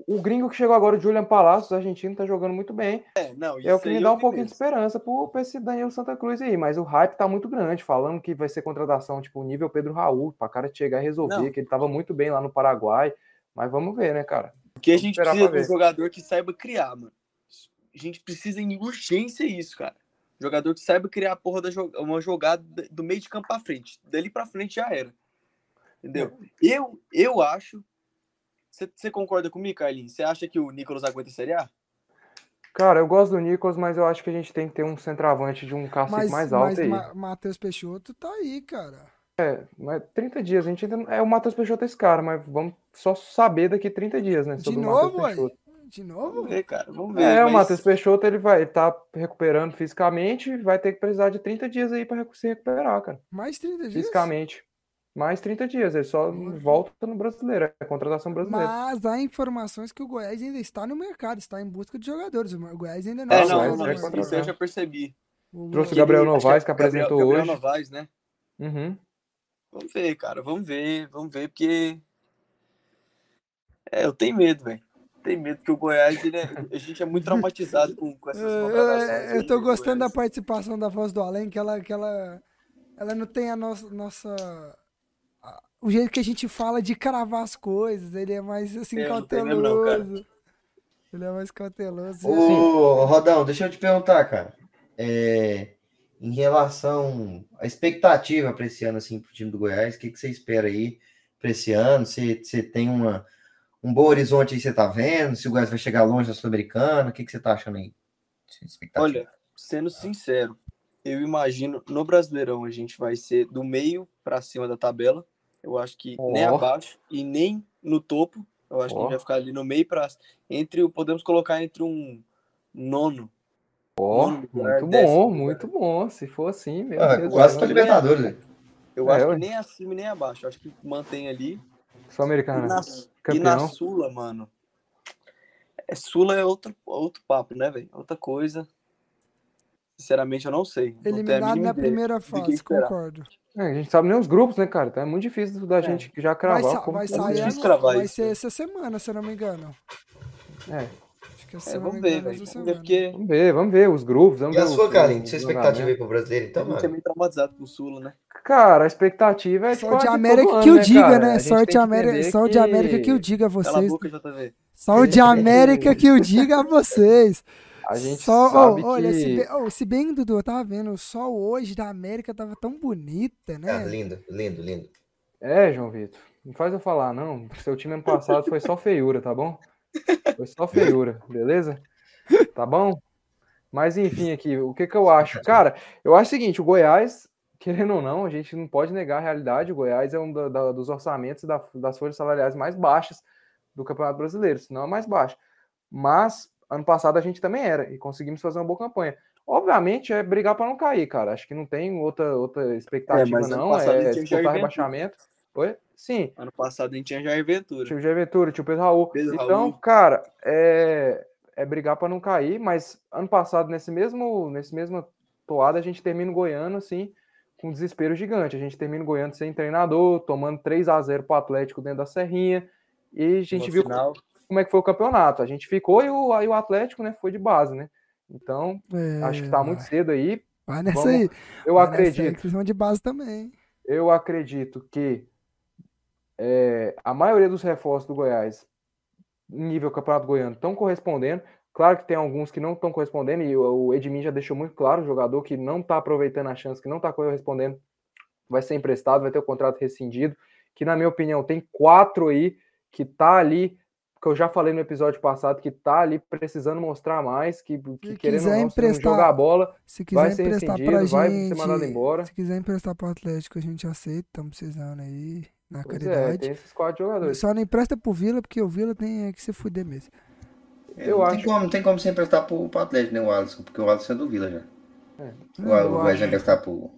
o gringo que chegou agora, o Julian Palacios, argentino, tá jogando muito bem. É, não, É o que me dá um pouquinho de esperança pro, pra esse Daniel Santa Cruz aí. Mas o hype tá muito grande, falando que vai ser contratação, tipo, nível Pedro Raul, pra cara chegar e resolver, Não. que ele tava muito bem lá no Paraguai. Mas vamos ver, né, cara? Porque a gente precisa de um jogador que saiba criar, mano. A gente precisa em urgência isso, cara. Jogador que saiba criar a porra da jo- uma jogada do meio de campo pra frente. Dali pra frente já era. Entendeu? Eu, eu acho. Você concorda comigo, Carlinhos? Você acha que o Nicolas aguenta a Série A? Cara, eu gosto do Nicolas, mas eu acho que a gente tem que ter um centroavante de um cacique Mas, mais alto mas aí. Ma- Matheus Peixoto tá aí, cara. Mas 30 dias, a gente ainda. É o Matheus Peixoto esse cara, mas vamos só saber daqui 30 dias, né? De Sobre o novo, Matheus ué? Peixoto. De novo? Vamos ver, cara. Vamos ver. É, o mas- Matheus Peixoto ele vai estar recuperando fisicamente, vai ter que precisar de 30 dias aí para se recuperar, cara. Mais 30 dias? Fisicamente. Mais 30 dias, ele só volta no brasileiro, é contratação brasileira. Mas há informações que o Goiás ainda está no mercado, está em busca de jogadores. O Goiás ainda não É, não, vai não, ser isso- eu já percebi. Trouxe o Gabriel Novaes, que Gabriel- apresentou Gabriel hoje. Novaes, né? Uhum. Vamos ver, cara. Vamos ver, vamos ver, porque. É, eu tenho medo, velho. Tenho medo, porque o Goiás, ele é- a gente é muito traumatizado com, com essas contratações. eu, eu tô do gostando da participação da voz do Além, que ela, que ela, ela não tem a nossa, nossa a- o jeito que a gente fala de cravar as coisas. Ele é mais assim É, eu não tenho mesmo não, cara. cauteloso. Ele é mais cauteloso. Ô, Rodão, deixa eu te perguntar, cara. É, em relação à expectativa para esse ano, assim, pro time do Goiás, o que, que você espera aí para esse ano? Você, você tem uma, um bom horizonte aí, você tá vendo? Se o Goiás vai chegar longe da Sul-Americana, o que, que você tá achando aí? Olha, sendo sincero, eu imagino no Brasileirão a gente vai ser do meio pra cima da tabela. Eu acho que nem Ó. abaixo e nem no topo. Eu acho que a gente vai ficar ali no meio para entre o podemos colocar entre um nono. Lugar, muito décimo bom, lugar. muito bom. Se for assim, meu Ah, Deus. quase que céu. Libertadores, né? Eu É, acho ué. que nem acima e nem abaixo. Eu acho que mantém ali. E Sul-Americana. na, e na Campeão. Sula, mano. É, Sula é outro, outro papo, né, velho? Outra coisa. Sinceramente, eu não sei. Não a Eliminado mínima na primeira fase, concordo. É, a gente sabe nem os grupos, né, cara? Então é muito difícil da gente já Vai, cravar sa- como vai que é vai sair, ser. difícil cravar vai isso, ser né? essa semana, se eu não me engano. É, Acho que, É, não vamos ver, velho. Vamos ver, porque vamos ver, vamos ver os grupos. Vamos E a ver sua, os- Carlinhos? os Sua expectativa aí pro brasileiro, a então, gente é mano? meio traumatizado com o Sula, né? Cara, a expectativa é tipo, Sorte a de América que o diga, cara? A né? Sorte América, sorte que- América que o diga a Cala a vocês. boca, JV. Sorte América que o diga a vocês. A gente Só, sabe oh, olha, se que... bem, oh, se bem, Dudu, eu tava vendo, o sol hoje da América tava tão bonita, né? lindo, lindo, lindo. É, João Vitor, não faz eu falar, não. Seu time ano passado foi só feiura, tá bom? Foi só feiura, beleza? Tá bom? Mas enfim, aqui, o que que eu acho? Cara, eu acho o seguinte, o Goiás, querendo ou não, a gente não pode negar a realidade, o Goiás é um da- da- dos orçamentos e da- das folhas salariais mais baixas do Campeonato Brasileiro, se não a mais baixa. Mas ano passado a gente também era e conseguimos fazer uma boa campanha. Obviamente é brigar para não cair, cara. Acho que não tem outra, outra expectativa, É, mas ano não. É disputar rebaixamento. Oi? Sim. Ano passado a gente tinha Jair Ventura. Tinha o Jair Ventura, tinha o Pedro Raul. Pedro então, Raul. cara, é, é brigar para não cair, mas ano passado, nesse mesmo, nesse mesmo toada, a gente termina o Goiano, assim, com um desespero gigante. A gente termina o Goiano sem treinador, tomando 3 a 0 pro Atlético dentro da Serrinha. E a gente No viu final, como é que foi o campeonato. A gente ficou e o, aí o Atlético, né, foi de base, né? Então, É, acho que tá muito cedo aí. Vai nessa Vamos- aí. Eu vai nessa aí, acredito. que vocês vão de base também. Eu acredito que é, a maioria dos reforços do Goiás, em nível Campeonato Goiano, estão correspondendo. Claro que tem alguns que não estão correspondendo, e o o Edmin já deixou muito claro: o jogador que não está aproveitando a chance, que não está correspondendo, vai ser emprestado, vai ter o contrato rescindido. Que, na minha opinião, tem quatro aí que tá ali, que eu já falei no episódio passado, que tá ali precisando mostrar mais, que, que Se querendo não, emprestar- jogar a bola, Se quiser vai ser emprestar rescindido, pra vai gente. ser mandado embora. Se quiser emprestar pro Atlético, a gente aceita. Estamos precisando aí. Na Pois é, caridade. tem esses quatro jogadores. Só não empresta pro Vila, porque o Vila tem é que se fuder mesmo. Eu não, acho- tem como, não tem como você emprestar pro, pro Atlético, né, o Alisson, porque o Alisson é do Vila já. É, O, eu o vai acho- emprestar pro.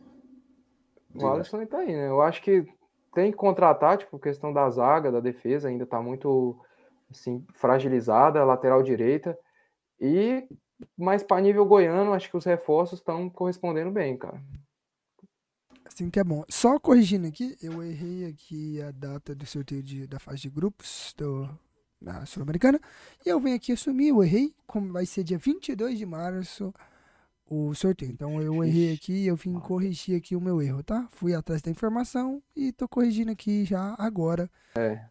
O Alisson tá aí, né? Eu acho que tem que contratar, tipo, questão da zaga, da defesa, ainda tá muito assim, fragilizada, lateral direita. E mais para nível goiano, acho que os reforços estão correspondendo bem, cara. Assim que é bom. Só corrigindo aqui, eu errei aqui a data do sorteio de, da fase de grupos do, da Sul-Americana. E eu venho aqui assumir, eu errei, como vai ser dia 22 de março o sorteio. Então eu errei aqui, eu vim corrigir aqui o meu erro, tá? Fui atrás da informação e tô corrigindo aqui já agora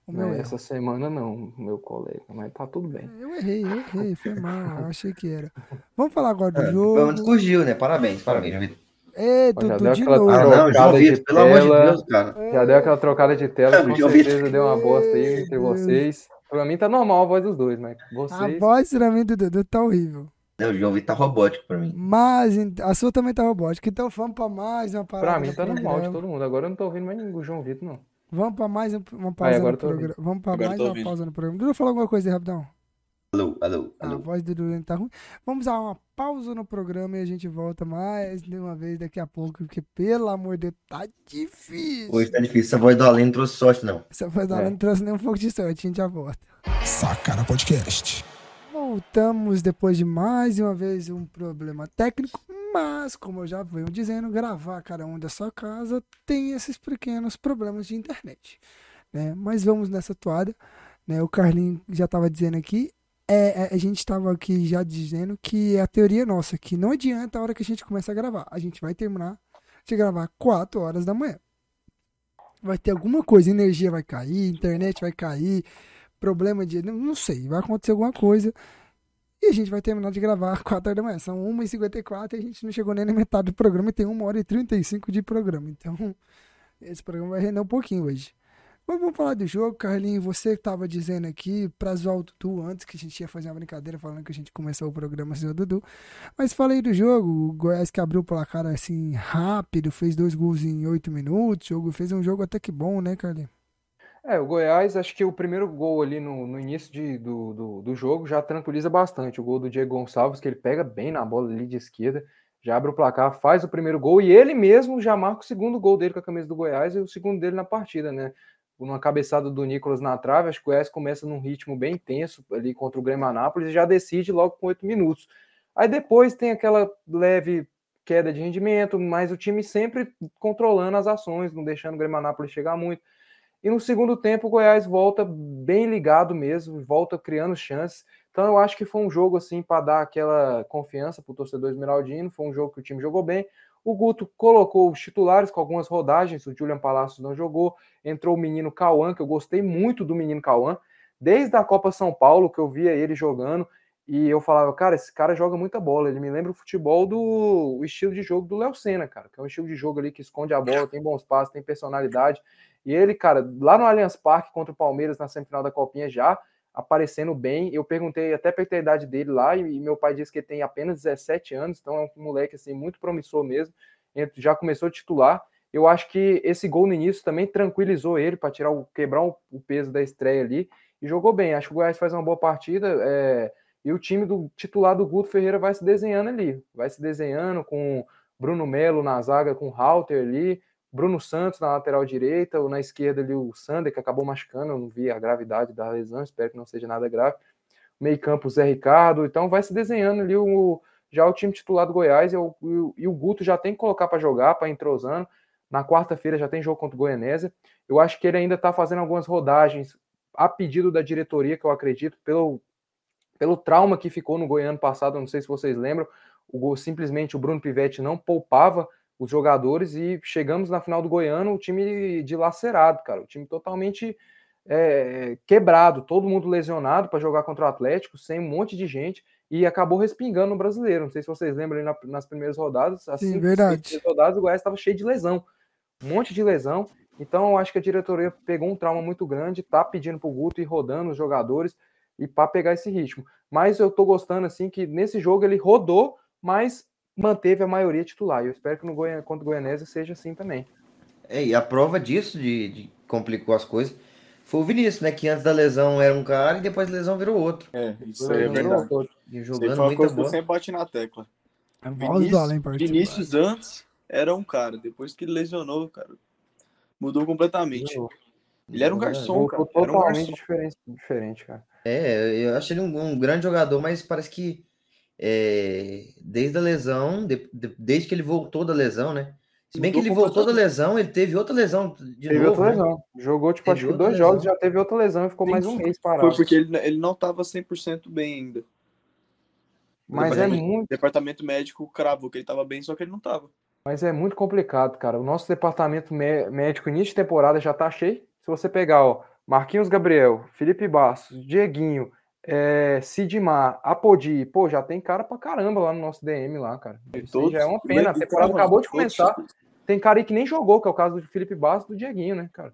o meu erro. Essa semana não, meu colega, mas tá tudo bem. Eu errei, eu errei, foi mal, achei que era. Vamos falar agora do É, pelo menos jogo. corrigiu, né? Parabéns, parabéns. Vitor. Já Dudu, de novo. Ah, Trocada não, João de Vitor, pelo amor de tela. Deus, cara. Já deu aquela trocada de tela, É, com certeza deu uma bosta aí entre vocês. Pra mim tá normal a voz dos dois, mas A vocês. voz pra mim do Dudu tá horrível. Não, o João Vitor tá robótico pra mim. Mas a sua também tá robótica. Então vamos pra mais uma parada. Pra mim tá normal de todo mundo. Agora eu não tô ouvindo mais ninguém, o João Vitor, não. Vamos pra mais um- uma pausa agora no eu programa. Vamos pra Agora mais eu uma ouvindo. pausa no programa. Dudu, fala alguma coisa aí, rapidão. Alô, alô, A alô. voz do Dudu tá ruim. Vamos dar uma pausa no programa e a gente volta mais de uma vez daqui a pouco, porque pelo amor de Deus, tá difícil. Hoje tá difícil. Essa voz do Além não trouxe sorte, não. Essa voz da É. Alan não trouxe nem um pouco de sorte, a gente já volta. Sacana Podcast. Voltamos depois de mais uma vez um problema técnico, mas como eu já venho dizendo, gravar cada um da sua casa tem esses pequenos problemas de internet, né? Mas vamos nessa toada, né? O Carlinho já estava dizendo aqui, é, é, a gente estava aqui já dizendo que é a teoria nossa, que não adianta a hora que a gente começa a gravar, a gente vai terminar de gravar 4 horas da manhã. Vai ter alguma coisa, energia vai cair, internet vai cair, problema de. Não, sei, vai acontecer alguma coisa. E a gente vai terminar de gravar às 4 horas da manhã. São 1h54 e a gente não chegou nem na metade do programa e tem 1 hora e 35 de programa. Então, esse programa vai render um pouquinho hoje. Mas vamos falar do jogo, Carlinhos. Você estava dizendo aqui pra zoar o Dudu antes que a gente ia fazer uma brincadeira falando que a gente começou o programa sem o Dudu. Mas falei do jogo, o Goiás que abriu o placar assim rápido, fez dois gols em 8 minutos. Jogo fez um jogo até que bom, né, Carlinhos? É, o Goiás, acho que o primeiro gol ali no, no início de- do, do, do jogo já tranquiliza bastante. O gol do Diego Gonçalves, que ele pega bem na bola ali de esquerda, já abre o placar, faz o primeiro gol e ele mesmo já marca o segundo gol dele com a camisa do Goiás e o segundo dele na partida, né? Numa cabeçada do Nicolas na trave, acho que o Goiás começa num ritmo bem intenso ali contra o Grêmio Anápolis e já decide logo com oito minutos. Aí depois tem aquela leve queda de rendimento, mas o time sempre controlando as ações, não deixando o Grêmio Anápolis chegar muito. E no segundo tempo, o Goiás volta bem ligado mesmo, volta criando chances. Então eu acho que foi um jogo assim para dar aquela confiança para o torcedor esmeraldino. Foi um jogo que o time jogou bem. O Guto colocou os titulares com algumas rodagens. O Julian Palacios não jogou. Entrou o menino Cauã, que eu gostei muito do menino Cauã. Desde a Copa São Paulo, que eu via ele jogando. E eu falava, cara, esse cara joga muita bola. Ele me lembra o futebol do o estilo de jogo do Léo Senna, cara. Que é um estilo de jogo ali que esconde a bola, tem bons passos, tem personalidade. E ele, cara, lá no Allianz Parque contra o Palmeiras na semifinal da Copinha já aparecendo bem. Eu perguntei até a idade dele lá e, meu pai disse que ele tem apenas 17 anos, então é um moleque assim muito promissor mesmo. Já começou a titular. Eu acho que esse gol no início também tranquilizou ele para tirar o quebrar o, o peso da estreia ali e jogou bem. Acho que o Goiás faz uma boa partida. é, e o time do titular do Guto Ferreira vai se desenhando ali, vai se desenhando com Bruno Melo na zaga, com Halter ali, Bruno Santos na lateral direita, ou na esquerda ali o Sander, que acabou machucando, eu não vi a gravidade da lesão, espero que não seja nada grave. Meio campo Zé Ricardo, então vai se desenhando ali o, já o time titular do Goiás e o, e o Guto já tem que colocar para jogar, para entrosando. Na quarta-feira já tem jogo contra o Goianésia. Eu acho que ele ainda está fazendo algumas rodagens a pedido da diretoria, que eu acredito, pelo, pelo trauma que ficou no Goiano passado, não sei se vocês lembram, o, simplesmente o Bruno Pivetti não poupava os jogadores e chegamos na final do Goiano, o time dilacerado, cara, o time totalmente é, quebrado, todo mundo lesionado para jogar contra o Atlético, sem um monte de gente, e acabou respingando no brasileiro. Não sei se vocês lembram na, nas primeiras rodadas, assim, Sim, verdade. rodadas, o Goiás estava cheio de lesão, um monte de lesão. Então, eu acho que a diretoria pegou um trauma muito grande, tá pedindo pro Guto ir rodando os jogadores e para pegar esse ritmo. Mas eu tô gostando assim que nesse jogo ele rodou, mas manteve a maioria titular. E eu espero que no Goiânia, contra o Goianésia seja assim também. É, e a prova disso, de, de complicou as coisas, foi o Vinícius, né? Que antes da lesão era um cara e depois da lesão virou outro. É, isso aí é verdade. E Isso jogando foi uma muito coisa que eu sempre bati na tecla. Voz do Além. Vinícius antes era um cara, depois que ele lesionou, cara, mudou completamente. Ele era um garçom, Voltou cara. Era um totalmente garçom. diferente, diferente, cara. É, eu acho ele um, um grande jogador, mas parece que é, desde a lesão, de- de- desde que ele voltou da lesão, né? Se bem que ele voltou da lesão, ele teve outra lesão de teve novo, outra né? lesão. Jogou, tipo, Teve acho que outra dois jogos lesão. já teve outra lesão e ficou mais um mês parado. Foi porque ele, ele não tava 100% bem ainda. Mas é muito, O departamento médico cravou que ele tava bem, só que ele não tava. mas é muito complicado, cara. O nosso departamento mé- médico início de temporada já tá cheio. Se você pegar, ó, Marquinhos Gabriel, Felipe Bastos, Dieguinho, é, Sidmar, Apodi, pô, já tem cara pra caramba lá no nosso DM lá, cara. Já é uma pena. A temporada acabou de começar. Tem cara aí que nem jogou, que é o caso do Felipe Bastos e do Dieguinho, né, cara?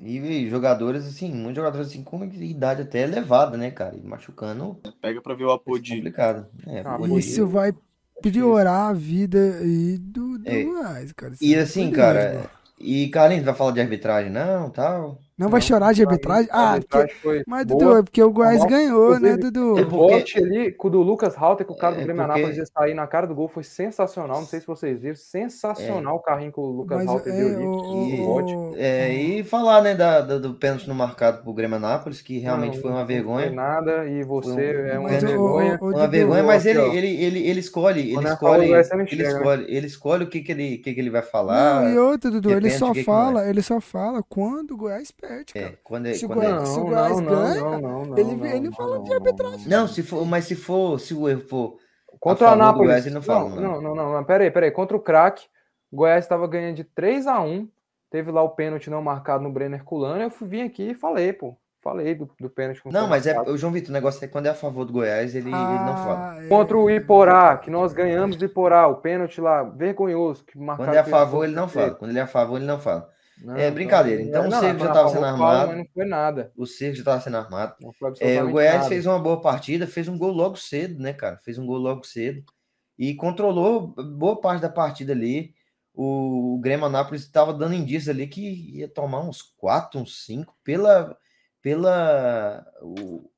E, e jogadores, assim, muitos jogadores assim com idade até elevada, né, cara? E machucando Pega pra ver o é Apodi. complicado. É, Ah, pode- Isso vai piorar a vida aí do, do É. Goiás, cara. Isso E é assim, cara, mano. e Carlinhos vai falar de arbitragem, não, tal. Não vai chorar de arbitragem? Ah, porque... mas boa. Dudu, é porque o Goiás Normal. ganhou, né, Dudu? É O bote ali, com o do Lucas Halter, que o cara É, do Grêmio porque- Anápolis ia sair na cara do gol, foi sensacional. Não sei se vocês viram. Sensacional o carrinho que o Lucas Mas Halter é, deu ali. o, E- o bote. o, É, e falar, né, da, da- do pênalti no marcado pro Grêmio Anápolis, que realmente Não, foi uma Não foi vergonha. nada e você um- é uma o- vergonha. o- Foi uma Dudu, vergonha, mas ele, ele, ele, ele escolhe, ele é escolhe, não ele escolhe, ele escolhe o que que ele, que que ele vai falar. Não, e outro, Dudu, ele só não é. fala, ele só fala quando o Goiás perde, cara. É, quando, é- Se o quando Goiás- é- se o Não, Goiás não, ganha, não, não, não, ele- não, ele não, fala não, de não, arbitragem. Não, se for, mas se for, se o erro for Contra o a Anápolis. Goiás, ele não fala, não, não. não, não, não, peraí, peraí. Contra o craque, o Goiás estava ganhando de 3 a 1 Teve lá o pênalti não marcado no Brenner Culano. Eu fui, vim aqui e falei, pô. Falei do, do pênalti. Não, mas é, o João Vitor, o negócio é que quando é a favor do Goiás, ele, ele não fala. Ah, é. Contra o Iporá, que nós ganhamos do Iporá, o pênalti lá, vergonhoso. Que Quando é a favor, ele não fala. Quando ele é a favor, ele não fala. Não, É brincadeira. Então, o não, Seco já quando a tava favor sendo armado. Não foi nada. O Cerco já estava sendo armado. É, o Goiás nada. fez uma boa partida, fez um gol logo cedo, né, cara? Fez um gol logo cedo e controlou boa parte da partida ali. O, o Grêmio Anápolis estava dando indícios ali que ia tomar uns 4, uns 5 pela pela o-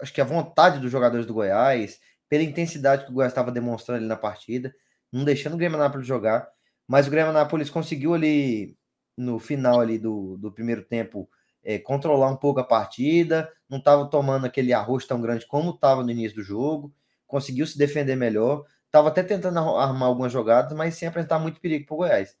acho que a vontade dos jogadores do Goiás, pela intensidade que o Goiás estava demonstrando ali na partida, não deixando o Grêmio Anápolis jogar, mas o Grêmio Anápolis conseguiu ali no final ali do, do primeiro tempo é, controlar um pouco a partida, não estava tomando aquele arroz tão grande como estava no início do jogo, conseguiu se defender melhor, estava até tentando armar algumas jogadas, mas sem apresentar muito perigo para o Goiás.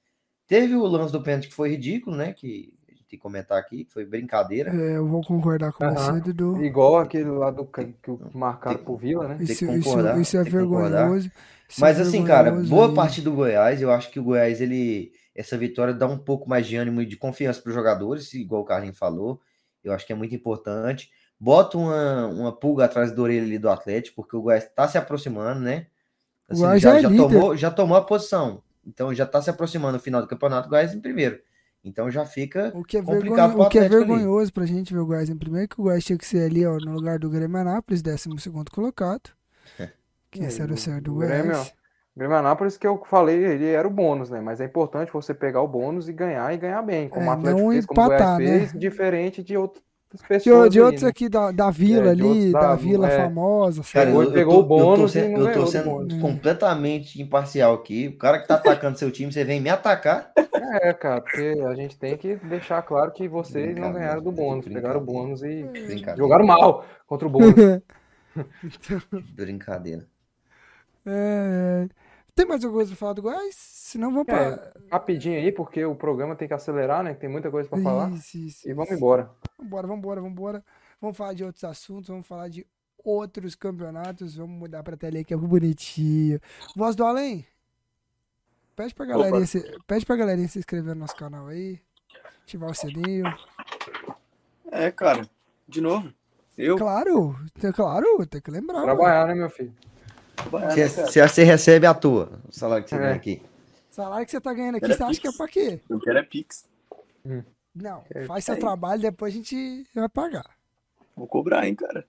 Teve o lance do pênalti que foi ridículo, né? Que a gente tem que comentar aqui, que foi brincadeira. É, eu vou concordar com Aham. você, Dudu. Igual aquele lá do que o marcaram Tem- pro Vila, né? tem que Isso, concordar, isso, isso é tem que concordar. vergonhoso. isso Mas é assim, cara, vergonhoso boa aí. parte do Goiás, eu acho que o Goiás, ele, essa vitória dá um pouco mais de ânimo e de confiança para os jogadores, igual o Carlinhos falou. Eu acho que é muito importante. Bota uma, uma pulga atrás da orelha ali do Atlético, porque o Goiás está se aproximando, né? O Goiás já é líder. tomou, já tomou a posição. Então já está se aproximando no final do campeonato, o Goiás em primeiro. Então já fica O que é, complicado vergonho, o que é vergonhoso pra gente ver o Goiás em primeiro, que o Goiás tinha que ser ali, ó, no lugar do Grêmio Anápolis, 12 colocado. Que esse era o certo do O Grêmio, Goiás. O Grêmio Anápolis, que eu falei, ele era o bônus, né? Mas é importante você pegar o bônus e ganhar e ganhar bem, como É, o Atlético não fez, como o empatar, Goiás né? fez, diferente de, outro, outras De, pessoas. de outros aqui da, da vila É, de outros ali, da- da vila é. famosa. Cara, sabe? Pegou- eu, eu pegou tô, o bônus eu tô sendo, eu tô o sendo bônus. completamente imparcial aqui. O cara que tá atacando seu time, você vem me atacar. É, cara, porque a gente tem que deixar claro que vocês não ganharam do bônus, pegaram o bônus e jogaram mal contra o bônus. Brincadeira. É, Tem mais alguma coisa pra falar do Goiás? Senão vamos pra. Rapidinho aí, porque o programa tem que acelerar, né? que Tem muita coisa pra falar. Isso, isso, E vamos isso. embora. Vambora, vambora, vambora. Vamos falar de outros assuntos, vamos falar de outros campeonatos. Vamos mudar pra tela aí que é bonitinho. Voz do Além. Pede pra galerinha, se, pede pra galerinha se inscrever no nosso canal aí. Ativar o sininho. É, cara. De novo. Eu? Claro, tem- claro, tem que lembrar. mano. Trabalhar, né, meu filho? Você, você, você recebe à toa o salário que você É. ganha aqui. Salário que você tá ganhando aqui, Era você acha que é pra quê? Eu quero é Pix. Não, É, faz seu aí. trabalho, depois a gente vai pagar. Vou cobrar, hein, cara.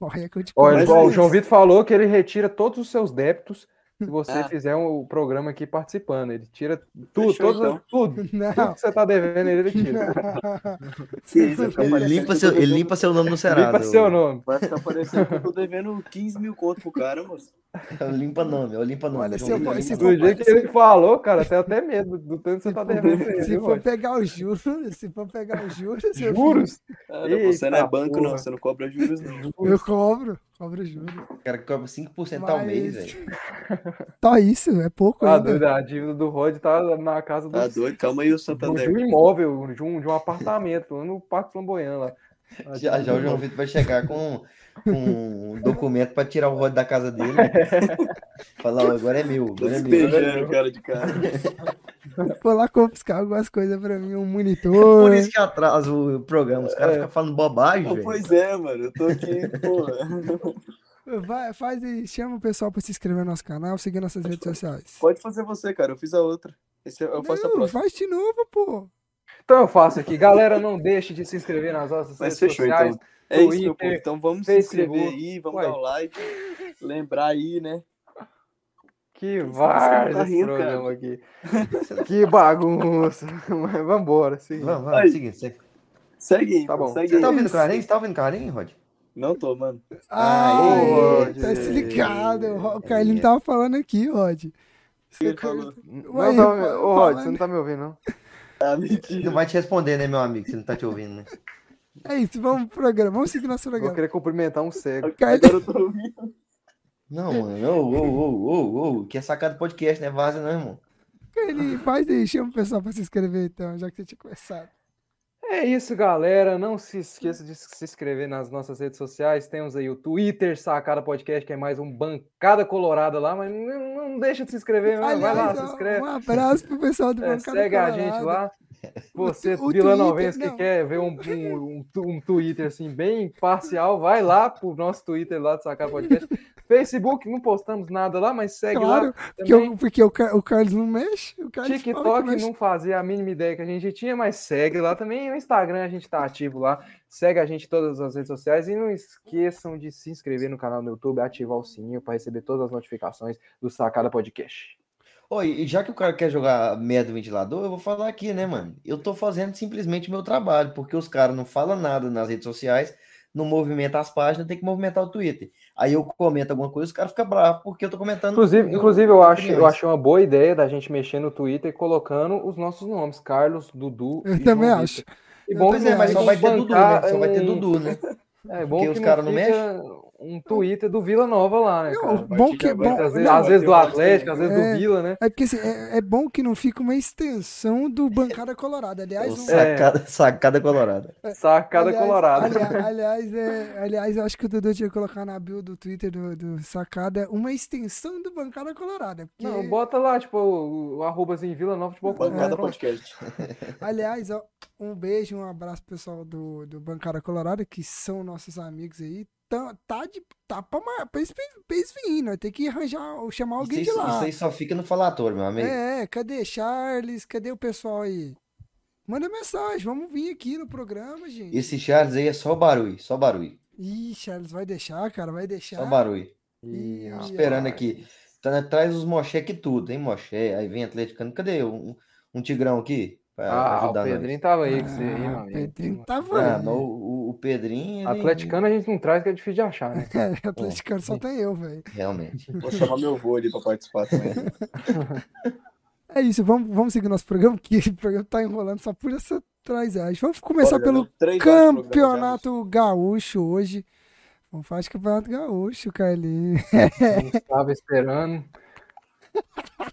Olha que eu te Olha, é o João. Vitor falou que ele retira todos os seus débitos se você Ah. fizer o programa aqui participando. Ele tira tudo, Fechou, todos, então. tudo. Tudo Não. que você tá devendo, ele tira. Ficar Ele limpa, seu, ele limpa seu nome no Serasa. Limpa seu nome. Vai ficar parecendo que eu tô devendo 15 mil conto pro cara, moço. Eu limpa nome, eu limpa nome. Olha, se eu se Do jeito que ele falou, cara, tem até medo do tanto que você tá devendo pra ele. Se for pegar os juros, se for pegar os juros, Juros? Cara, você não é banco, porra. não. Você não cobra juros, não. eu cobro, cobro juros. O cara cobra 5% ao mês, Mas- velho. Só isso, é pouco Tá ainda. doido, a dívida do Rod tá na casa do, Tá doido? Calma aí, o de um, Santander. de um imóvel, de um, de um apartamento, lá no Parque Flamboyant lá. A Já, já o João. Vitor vai chegar com, com um documento pra tirar o rodo da casa dele. Falar, agora é meu, agora é meu. despejando o cara de cara. Lá confiscar algumas coisas pra mim, um Por monitor. isso que atrasa o programa. Os caras ficam falando bobagem. Pois é, mano. Eu tô aqui, porra. Vai, faz e chama o pessoal pra se inscrever no nosso canal, seguir nossas redes sociais. Pode fazer você, cara. Eu fiz a outra. Esse eu faço a Não, próxima. faz de novo, pô. Então eu faço aqui. Galera, não deixe de se inscrever nas nossas Mas redes fechou, sociais. então. É isso, meu Twitter, povo. Então vamos Facebook. se inscrever aí, vamos Ué. dar o like. Lembrar aí, né? Que Você vai tá rindo, programa aqui. Que bagunça. Mas vambora, sim. Vamos, Aí. vamos, seguinte. Você Segue aí, Tá bom. segue você aí. tá ouvindo o Carlinhos? Você tá ouvindo o Carlinhos, Rod? Não tô, mano. Ai, Rod. tá se ligado. O Carlinho tava falando aqui, Rod. Ele falou. Não, Ué, tá, fa- ô, Rod, falando- você não tá me ouvindo, não? Ah, Ele mentira. não vai te responder, né, meu amigo? Se ele não tá te ouvindo, né? É isso, vamos pro programa. Vamos seguir nosso Vou programa. querer cumprimentar um cego. Agora eu tô ouvindo. Não, mano. Ô, ô, ô, ô, ô. Que é sacada do podcast, né? Vaza, não, irmão. Carlinhos, faz aí, chama o pessoal pra se inscrever então, já que você tinha começado. É isso, galera. Não se esqueça de se inscrever nas nossas redes sociais. Temos aí o Twitter, Sacada Podcast, que é mais um bancada colorada lá, mas não, não deixa de se inscrever, vai lá, Aliás, se inscreve. um abraço pro pessoal do É, Bancada segue a Colorada. gente lá. Você, vilanovense, que quer ver um, um, um, um Twitter assim, bem parcial, vai lá pro nosso Twitter lá do Sacada Podcast. Facebook, não postamos nada lá, mas segue Claro, lá. porque, Também. o, porque o, o Carlos não mexe. O Carlos TikTok mexe. não fazia a mínima ideia que a gente tinha, mas segue lá também. O Instagram a gente tá ativo lá. Segue a gente em todas as redes sociais e não esqueçam de se inscrever no canal do YouTube, ativar o sininho para receber todas as notificações do Sacada Podcast. Ô, e já que o cara quer jogar merda do ventilador, eu vou falar aqui, né, mano? Eu tô fazendo simplesmente o meu trabalho, porque os caras não falam nada nas redes sociais, não movimentam as páginas, tem que movimentar o Twitter. Aí eu comento alguma coisa, os caras ficam bravos porque eu tô comentando. Inclusive, meu- inclusive eu, acho, eu achei uma boa ideia da gente mexer no Twitter e colocando os nossos nomes, Carlos, Dudu Eu e também João acho. E Eu bom Pois é, mas só fica vai ter Dudu, né? Só vai ter Dudu, né? É bom Porque que os caras não não fica um Twitter do Vila Nova lá, né, Não, bom que vai bom, Às vezes, não, às vezes do Atlético, às também. vezes É. do Vila, né? É porque assim, é, é bom que não fica uma extensão do Bancada Colorada. Aliás, um, sacada, sacada colorada. Sacada aliás, colorada. Aliás, aliás, é, aliás, eu acho que o Dudu tinha que colocar na build do Twitter do, do Sacada uma extensão do Bancada Colorada. Porque, Não, bota lá, tipo, o, o arrobazinho Vila Nova Futebol Clube. Bancada podcast. aliás, ó, um beijo, um abraço pro pessoal do, do Bancada Colorada, que são nossos amigos aí. Tá, tá, de, tá pra, mar- pra virem, nós tem que arranjar, ou chamar alguém Isso, de lá. isso aí só fica no falatório, meu amigo. É, cadê Charles? Cadê o pessoal aí? Manda mensagem, vamos vir aqui no programa, gente. Esse Charles aí é só barulho, só barulho. Ih, Charles vai deixar, cara, vai deixar. Só barulho. Ih, Ih, Esperando rapaz. aqui. Tá atrás os Moché aqui tudo, hein, Moché? Aí vem atleticano. Cadê um, um tigrão aqui? Ah, o nós. Pedrinho tava aí com você aí, Ah, meu o amigo. Pedrinho tava Ah, aí. o, o- o Pedrinho, ele- Atleticano a gente não traz, que é difícil de achar, né? É, atleticano só tem eu, velho. realmente. Vou chamar meu avô ali pra participar também. É isso, vamos, vamos seguir nosso programa, que o programa tá enrolando só por essa traizagem. Vamos começar Olha, pelo já, campeonato gaúcho hoje. Vamos falar de campeonato gaúcho, Carlinhos. Não estava esperando.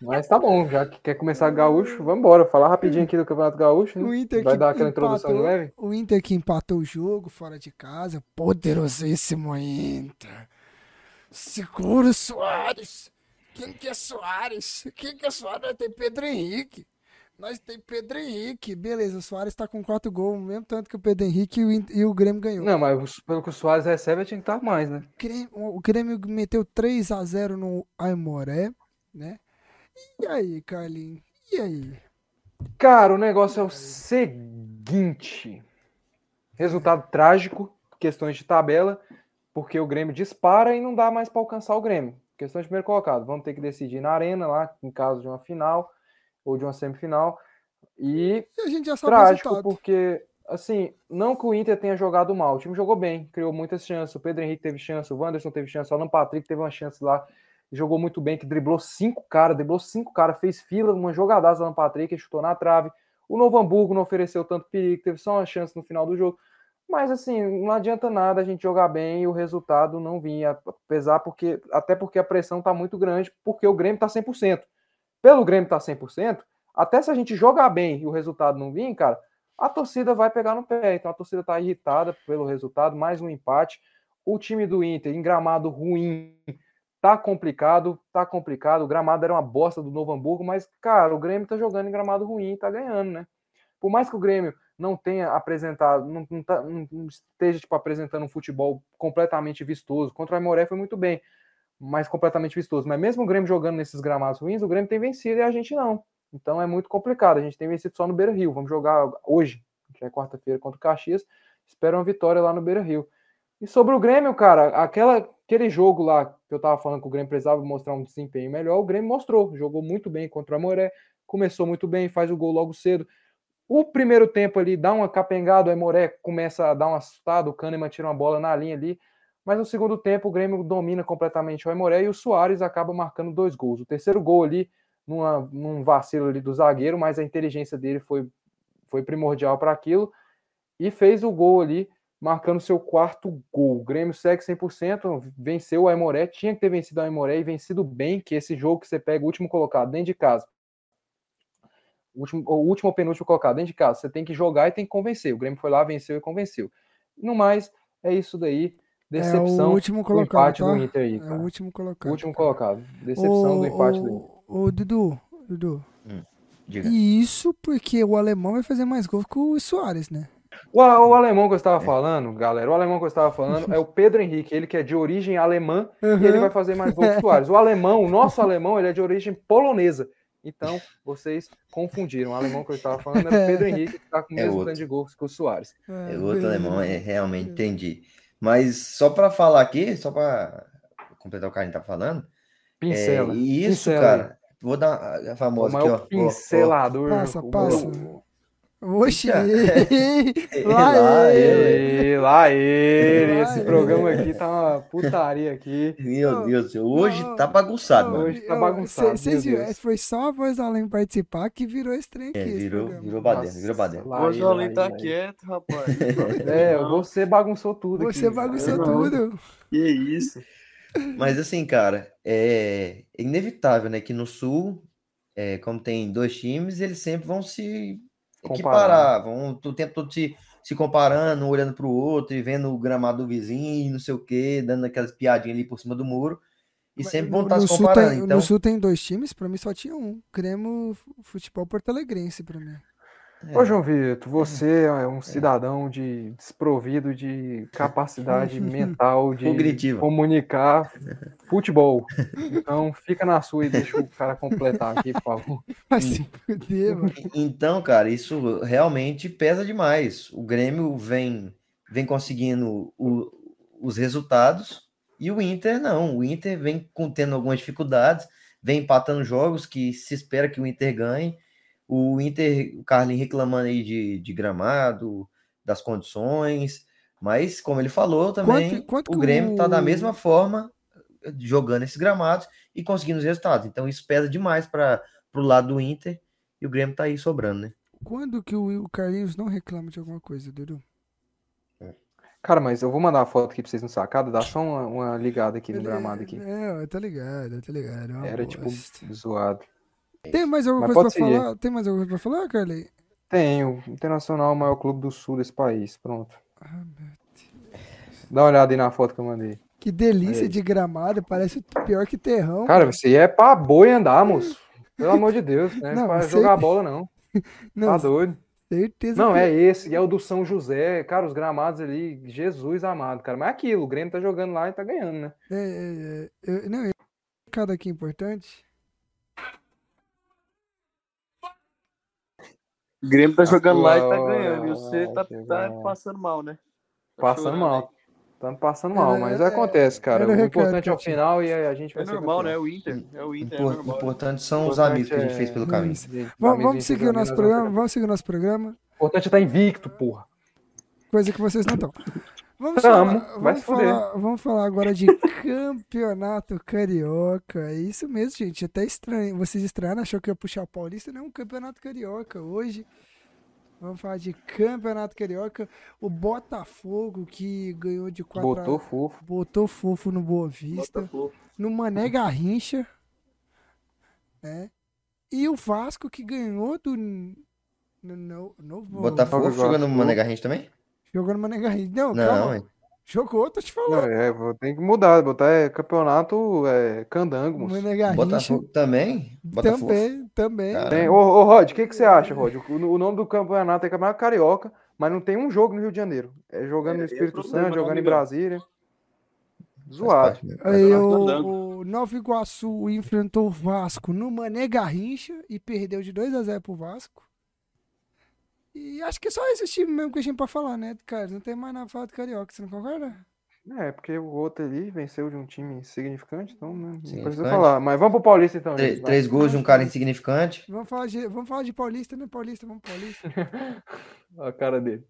Mas tá bom, já que quer começar gaúcho, vamos embora. Falar rapidinho aqui do Campeonato Gaúcho. né? O Inter Vai dar aquela introdução empatou- leve? O Inter que empatou o jogo fora de casa. Poderosíssimo Inter. Segura o Soares. Quem que é Soares? Quem que é Soares? Tem Pedro Henrique. Nós tem Pedro Henrique. Beleza, o Soares tá com quatro gols, mesmo tanto que o Pedro Henrique e o, e o Grêmio ganhou. Não, mas o- pelo que o Soares recebe, tinha que estar mais, né? Grêmio- o Grêmio meteu 3 a 0 no Aimoré, né? E aí, Carlinhos? E aí? Cara, o negócio é o seguinte: resultado trágico, questões de tabela, porque o Grêmio dispara e não dá mais para alcançar o Grêmio. Questão de primeiro colocado. Vamos ter que decidir na arena lá, em caso de uma final ou de uma semifinal. E E a gente já sabe o trágico, resultado. porque, assim, não que o Inter tenha jogado mal, o time jogou bem, criou muitas chances. O Pedro Henrique teve chance, o Wanderson teve chance, o Alan Patrick teve uma chance lá, jogou muito bem, que driblou cinco caras, driblou cinco caras, fez fila, uma jogadaça do Alan Patrick, chutou na trave. O Novo Hamburgo não ofereceu tanto perigo, teve só uma chance no final do jogo. Mas assim, não adianta nada a gente jogar bem e o resultado não vir, apesar porque até porque a pressão tá muito grande, porque o Grêmio tá 100%. Pelo Grêmio tá 100%, até se a gente jogar bem e o resultado não vir, cara, a torcida vai pegar no pé. Então a torcida tá irritada pelo resultado, mais um empate. O time do Inter em gramado ruim, tá complicado, tá complicado. O gramado era uma bosta do Novo Hamburgo, mas cara, o Grêmio tá jogando em gramado ruim e tá ganhando, né? Por mais que o Grêmio não tenha apresentado, não, não, tá- não- esteja tipo, apresentando um futebol completamente vistoso. Contra o Aimoré foi muito bem, mas completamente vistoso. Mas mesmo o Grêmio jogando nesses gramados ruins, o Grêmio tem vencido e a gente não. Então é muito complicado. A gente tem vencido só no Beira Rio. Vamos jogar hoje, que é quarta-feira, contra o Caxias. Espero uma vitória lá no Beira Rio. E sobre o Grêmio, cara, aquela, aquele jogo lá que eu tava falando que o Grêmio precisava mostrar um desempenho melhor, o Grêmio mostrou. Jogou muito bem contra o Amoré, começou muito bem, faz o gol logo cedo. O primeiro tempo ali dá uma capengada, o Emoré começa a dar um assustado, o Kahneman tira uma bola na linha ali, mas no segundo tempo o Grêmio domina completamente o Emoré e o Soares acaba marcando dois gols. O terceiro gol ali, numa, num vacilo ali do zagueiro, mas a inteligência dele foi, foi primordial para aquilo, e fez o gol ali, marcando seu quarto gol. O Grêmio segue 100%, venceu o Aimoré, tinha que ter vencido o Aimoré e vencido bem, que esse jogo que você pega o último colocado dentro de casa, o último, o último ou penúltimo colocado dentro de casa. Você tem que jogar e tem que convencer. O Grêmio foi lá, venceu e convenceu. No mais, é isso daí. Decepção é o último do colocado, empate tá? do Inter aí, É cara. o último colocado. O último cara. colocado. Decepção do empate do Inter. Ô, Dudu, Dudu. Diga. E isso porque o alemão vai fazer mais gols que o Soares, né? O, o alemão que eu estava falando, galera, o alemão que eu estava falando é o Pedro Henrique, ele que é de origem alemã e ele Uhum. vai fazer mais gols que o Soares. O alemão, o nosso alemão, ele é de origem polonesa. Então, vocês confundiram. O alemão que eu estava falando era o Pedro Henrique, que está com o É mesmo outro. tanto de gols que o Soares. É, o outro alemão é realmente entendi. Mas só para falar aqui, só para completar o que a gente tá falando, Pincela. é, e isso, Pincela. cara, vou dar a O famosa aqui, maior ó. ó, ó. pincelador. Passa, o passa. maior- Oxi! Lá lá ele. ele! Lá ele, Lá esse ele. programa aqui tá uma putaria aqui. Meu Deus do céu, hoje Não, tá bagunçado, mano. Hoje tá bagunçado, cê- cês meu viram. Foi só a voz da Além participar que virou esse trem aqui. É, virou, virou baderna, virou baderna. Hoje o Além tá quieto, rapaz. É, Não, você bagunçou tudo Você aqui. bagunçou Não. tudo. Que isso? Mas assim, cara, é inevitável, né? Que no Sul, é, como tem dois times, eles sempre vão se Equiparar, vão o tempo todo se, se comparando, um olhando para o outro e vendo o gramado do vizinho, não sei o quê, dando aquelas piadinhas ali por cima do muro. E Mas sempre vão estar se comparando. tem- então, No Sul tem dois times, pra mim só tinha um. Grêmio Futebol Porto Alegrense pra mim. É, Ô, João Vitor, você é um cidadão de desprovido de capacidade mental de Cognitivo. comunicar futebol. Então, fica na sua e deixa o cara completar aqui, por favor. Vai se fuder, mano. Então, cara, isso realmente pesa demais. O Grêmio vem, vem conseguindo o- os resultados e o Inter não. O Inter vem tendo algumas dificuldades, vem empatando jogos que se espera que o Inter ganhe. O Inter, o Carlinhos reclamando aí de, de gramado, das condições, mas como ele falou também, Quanto- quanto o Grêmio tá da o- mesma forma eh, jogando esses gramados e conseguindo os resultados. Então isso pesa demais para o lado do Inter e o Grêmio tá aí sobrando, né? Quando que o, o Carlinhos não reclama de alguma coisa, Dudu? Cara, mas eu vou mandar uma foto aqui pra vocês no sacado, dá só uma, uma ligada aqui no gramado aqui. É, eu tô ligado, tô ligado. é Era tipo bosta. zoado. Tem mais alguma Mas coisa pra seguir. falar? Tem mais alguma coisa pra falar, Carly? Tenho. Internacional é o maior clube do sul desse país. Pronto. Ah, meu Dá uma olhada aí na foto que eu mandei. Que delícia Aí. de gramado, parece pior que terrão. Cara, aí é pra boi andar, moço. Pelo amor de Deus, não é Não, pra sei jogar bola, não. não, Tá doido. certeza Não, que... é esse, e é o do São José. Cara, os gramados ali, Jesus amado, cara. Mas é aquilo, o Grêmio tá jogando lá e tá ganhando, né? É, é, é, eu- não, um recado aqui importante. O Grêmio tá jogando lá e tá ganhando. E você tá, chegou. tá passando mal, né? Tá Passando mal. Estamos passando mal, Era- mas era- acontece, cara. era o importante é o final e a gente vai É ser normal, né? O Inter. É o Inter, é Impor- normal. importante são os amigos que a gente é- fez pelo caminho. Vamos, vamos seguir o nosso programa, vamos seguir o nosso programa. O importante é estar invicto, porra. Coisa que vocês não estão. Vamos, Tamo, falar, vamos, falar, vamos falar agora de campeonato carioca. É isso mesmo, gente. Até estranho. Vocês estranharam, achou que eu ia puxar o Paulista? Não, campeonato carioca. Hoje vamos falar de campeonato carioca. O Botafogo que ganhou de 4 Botou fofo. botou fofo no Boa Vista. Botafogo. no Mané Garrincha, né? E o Vasco que ganhou do no, no, novo Botafogo jogando no. Mané Garrincha também? Jogou no Mané Garrincha. Não, Não, calma. é. Jogou, tô te Não, falando. é, vou ter que mudar, botar é, campeonato é, candango. Mané Garrincha Botafogo também? Botafogo. também, também. Tem- Ô, ô, Rod, o que, que você acha, Rod? O, o nome do campeonato é Campeonato Carioca, mas não tem um jogo no Rio de Janeiro. É jogando É, no é Espírito problema, Santo, não, jogando em. Brasília. Zoado. né? Aí o, o Nova Iguaçu enfrentou o Vasco no Mané Garrincha e perdeu de 2 a 0 pro Vasco. E acho que é só esse time mesmo que a gente pode falar, né, cara? Não tem mais nada pra falar do Carioca, você não concorda? É, porque o outro ali venceu de um time significante, então né, não precisa falar. Mas vamos pro Paulista então, Três, três gols de um cara insignificante. Vamos falar de, vamos falar de Paulista, né? Paulista, vamos Paulista. Olha a cara dele.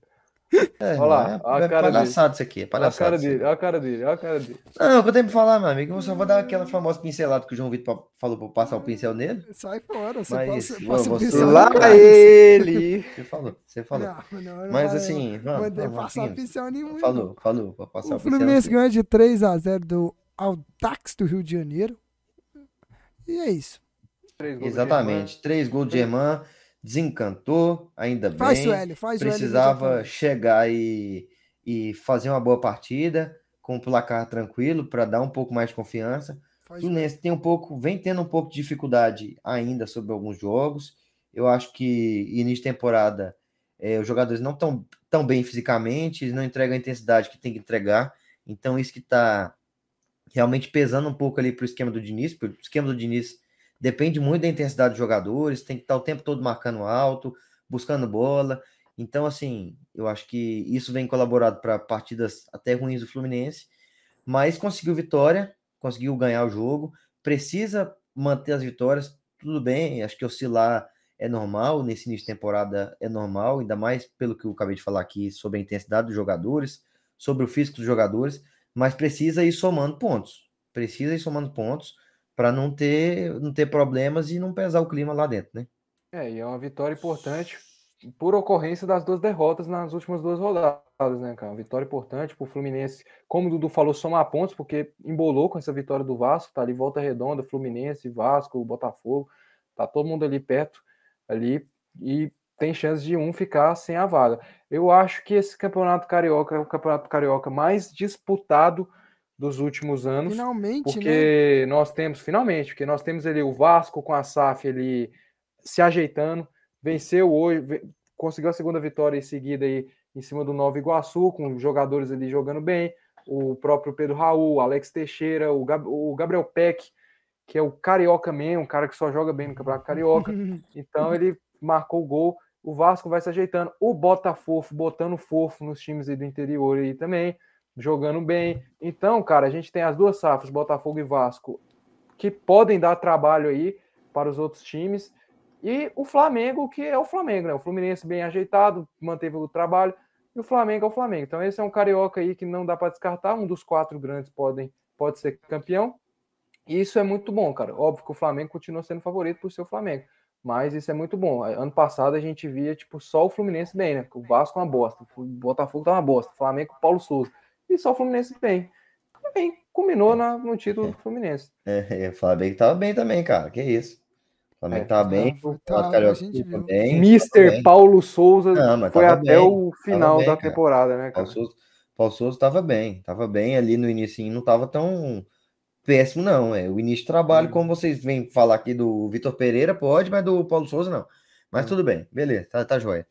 É, Olha lá, é, olha a é cara palhaçado isso aqui, é Olha a palhaçado. cara dele, olha a cara dele, olha a cara dele. Não, o que eu tenho pra falar, meu amigo, eu só vou dar aquela famosa pincelada que o João Vitor falou pra passar o pincel nele. Sai fora, você Mas, passa, passa o pincel Lá cara. ele! Você falou, você falou. Não, não, não Mas vai, assim, não. Mandei vamos, passar vamos. pincel nenhum. Falou, falou, vou passar O o pincel. Fluminense aqui. ganhou de 3 a 0 do Audax do Rio de Janeiro. E é isso. Três Exatamente, três gols de Germán, desencantou, ainda bem. Faz o Hélio, faz o precisava imediatamente. chegar e, e fazer uma boa partida com o placar tranquilo para dar um pouco mais de confiança. O Faz o Fluminense tem um pouco, vem tendo um pouco de dificuldade ainda sobre alguns jogos. Eu acho que início de temporada eh, os jogadores não estão tão bem fisicamente, eles não entregam a intensidade que tem que entregar. Então isso que está realmente pesando um pouco ali para o esquema do Diniz, porque o esquema do Diniz depende muito da intensidade dos jogadores, tem que estar o tempo todo marcando alto, buscando bola. Então, assim, eu acho que isso vem colaborado para partidas até ruins do Fluminense, mas conseguiu vitória, conseguiu ganhar o jogo, precisa manter as vitórias, tudo bem, acho que oscilar é normal, nesse início de temporada é normal, ainda mais pelo que eu acabei de falar aqui sobre a intensidade dos jogadores, sobre o físico dos jogadores, mas precisa ir somando pontos, precisa ir somando pontos para não ter, não ter problemas e não pesar o clima lá dentro, né? É, e é uma vitória importante por ocorrência das duas derrotas nas últimas duas rodadas, né, cara? Vitória importante pro Fluminense, como o Dudu falou, somar pontos, porque embolou com essa vitória do Vasco, tá ali volta redonda, Fluminense, Vasco, Botafogo, tá todo mundo ali perto, ali, e tem chance de um ficar sem a vaga. Eu acho que esse campeonato carioca é o campeonato carioca mais disputado dos últimos anos. Finalmente, né? Porque nós temos, finalmente, porque nós temos ali o Vasco com a SAF ali se ajeitando, venceu hoje, conseguiu a segunda vitória em seguida aí em cima do Nova Iguaçu, com jogadores ali jogando bem, o próprio Pedro Raul, Alex Teixeira, o, Gab- o Gabriel Peck, que é o carioca mesmo, um cara que só joga bem no Campeonato Carioca. Então ele marcou o gol. O Vasco vai se ajeitando. O Botafogo botando fofo nos times aí do interior aí também, jogando bem. Então, cara, a gente tem as duas safras, Botafogo e Vasco, que podem dar trabalho aí para os outros times. E o Flamengo, que é o Flamengo, né? O Fluminense bem ajeitado, manteve o trabalho, e o Flamengo é o Flamengo. Então esse é um carioca aí que não dá para descartar, um dos quatro grandes podem pode ser campeão. E isso é muito bom, cara. Óbvio que o Flamengo continua sendo favorito por ser o Flamengo. Mas isso é muito bom. Ano passado a gente via, tipo, só o Fluminense bem, né? O Vasco é uma bosta. O Botafogo tá uma bosta. O Flamengo Paulo Souza. E só o Fluminense bem. Bem, culminou na, no título do Fluminense. É, o Flamengo tava bem também, cara. Que isso. O Flamengo É, tava bem. Tá, tava bem. Mister. Paulo Souza Não, foi até bem, o final bem, da cara. temporada, né, cara? Paulo Souza, Paulo Souza tava bem, tava bem ali no início, não tava tão péssimo, não. É o início de trabalho, Hum. como vocês vêm falar aqui do Vitor Pereira, pode, mas do Paulo Souza não. Mas Hum. tudo bem, beleza, tá, tá joia.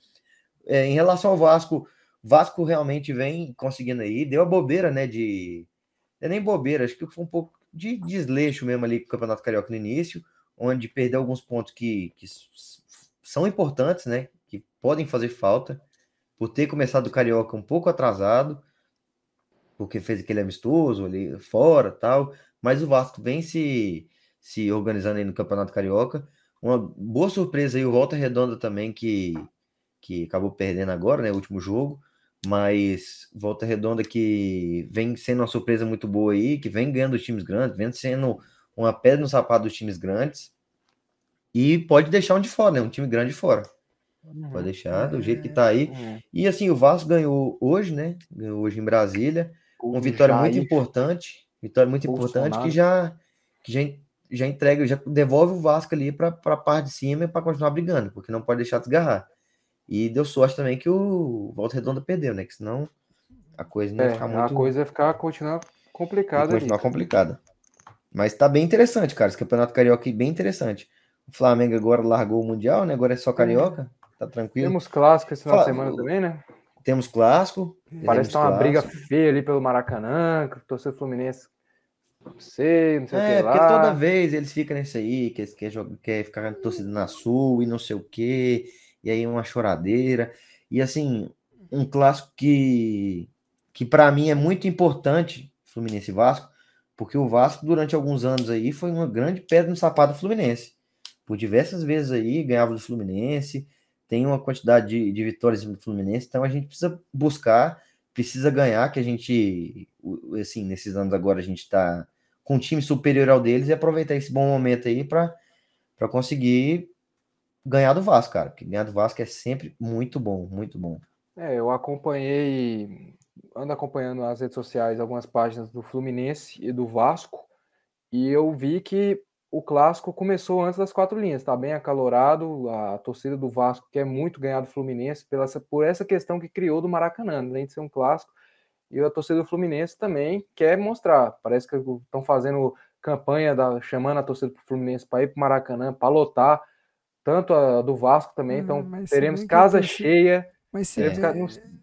É, em relação ao Vasco, Vasco realmente vem conseguindo aí, deu a bobeira, né? De. É nem bobeira, acho que foi um pouco de desleixo mesmo ali com o Campeonato Carioca no início, onde perdeu alguns pontos que, que são importantes, né? Que podem fazer falta, por ter começado o Carioca um pouco atrasado, porque fez aquele amistoso ali fora tal, mas o Vasco vem se, se organizando aí no Campeonato Carioca. Uma boa surpresa aí, o Volta Redonda também, que, que acabou perdendo agora, né? O último jogo. Mas Volta Redonda que vem sendo uma surpresa muito boa aí, que vem ganhando os times grandes, vem sendo uma pedra no sapato dos times grandes. E pode deixar um de fora, né? Um time grande de fora. Pode deixar do jeito que tá aí. Hum, E assim, o Vasco ganhou hoje, né? Ganhou hoje em Brasília. Uma vitória muito importante. Vitória muito importante que já, que já, já entrega, já devolve o Vasco ali para a parte de cima para continuar brigando, porque não pode deixar desgarrar. E deu sorte também que o Volta Redonda perdeu, né? Que senão a coisa não ia É, ficar a muito. coisa ia ficar continuar ia complicada ali. continuar complicada. Mas tá bem interessante, cara. Esse campeonato carioca é bem interessante. O Flamengo agora largou o Mundial, né? Agora é só carioca. Tá tranquilo. Temos clássico esse final de Fala- semana também, né? Temos clássico. Parece que tá uma briga clássico. feia ali pelo Maracanã, que o torcedor Fluminense não sei, não sei É, o que porque lá. toda vez eles ficam nesse aí, que eles querem, jogar, quer ficar torcida na sul e não sei o quê, e aí uma choradeira. E assim, um clássico que, que para mim é muito importante, Fluminense e Vasco, porque o Vasco, durante alguns anos aí, foi uma grande pedra no sapato do Fluminense. Por diversas vezes aí, ganhava do Fluminense, tem uma quantidade de, de vitórias do Fluminense, então a gente precisa buscar, precisa ganhar, que a gente, assim, nesses anos agora a gente tá com um time superior ao deles e aproveitar esse bom momento aí para conseguir ganhar do Vasco, cara. Porque ganhar do Vasco é sempre muito bom, muito bom. É, eu acompanhei, ando acompanhando nas redes sociais algumas páginas do Fluminense e do Vasco, e eu vi que o clássico começou antes das quatro linhas, tá bem acalorado, a torcida do Vasco quer muito ganhar do Fluminense pela, por essa questão que criou do Maracanã, além de ser um clássico, e a torcida do Fluminense também quer mostrar, parece que estão fazendo campanha, da, chamando a torcida do Fluminense para ir para o Maracanã, para lotar, tanto a do Vasco também, Hum, então teremos casa torcida- cheia, Mas se, É. ca-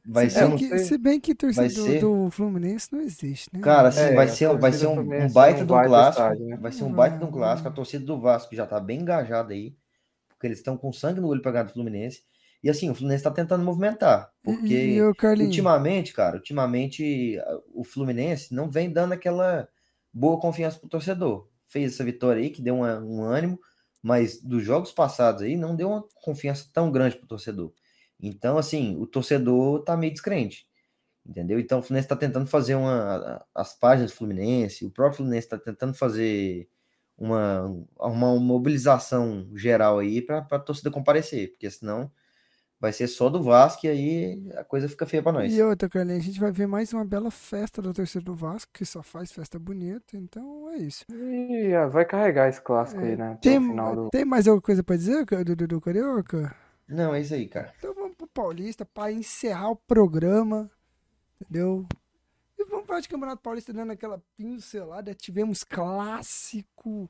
Vai se, ser, bem não que, se bem que torcida Vai do, ser- do Fluminense não existe, né? cara, assim, É, vai ser, vai ser do um, um baita de um clássico. estádio, né? Vai ser um baita de um Vai. clássico. A torcida do Vasco já tá bem engajada aí, porque eles estão com sangue no olho para ganhar do Fluminense. E assim, o Fluminense tá tentando movimentar, porque e, e Ultimamente, cara, ultimamente o Fluminense não vem dando aquela boa confiança pro torcedor. Fez essa vitória aí que deu uma- um ânimo, mas dos jogos passados aí não deu uma confiança tão grande pro torcedor. Então, assim, o torcedor tá meio descrente, entendeu? Então o Fluminense tá tentando fazer uma as páginas do Fluminense, o próprio Fluminense tá tentando fazer uma uma mobilização geral aí para a torcida comparecer, porque senão vai ser só do Vasco e aí a coisa fica feia para nós. e outra, Carlinhos, a gente vai ver mais uma bela festa da torcida do Vasco, que só faz festa bonita, então é isso. E vai carregar esse clássico aí, né? Tem, do. tem mais alguma coisa pra dizer, do, do, do Carioca? Não, é isso aí, cara. Então vamos pro Paulista para encerrar o programa, entendeu? E vamos falar de Campeonato Paulista dando aquela pincelada. Tivemos clássico.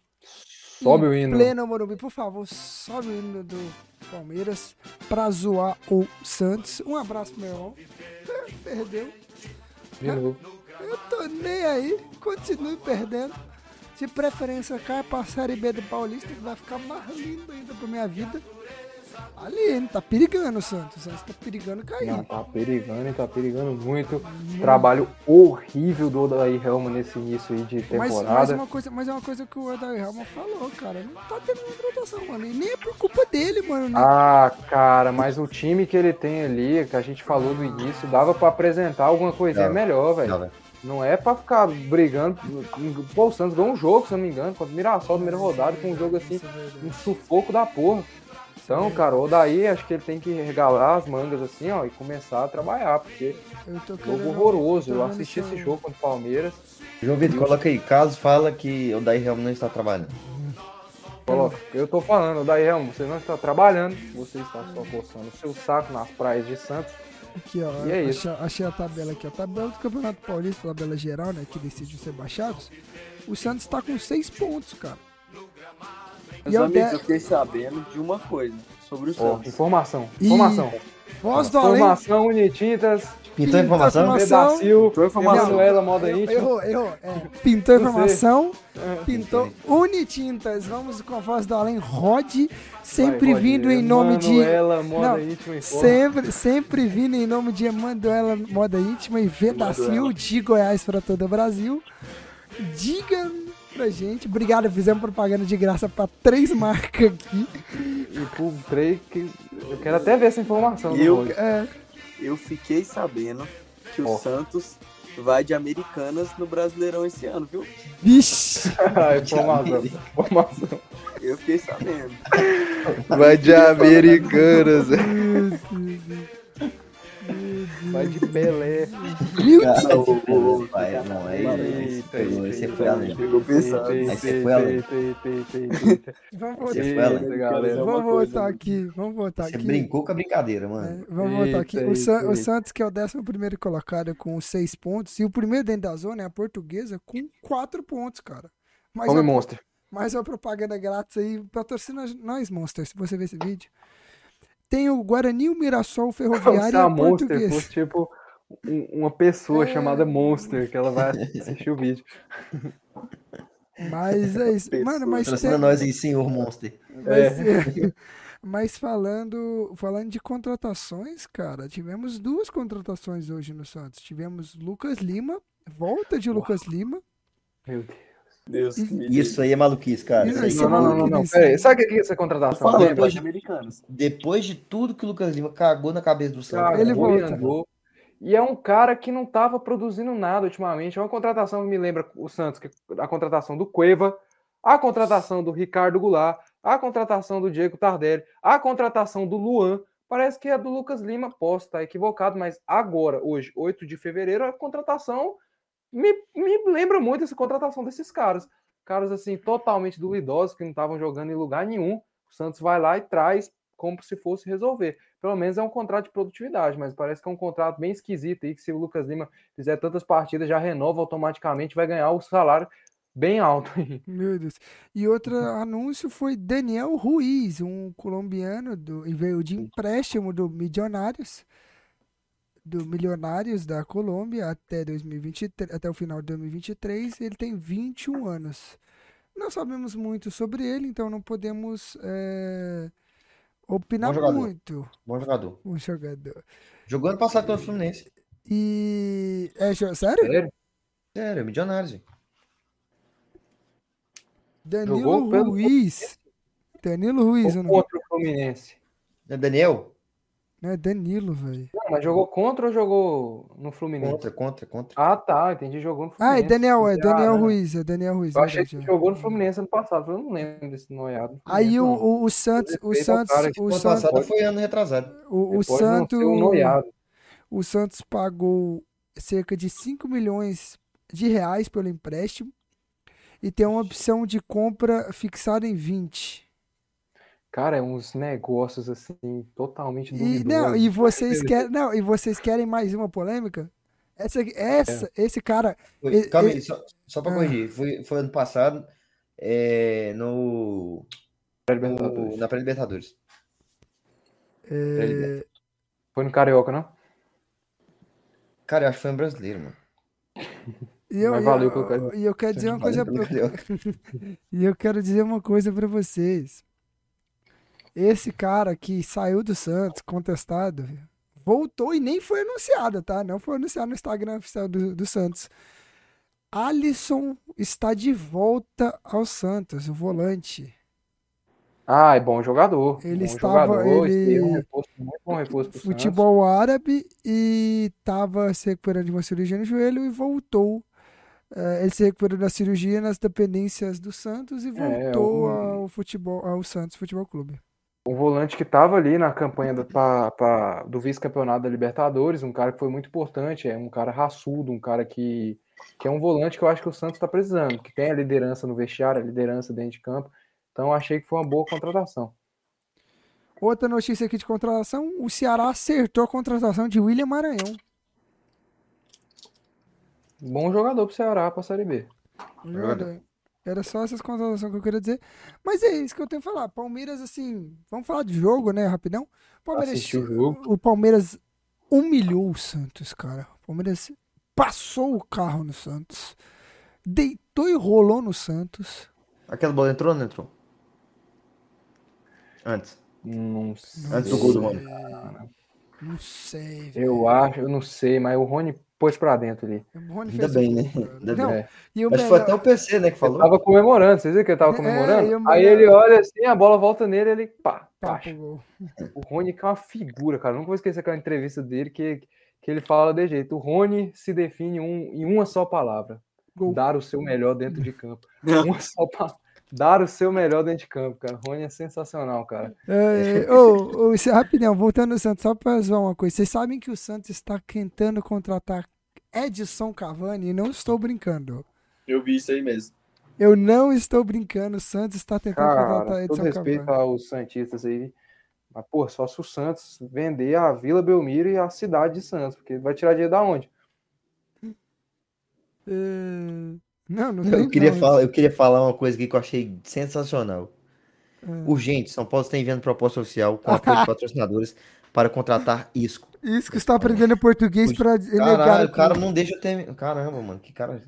Sobe o hino. Pleno Morumbi, por favor, sobe o hino do Palmeiras pra zoar o Santos. Um abraço, meu irmão. Perdeu. De novo. Eu tô nem aí. Continue perdendo. De preferência, cai pra Série B do Paulista, que vai ficar mais lindo ainda pra minha vida. Ali? Tá perigando o Santos. O Santos tá perigando cair. Não, tá perigando tá perigando muito. Trabalho horrível do Odair Helman nesse início aí de Mas, temporada. mas, uma coisa, mas é uma coisa que o Odair Helman falou, cara. Não tá tendo contratação, mano. E nem é por culpa dele, mano. né? Ah, cara, mas o time que ele tem ali, que a gente falou do início, dava pra apresentar alguma coisinha Dava. melhor, velho. Não. Não é pra ficar brigando. Pô, o Santos ganhou um jogo, se eu não me engano, contra o Mirassol, primeira rodada, com um jogo assim, é um sufoco da porra. Então, cara, o daí acho que ele tem que regalar as mangas assim, ó, e começar a trabalhar, porque Eu tô jogo querendo- horroroso. tô Eu assisti se esse jogo contra o Palmeiras. João Vitor, coloca aí. Caso fala que o Daí realmente não está trabalhando. Coloca, eu tô falando, daí Helmo, você não está trabalhando, você está só coçando o seu saco nas praias de Santos. Aqui, ó. E é isso. achei, achei a tabela aqui. A tabela do Campeonato Paulista, tabela geral, né? Que decide ser baixados. O Santos tá com seis pontos, cara. Meus E eu amigos, de- eu fiquei sabendo de uma coisa sobre o Santos. informação, informação. Voz do além. Informação, Unitintas, Pintou informação? informação. Pintou informação. Emanuela Moda Íntima. errou, errou. É, pintou informação, É. pintou Unitintas. Vamos com a voz do além. Rod, sempre Vai, vindo em nome de. Emanuela Moda Não, Íntima. Sempre, sempre vindo em nome de Emanuela Moda Íntima e Vedacil de Goiás para todo o Brasil. Diga pra gente. Obrigado, fizemos propaganda de graça pra três marcas aqui. E pro Trey, que eu quero até ver essa informação. Eu-. É, Eu fiquei sabendo que o Ó. Santos vai de Americanas no Brasileirão esse ano, viu? vixe. informação, informação. Eu fiquei sabendo. Vai de Americanas. Vai de Pelé. Meu Cara, Deus. Pai, não, pegou, esse foi além. Você foi além. Vamos Você voltar, foi além. galera. vamos voltar né? aqui. Vamos voltar Você aqui. brincou com a brincadeira, É, mano. vamos voltar aqui. O. Santos, que é o 11 colocado com seis pontos. E o primeiro dentro da zona é a portuguesa com quatro pontos, cara. A- Monster. Mais uma propaganda grátis aí. Patrocina nós, Monster, se você ver esse vídeo. Tem o Guarani, o Mirassol, o Como se Ferroviário e a Monster fosse tipo um- uma pessoa É. chamada Monster, que ela vai assistir o vídeo. Mas é isso. Mano, mas, tem- nós aí, senhor Monster. mas, é, mas falando, falando de contratações, cara, tivemos duas contratações hoje no Santos. Tivemos Lucas Lima, volta de Lucas Lima. Meu Deus. Deus que me Isso aí é maluquice, cara. Isso Isso aí aí é Não, não, não, não, não. Sabe o que é essa contratação? Lembra? vai de Americanas. Depois de tudo que o Lucas Lima cagou na cabeça do Santos. Ele volta. andou. E é um cara que não estava produzindo nada ultimamente. É uma contratação que me lembra o Santos, que a contratação do Cueva, a contratação do Ricardo Goulart, a contratação do Diego Tardelli, a contratação do Luan. Parece que é do Lucas Lima. Posso estar equivocado, mas agora, hoje, 8 de fevereiro, a contratação me, me lembra muito essa contratação desses caras. Caras assim, totalmente duvidosos, que não estavam jogando em lugar nenhum. O Santos vai lá e traz como se fosse resolver pelo menos é um contrato de produtividade, mas parece que é um contrato bem esquisito aí, que se o Lucas Lima fizer tantas partidas, já renova automaticamente, vai ganhar o salário bem alto. Meu Deus. E outro anúncio foi Daniel Ruiz, um colombiano do, e veio de empréstimo do Milionários, do Milionários da Colômbia até 2023, até o final de 2023. Ele tem 21 anos. Não sabemos muito sobre ele, então não podemos é, opinar Bom muito. Bom jogador. Um jogador. Jogou ano passado pelo Fluminense. E é sério? Sério? Sério, milionário. gente. Danilo Jogou pelo Ruiz. Danilo Ruiz, o nome. contra o Fluminense? É Daniel? Não é Danilo, velho. Não, mas jogou contra ou jogou no Fluminense? Contra, contra, contra. Ah, tá, entendi, jogou no Ah, Fluminense. é Daniel, é Ah, Daniel né? Ruiz, é Daniel Ruiz. Eu achei que é. jogou no Fluminense ano passado, eu não lembro desse noiado. do Aí o, o, o Santos, o Santos, o ano Santos, passado foi ano retrasado. o, o Santos, um o Santos pagou cerca de 5 milhões de reais pelo empréstimo e tem uma opção de compra fixada em 20. Cara, é uns negócios assim, totalmente E duvidosos. não, e vocês querem, não, e vocês querem mais uma polêmica? Essa, essa, esse cara, Foi- E- calma e- aí, só, só pra Ah. corrigir. Foi, foi ano passado é, no, na pré-Libertadores. é, Foi no Carioca, não? Cara, eu acho que foi um brasileiro, mano. e eu, Mas e valeu eu- pelo Carioca. e eu quero dizer uma coisa, pra- e eu quero dizer uma coisa para vocês. Esse cara que saiu do Santos, contestado, voltou e nem foi anunciado, tá? Não foi anunciado no Instagram oficial do, do Santos. Alisson está de volta ao Santos, o volante. Ah, é bom jogador. Ele bom estava- jogador, ele- é um reforço, muito bom reforço pro Santos. Futebol árabe e estava se recuperando de uma cirurgia no joelho e voltou. Eh, ele se recuperou da cirurgia nas dependências do Santos e voltou um- ao futebol, ao Santos Futebol Clube. O volante que estava ali na campanha do, pra- pra- do vice-campeonato da Libertadores, um cara que foi muito importante, é um cara raçudo, um cara que, que é um volante que eu acho que o Santos está precisando, que tem a liderança no vestiário, a liderança dentro de campo. Então achei que foi uma boa contratação. Outra notícia aqui de contratação: o Ceará acertou a contratação de William Maranhão. Bom jogador pro Ceará pra Série B. Olha, Era só essas contratações que eu queria dizer. Mas é isso que eu tenho que falar. Palmeiras, assim, vamos falar de jogo, né, rapidão? Palmeiras, o jogo. o Palmeiras humilhou o Santos, cara. O Palmeiras passou o carro no Santos, deitou e rolou no Santos. Aquela bola entrou ou não entrou? Antes. Não sei. Antes do gol do Rony. Não sei, velho. Eu acho, eu não sei, mas o Rony pôs pra dentro ali. Rony Ainda bem, né? Ainda Não, bem. É. e o Acho que foi melhor- até o PC, né, que Ele falou. tava comemorando, vocês viram que ele tava É, comemorando? e o Aí melhor- ele olha assim, a bola volta nele, ele pá, Pá. O Rony que é uma figura, cara. Nunca vou esquecer aquela entrevista dele que, que ele fala de jeito. O Rony se define um- em uma só palavra: Gol. dar o seu melhor dentro de campo. Uma só palavra. Dar o seu melhor dentro de campo, cara. O Rony é sensacional, cara. É, ô, ô, isso é rapidão, voltando ao Santos, só pra zoar uma coisa. Vocês sabem que o Santos está tentando contratar Edson Cavani e não estou brincando. Eu vi isso aí mesmo. Eu não estou brincando, o Santos está tentando contratar Cara, todo Edson respeito Cavani. aos Santistas aí. Mas, pô, só se o Santos vender a Vila Belmiro e a cidade de Santos, porque vai tirar dinheiro da onde? É, Não, não tem Eu queria, não. falar, eu queria falar uma coisa aqui que eu achei sensacional. É. Urgente, São Paulo está enviando proposta oficial com apoio de patrocinadores para contratar Isco. Isso que está aprendendo português para negar. Caralho, o cara não deixa eu ter. Caramba, mano, que cara.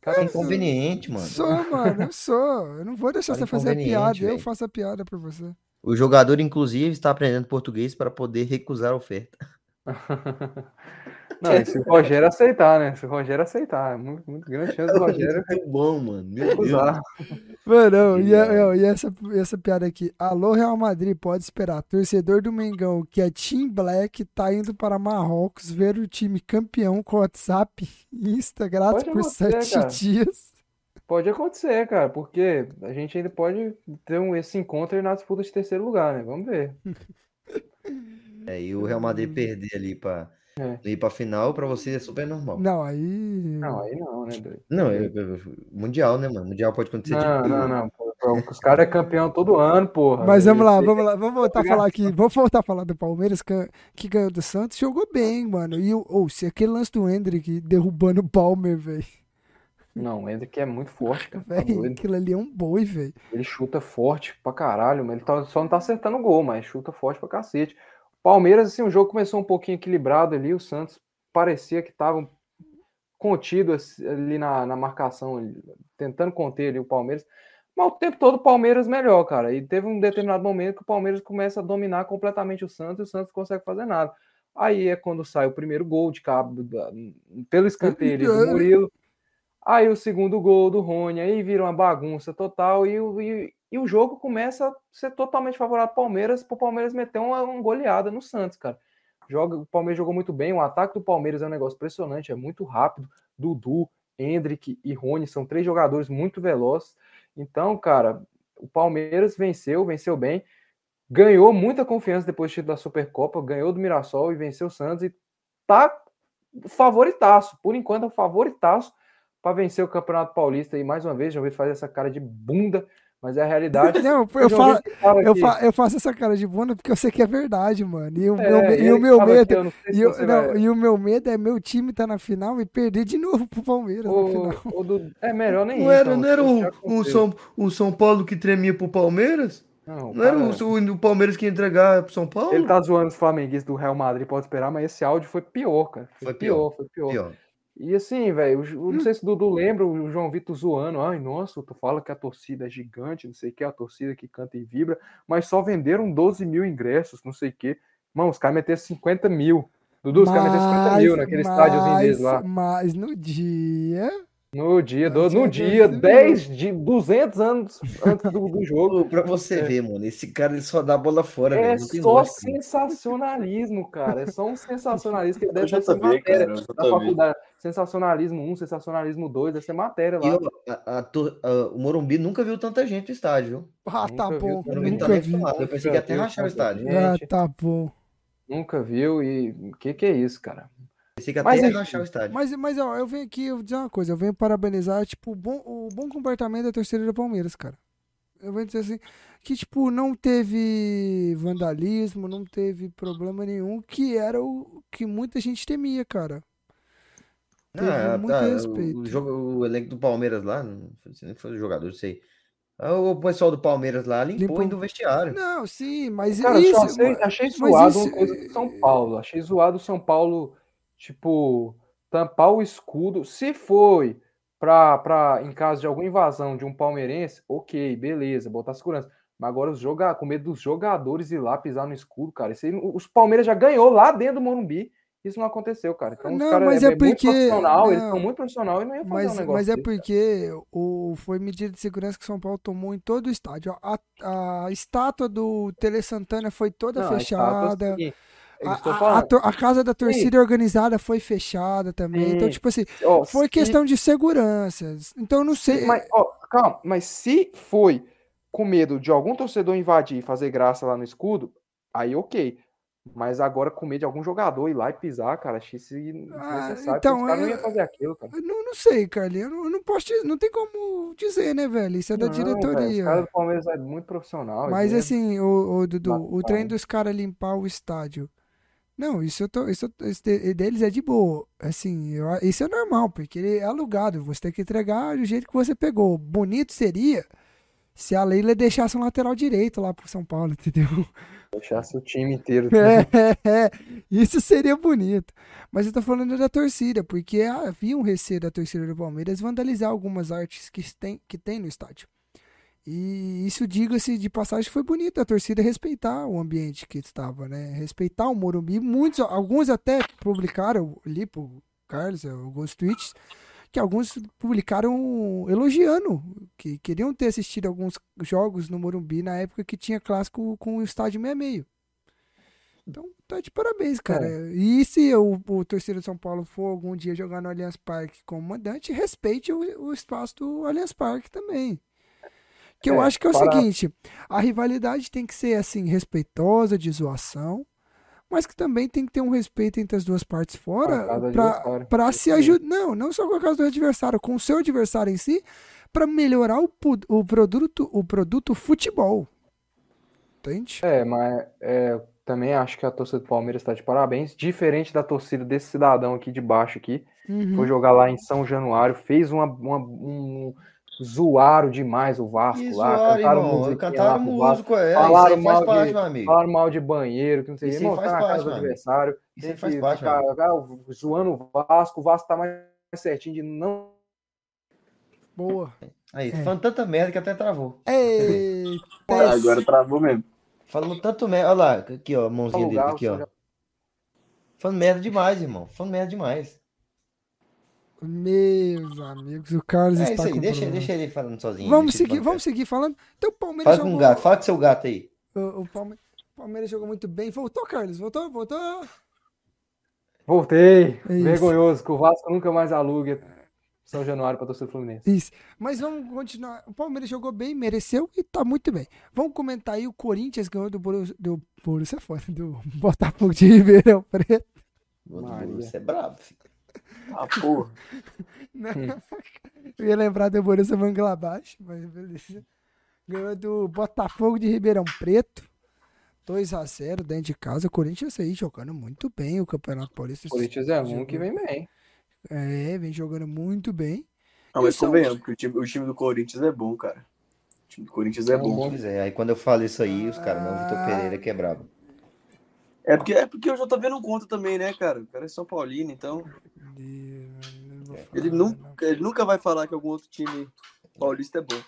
Cara inconveniente, mano. Sou, mano, eu sou. Eu não vou deixar Cara você fazer a piada, inconveniente, eu faço a piada por você. O jogador, inclusive, está aprendendo português para poder recusar a oferta. Não, e se o Rogério aceitar, né? Se o Rogério aceitar, é muito, muito grande chance do Rogério Muito bom, mano. Meu Deus. Mano, e, a- Genial. e essa, essa piada aqui. Alô, Real Madrid, pode esperar. Torcedor do Mengão, que é Team Black, tá indo para Marrocos ver o time campeão com WhatsApp e Insta grátis Pode por sete cara. dias. Pode acontecer, cara, porque a gente ainda pode ter um, esse encontro aí na disputa de terceiro lugar, né? Vamos ver. É, e o Real Madrid perder ali para É. ir para final, para você é super normal. Não, aí. Não, aí não, né, doido? Não, é, é- mundial, né, mano? Mundial pode acontecer de Não, tudo. não, não. pô, pô, Os caras é campeão todo ano, porra. Mas vamos lá, vamos lá, vamos voltar a falar aqui. Vamos voltar a falar do Palmeiras, que, que ganhou do Santos. Jogou bem, mano. E o- ou se aquele lance do Hendrick derrubando o Palmer, velho. Não, o Hendrick é muito forte, cara. Tá Velho, doido. aquilo ali é um boi, velho. Ele chuta forte pra caralho, mas ele tá- só não tá acertando o gol, mas chuta forte pra cacete. Palmeiras, assim, o jogo começou um pouquinho equilibrado ali, o Santos parecia que tava contido assim, ali na, na marcação, ali, tentando conter ali o Palmeiras. Mas o tempo todo o Palmeiras melhor, cara. E teve um determinado momento que o Palmeiras começa a dominar completamente o Santos e o Santos consegue fazer nada. Aí é quando sai o primeiro gol de cabo da- pelo escanteio ali do Murilo. Aí o segundo gol do Rony, aí vira uma bagunça total e, o- e, e o jogo começa a ser totalmente favorável ao Palmeiras, para o Palmeiras meter uma, uma goleada no Santos, cara. Joga, o Palmeiras jogou muito bem, o ataque do Palmeiras é um negócio impressionante, é muito rápido. Dudu, Hendrick e Rony são três jogadores muito velozes. Então, cara, o Palmeiras venceu, venceu bem, ganhou muita confiança depois do da Supercopa, ganhou do Mirassol e venceu o Santos e tá favoritaço. Por enquanto, é favoritaço para vencer o Campeonato Paulista e mais uma vez, já ouvi fazer essa cara de bunda, mas é a realidade. Não, eu, João falo, eu, fa- eu faço essa cara de bunda porque eu sei que é verdade, mano. E o é, meu, me- e o meu medo. eu E, eu- não, vai- e o meu medo é meu time tá na final e perder de novo pro Palmeiras na o, final. o do- é melhor nem Não ir, era, então, não era o. São, o São Paulo que tremia pro Palmeiras? Não, Não era cara, o, o Palmeiras que ia entregar pro São Paulo? Ele tá zoando os flamenguistas do Real Madrid, pode esperar, mas esse áudio foi pior, cara. Foi, Foi pior, pior. foi pior. Pior. E assim, velho, não sei se o Dudu lembra o João Vitor zoando. Ai, nossa, tu fala que a torcida é gigante, não sei o que, a torcida que canta e vibra, mas só venderam 12 mil ingressos, não sei o que. Mano, os caras meteram 50 mil. Dudu, os caras meteram 50 mil naquele estádiozinho deles lá. Mas no dia. No dia, No do, no dia dia, 12 mil. 10 de 200 anos antes do, do jogo. Pra você ver, mano, esse cara ele só dá bola fora, É velho. Só lógica. sensacionalismo, cara. É só um sensacionalismo que deve Eu ser matéria cara, eu JV. faculdade. Sensacionalismo 1, sensacionalismo 2, deve ser matéria lá. ó, a- a a- o Morumbi nunca viu tanta gente no estádio, viu? Ah, tá Nunca vi bom. tá Nunca nem vi. acostumado. Eu pensei que ia até rachar o estádio. Ah, gente. tá bom. Nunca viu e o que que é isso, cara? Pensei que até Mas ia enfim. rachar o estádio. Mas, mas ó, eu venho aqui, eu vou dizer uma coisa, eu venho parabenizar, tipo, o bom, o bom comportamento da torcida do Palmeiras, cara. Eu venho dizer assim, que, tipo, não teve vandalismo, não teve problema nenhum, que era o que muita gente temia, cara. Teve Ah, muito tá, respeito. O, jogo, o elenco do Palmeiras lá, não sei nem foi o jogador, sei. Ah, O pessoal do Palmeiras lá limpou Limpou. ainda o vestiário. Não, sim, mas Cara, isso... achei, achei zoado isso- uma coisa do São Paulo. Achei zoado o São Paulo, tipo, tampar o escudo. Se foi pra, pra, em caso de alguma invasão de um palmeirense, ok, beleza, botar segurança. Mas agora os joga, com medo dos jogadores ir lá pisar no escudo, cara. Isso aí, os Palmeiras já ganhou lá dentro do Morumbi. Isso não aconteceu, cara. Então Não, os caras mas é, é é muito porque- profissional, eles não. são muito profissional e não ia fazer um Mas, negócio mas é desse, porque o, foi medida de segurança que São Paulo tomou em todo o estádio. A, a estátua do Tele Santana foi toda Não, estátua, fechada. A, tô a- a a casa da torcida organizada foi fechada também. Então, Sim. tipo assim, Ó, foi se- questão de segurança. Então, eu não sei. Mas, ó, calma, mas se foi com medo de algum torcedor invadir e fazer graça lá no escudo, aí ok. Mas agora com medo de algum jogador ir lá e pisar, cara, achei isso desnecessário. então, os caras não é- iam fazer aquilo, cara. Eu não, não sei, Carlinhos. Eu não, eu não posso dizer, não tem como dizer, né, velho? Isso é da Não, diretoria. Os caras do Palmeiras é muito profissional. Mas assim, o, o Dudu, o treino dos caras limpar o estádio. Não, isso, eu tô, isso, isso de- deles é de boa. Assim, eu- isso é normal, porque ele é alugado. Você tem que entregar do jeito que você pegou. Bonito seria se a Leila deixasse um lateral direito lá pro São Paulo, entendeu? deixasse o time inteiro. É, é, isso seria bonito. Mas eu tô falando da torcida, porque havia um receio da torcida do Palmeiras vandalizar algumas artes que tem, que tem no estádio. E isso, diga-se de passagem, foi bonito a torcida respeitar o ambiente que estava, né? Respeitar o Morumbi. Muitos, alguns até publicaram ali pro Carlos, alguns tweets, que alguns publicaram elogiando, que queriam ter assistido alguns jogos no Morumbi na época que tinha clássico com o estádio meio-meio. Então, tá de parabéns, cara. E se o, o torcedor de São Paulo for algum dia jogar no Allianz Parque como mandante, respeite o, o espaço do Allianz Parque também. Que eu É, acho que é o para- seguinte, a rivalidade tem que ser assim, respeitosa, de zoação, mas que também tem que ter um respeito entre as duas partes fora Isso se ajudar. Não, não só com a casa do adversário, com o seu adversário em si, pra melhorar o, o produto, o produto futebol. Entende? É, mas é, também acho que a torcida do Palmeiras está de parabéns. Diferente da torcida desse cidadão aqui de baixo aqui, Uhum. foi jogar lá em São Januário, fez uma, uma- um zoaram demais o Vasco lá, zoaram, cantaram irmão. lá Cantaram Vasco, músico, é. falaram isso aí faz mal parte, de- meu amigo. falaram mal de banheiro, que não sei o que, irmão, faz tá na parte, casa do adversário, Isso tem aí faz que parte, ficar zoando o Vasco, o Vasco tá mais certinho de não Boa. Aí, É. falando tanta merda que até travou. Eita, Ah, agora travou mesmo. Falando tanto merda. Olha lá, aqui, ó, a mãozinha dele, aqui, ó. São Falando merda demais, irmão. Falando merda demais. Meus amigos, o Carlos É está isso aí, com deixa, problema. deixa ele falando sozinho. Vamos seguir, falando vamos seguir falando. Então o. Palmeiras Fala com o jogou, gato, fala com seu gato aí. o, o Palme- Palmeiras jogou muito bem. Voltou, Carlos? Voltou? Voltou? Voltei. É. Vergonhoso, que o Vasco nunca mais aluga São Januário para torcida do Fluminense. Isso. Mas vamos continuar. O Palmeiras jogou bem, mereceu e tá muito bem. Vamos comentar aí o Corinthians ganhou do Borussia, do Borussia é foda, do Botafogo de Ribeirão Preto. Maria. Você é brabo, filho. Ah, porra. Não. Eu ia lembrar do Borussia Mönchengladbach, mas beleza. Ganhou do Botafogo de Ribeirão Preto. 2 a 0 dentro de casa. O Corinthians aí jogando muito bem o Campeonato Paulista. O Corinthians é um que vem bem. É, vem jogando muito bem. Não, mas é um- convenhamos, porque o time, o time do Corinthians é bom, cara. O time do Corinthians é bom. Pois é, aí quando eu falo isso aí, os caras, não, o Vitor Pereira que é brabo. É porque, é porque o JV não conta também, né, cara? O cara é São Paulino, então. falar, Ele não. nunca, ele nunca vai falar que algum outro time paulista é bom.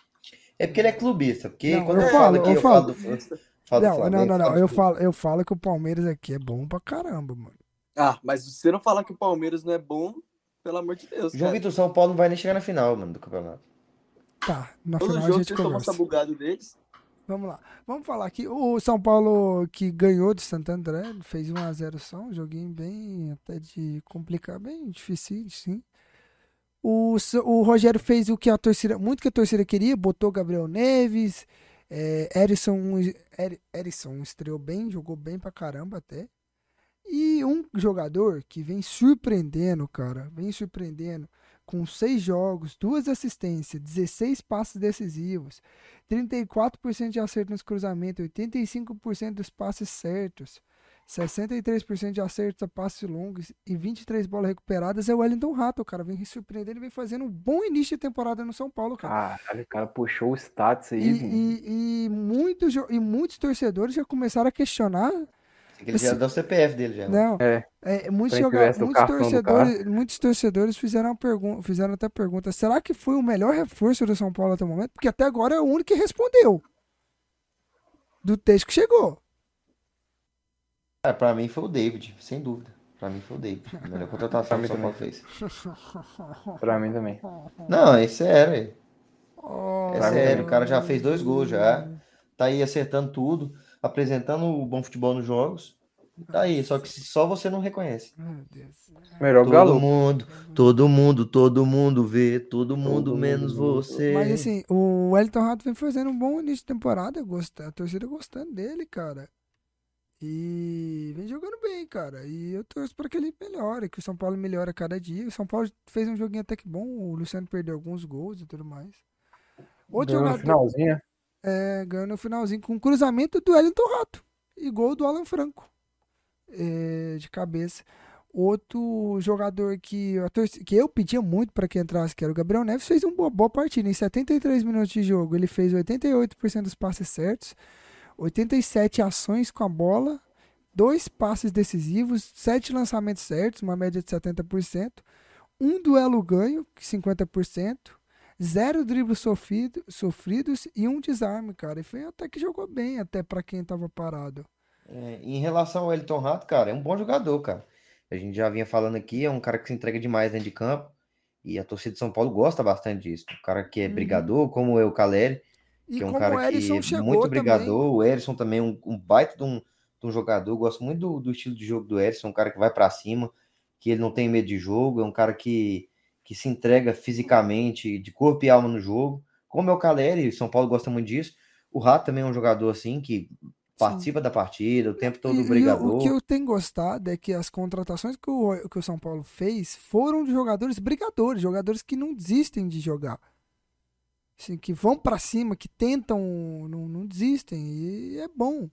É porque ele é clubista. Porque Não, quando eu eu, falo, falo aqui, eu eu, falo. falo do, falo Não, Flamengo. não, não, não. Eu falo, eu falo que o Palmeiras aqui é bom pra caramba, mano. Ah, mas se você não falar que o Palmeiras não é bom, pelo amor de Deus. João cara. Vitor, São Paulo não vai nem chegar na final, mano, do campeonato. Tá, na Todo final a jogo gente vocês tomam conversa. essa bugada deles. Vamos lá. Vamos falar aqui. O São Paulo que ganhou de Santo André, fez 1x0 só, um joguinho bem até de complicar, bem difícil, sim. O, o Rogério fez o que a torcida, muito que a torcida queria, botou Gabriel Neves, é, Erisson, Er- Erisson estreou bem, jogou bem pra caramba até. E um jogador que vem surpreendendo, cara, vem surpreendendo, com seis jogos, duas assistências, 16 passes decisivos, 34% de acerto nos cruzamentos, 85% dos passes certos, 63% de acertos a passes longos e 23 bolas recuperadas é o Wellington Rato, cara. Vem surpreendendo e vem fazendo um bom início de temporada no São Paulo, cara. Caralho, o cara puxou o status aí. E, e, e muitos, e muitos torcedores já começaram a questionar. Ele já Esse- dá o CPF dele já. Não, É. é, muitos, Frente joga- verso do muitos, torcedores, muitos torcedores fizeram, uma pergun- fizeram até pergunta: será que foi o melhor reforço do São Paulo até o momento? Porque até agora é o único que respondeu. Do texto que chegou. Cara, pra mim foi o David, sem dúvida. Pra mim foi o David. A melhor contratação que o São Paulo fez. Pra mim também. Não, é sério. é. Oh, É sério, o cara já fez dois gols já. Tá aí acertando tudo, apresentando o bom futebol nos jogos. Tá aí, só que só você não reconhece. Meu Deus. Melhor Todo galo. mundo, todo mundo, todo mundo vê, todo mundo Todo menos mundo. você. Mas assim, o Wellington Rato vem fazendo um bom início de temporada. gosta- A torcida gostando dele, cara. E vem jogando bem, cara. E eu torço para que ele melhore, que o São Paulo melhore a cada dia. O São Paulo fez um joguinho até que bom. O Luciano perdeu alguns gols e tudo mais. Outro no jogador finalzinho, né? É, ganhou no finalzinho com um cruzamento do Wellington Rato. E gol do Alan Franco. É, de cabeça. Outro jogador que, que eu pedia muito para que entrasse, que era o Gabriel Neves, fez uma boa, boa partida. Em 73 minutos de jogo, ele fez 88% dos passes certos, 87 ações com a bola, dois passes decisivos, sete lançamentos certos, uma média de 70%, um duelo ganho, 50%, zero dribles sofrido, sofridos e um desarme, cara. E foi até que jogou bem, até para quem tava parado. É, em relação ao Elton Rato, cara, é um bom jogador, cara. A gente já vinha falando aqui, é um cara que se entrega demais dentro de campo. E a torcida de São Paulo gosta bastante disso. Um cara que é Uhum. brigador, como é o Caleri, E que é um cara que é muito também, brigador. O Erisson também é um, um baita de um, de um jogador. Gosto muito do, do estilo de jogo do Erisson, um cara que vai pra cima, que ele não tem medo de jogo, é um cara que, que se entrega fisicamente, de corpo e alma no jogo. Como é o Caleri, o São Paulo gosta muito disso. O Rato também é um jogador assim que participa da partida, o tempo todo E- e o- brigador. o que eu tenho gostado é que as contratações que o, que o São Paulo fez foram de jogadores brigadores, jogadores que não desistem de jogar. Assim, que vão pra cima, que tentam, não, não desistem. E é bom.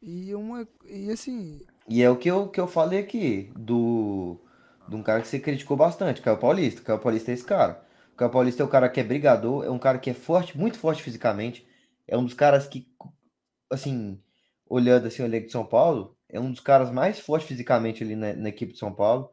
E, uma, e assim, E é o que eu, que eu falei aqui, do, de um cara que você criticou bastante, Caio Paulista. Caio Paulista é esse cara. O Caio Paulista é o cara que é brigador, é um cara que é forte, muito forte fisicamente. É um dos caras que, assim, olhando assim o elenco de São Paulo, é um dos caras mais fortes fisicamente ali na, na equipe de São Paulo.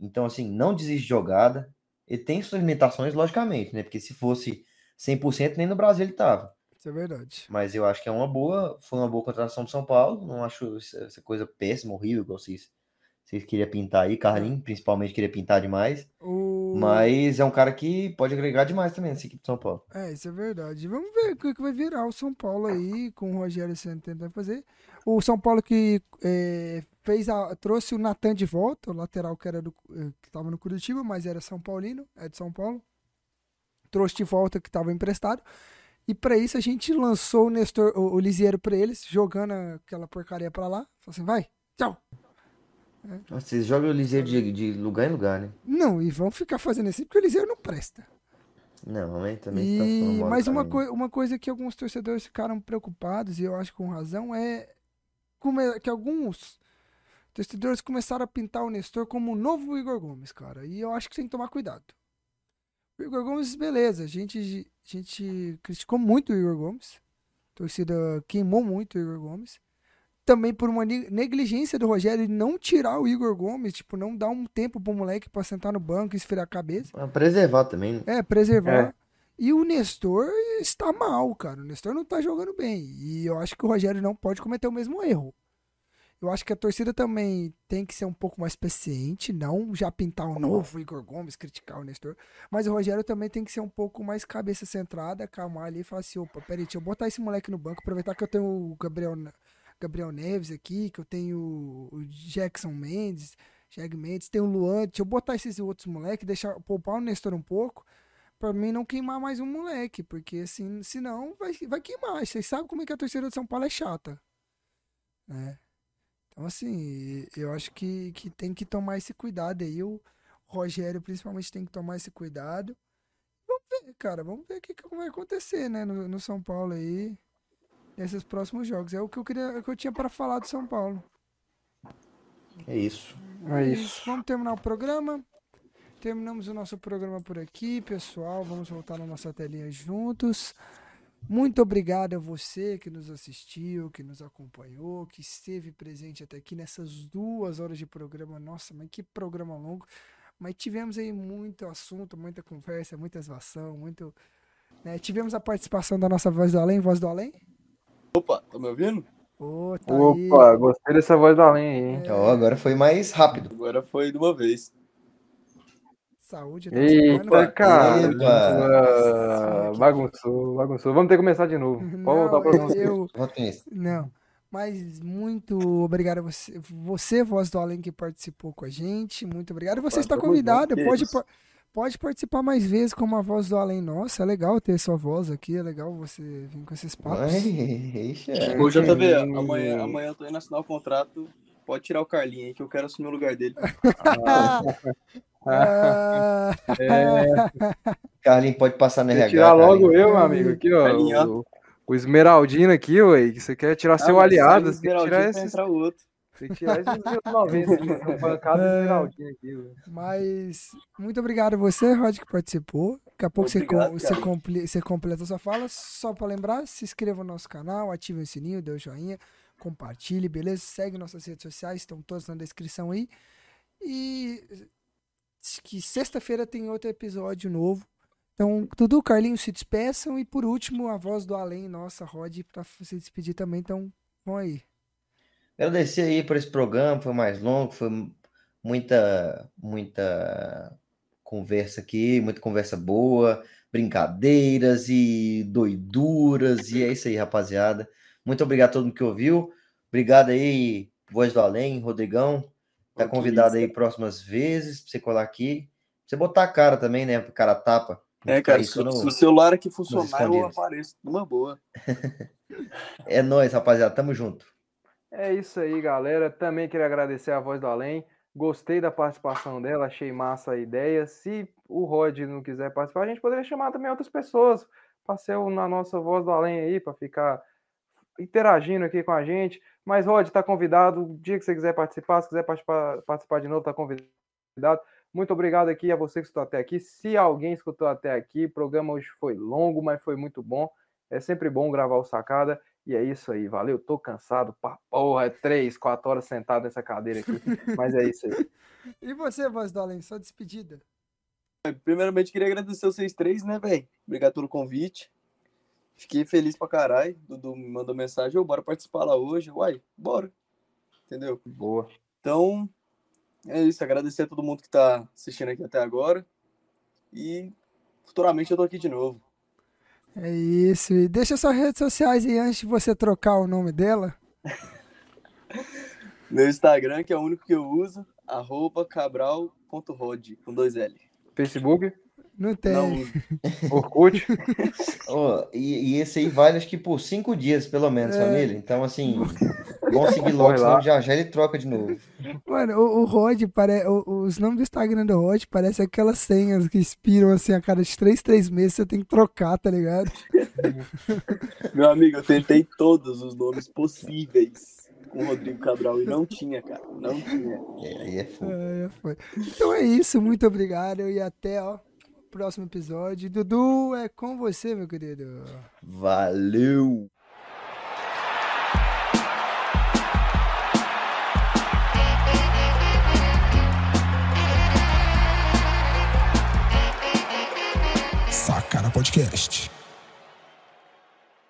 Então, assim, não desiste de jogada. Ele tem suas limitações, logicamente, né? Porque se fosse 100%, nem no Brasil ele tava. isso é verdade. Mas eu acho que é uma boa, foi uma boa contratação do São Paulo. Não acho essa essa coisa péssima, horrível, igual vocês, vocês queriam pintar aí. Carlinhos, principalmente, queria pintar demais. O... Mas é um cara que pode agregar demais também nessa equipe de São Paulo. É, isso é verdade. Vamos ver o que, vai virar o São Paulo aí, com o Rogério Senna tentando fazer. O São Paulo que é, fez a, trouxe o Natan de volta, o lateral que era do, eh, que estava no Curitiba, mas era São Paulino, é de São Paulo. Trouxe de volta que estava emprestado. E para isso a gente lançou o Nestor, o, o Lisieiro para eles, jogando aquela porcaria para lá. Falou assim, vai, tchau. Nossa, Vocês jogam o Liseiro de, de lugar em lugar, né? Não, e vão ficar fazendo assim, porque o Lisieiro não presta. Não, mas também tá E, do mas uma, coi uma coisa que alguns torcedores ficaram preocupados, e eu acho com razão, é que alguns torcedores começaram a pintar o Nestor como o novo Igor Gomes, cara. E eu acho que tem que tomar cuidado. O Igor Gomes, beleza, a gente, a gente criticou muito o Igor Gomes. A torcida queimou muito o Igor Gomes. Também por uma ne- negligência do Rogério de não tirar o Igor Gomes, tipo, não dar um tempo pro moleque pra sentar no banco e esfriar a cabeça. Pra preservar também. né? É, preservar. E o Nestor está mal, cara. O Nestor não tá jogando bem. E eu acho que o Rogério não pode cometer o mesmo erro. Eu acho que a torcida também tem que ser um pouco mais paciente, não já pintar um novo Igor Gomes, criticar o Nestor. Mas o Rogério também tem que ser um pouco mais cabeça centrada, acalmar ali e falar assim: opa, peraí, deixa eu botar esse moleque no banco, aproveitar que eu tenho o Gabriel, Gabriel Neves aqui, que eu tenho o Jackson Mendes, Jag Mendes, tem o Luan, deixa eu botar esses outros moleques, deixar poupar o Nestor um pouco pra mim não queimar mais um moleque, porque assim, senão vai, vai queimar. Vocês sabem como é que a torcida de São Paulo é chata. Né? Então, assim, eu acho que, que tem que tomar esse cuidado aí. O Rogério, principalmente, tem que tomar esse cuidado. Vamos ver, cara, vamos ver o que, que vai acontecer, né, no, no São Paulo aí, nesses próximos jogos. É o que eu queria, é o que eu tinha para falar do São Paulo. É isso. É isso. Vamos terminar o programa. Terminamos o nosso programa por aqui, pessoal. Vamos voltar na nossa telinha juntos. Muito obrigado a você que nos assistiu, que nos acompanhou, que esteve presente até aqui nessas duas horas de programa. Nossa, mas que programa longo. Mas tivemos aí muito assunto, muita conversa, muita zoação, muito. né? Tivemos a participação da nossa voz do além, voz do além. Opa, tá me ouvindo? Ô, tá aí. Opa, gostei dessa voz do além aí, hein? Ó, agora foi mais rápido. Agora foi de uma vez. Saúde. tá Eita, cara. Epa. Bagunçou, bagunçou. Vamos ter que começar de novo. Pode voltar Não, programa. eu. Não. Mas muito obrigado a você, você, voz do além, que participou com a gente. Muito obrigado. Você Pô, está convidado. Pode, pode participar mais vezes como a voz do além. Nossa, é legal ter sua voz aqui. É legal você vir com esses papos. Ô, JB, amanhã, amanhã eu tô indo assinar o contrato. Pode tirar o Carlinho aí, que eu quero assumir o lugar dele. Ah, É, Carlinhos pode passar no quer RH. tirar logo eu, meu amigo, aqui, ó. Carlinho, O, o Esmeraldino aqui, ué, que você quer tirar seu Ah, mas aliado, você tirar entrar o outro. Tem que tirar esses 90 aqui, essa bancada do Esmeraldino aqui, velho. mas muito obrigado a você, Rod, que participou. Daqui a pouco você, Obrigado, você, cara. compli- você completa a sua fala. Só para lembrar, se inscreva no nosso canal, ative o sininho, dê o joinha, compartilhe, beleza? Segue nossas redes sociais, estão todas na descrição aí. E que sexta-feira tem outro episódio novo. Então, Dudu, Carlinhos se despeçam. E por último, a voz do além, nossa, Rod, para se despedir também. Então, vão aí. Agradecer aí por esse programa, foi mais longo, foi muita, muita conversa aqui, muita conversa boa, brincadeiras e doiduras, e é isso aí, rapaziada. Muito obrigado a todo mundo que ouviu. Obrigado aí, Voz do Além, Rodrigão. Tá convidado isso, aí próximas vezes pra você colar aqui. Pra você botar a cara também, né? Cara tapa. É, cara, se, no- se o celular aqui funcionar, eu apareço numa boa. É nóis, rapaziada. Tamo junto. É isso aí, galera. Também queria agradecer a voz do além. Gostei da participação dela, achei massa a ideia. Se o Rod não quiser participar, a gente poderia chamar também outras pessoas para ser na nossa voz do além aí, para ficar interagindo aqui com a gente. Mas, Rod, tá convidado. O dia que você quiser participar, se quiser participar, participar de novo, tá convidado. Muito obrigado aqui a você que escutou até aqui. Se alguém escutou até aqui, o programa hoje foi longo, mas foi muito bom. É sempre bom gravar o Sacada. E é isso aí, valeu. Tô cansado pra porra, é três, quatro horas sentado nessa cadeira aqui. Mas é isso aí. E você, voz do além, só despedida. Primeiramente, queria agradecer vocês três, né, velho? Obrigado pelo convite. Fiquei feliz pra caralho. Dudu me mandou mensagem, ô, bora participar lá hoje. Uai, bora. Entendeu? Boa. Então, é isso. Agradecer a todo mundo que tá assistindo aqui até agora. E futuramente eu tô aqui de novo. É isso. E deixa suas redes sociais aí antes de você trocar o nome dela. Meu Instagram, que é o único que eu uso, arroba cabral.rod, com dois L. Facebook, Não tem. Não uso. Orkut. Ó, e, e esse aí vale acho que por cinco dias, pelo menos, É. família. Então, assim, vamos seguir logo, senão já já ele troca de novo. Mano, o, o Rod, pare... o- os nomes do Instagram do Rod parecem aquelas senhas que expiram assim a cada de 3, 3 meses, você tem que trocar, tá ligado? Meu amigo, eu tentei todos os nomes possíveis com o Rodrigo Cabral e não tinha, cara. Não tinha. É, aí é fogo. É, foi. Então é isso, muito obrigado e até, ó, próximo episódio. Dudu, é com você, meu querido. Valeu! Podcast.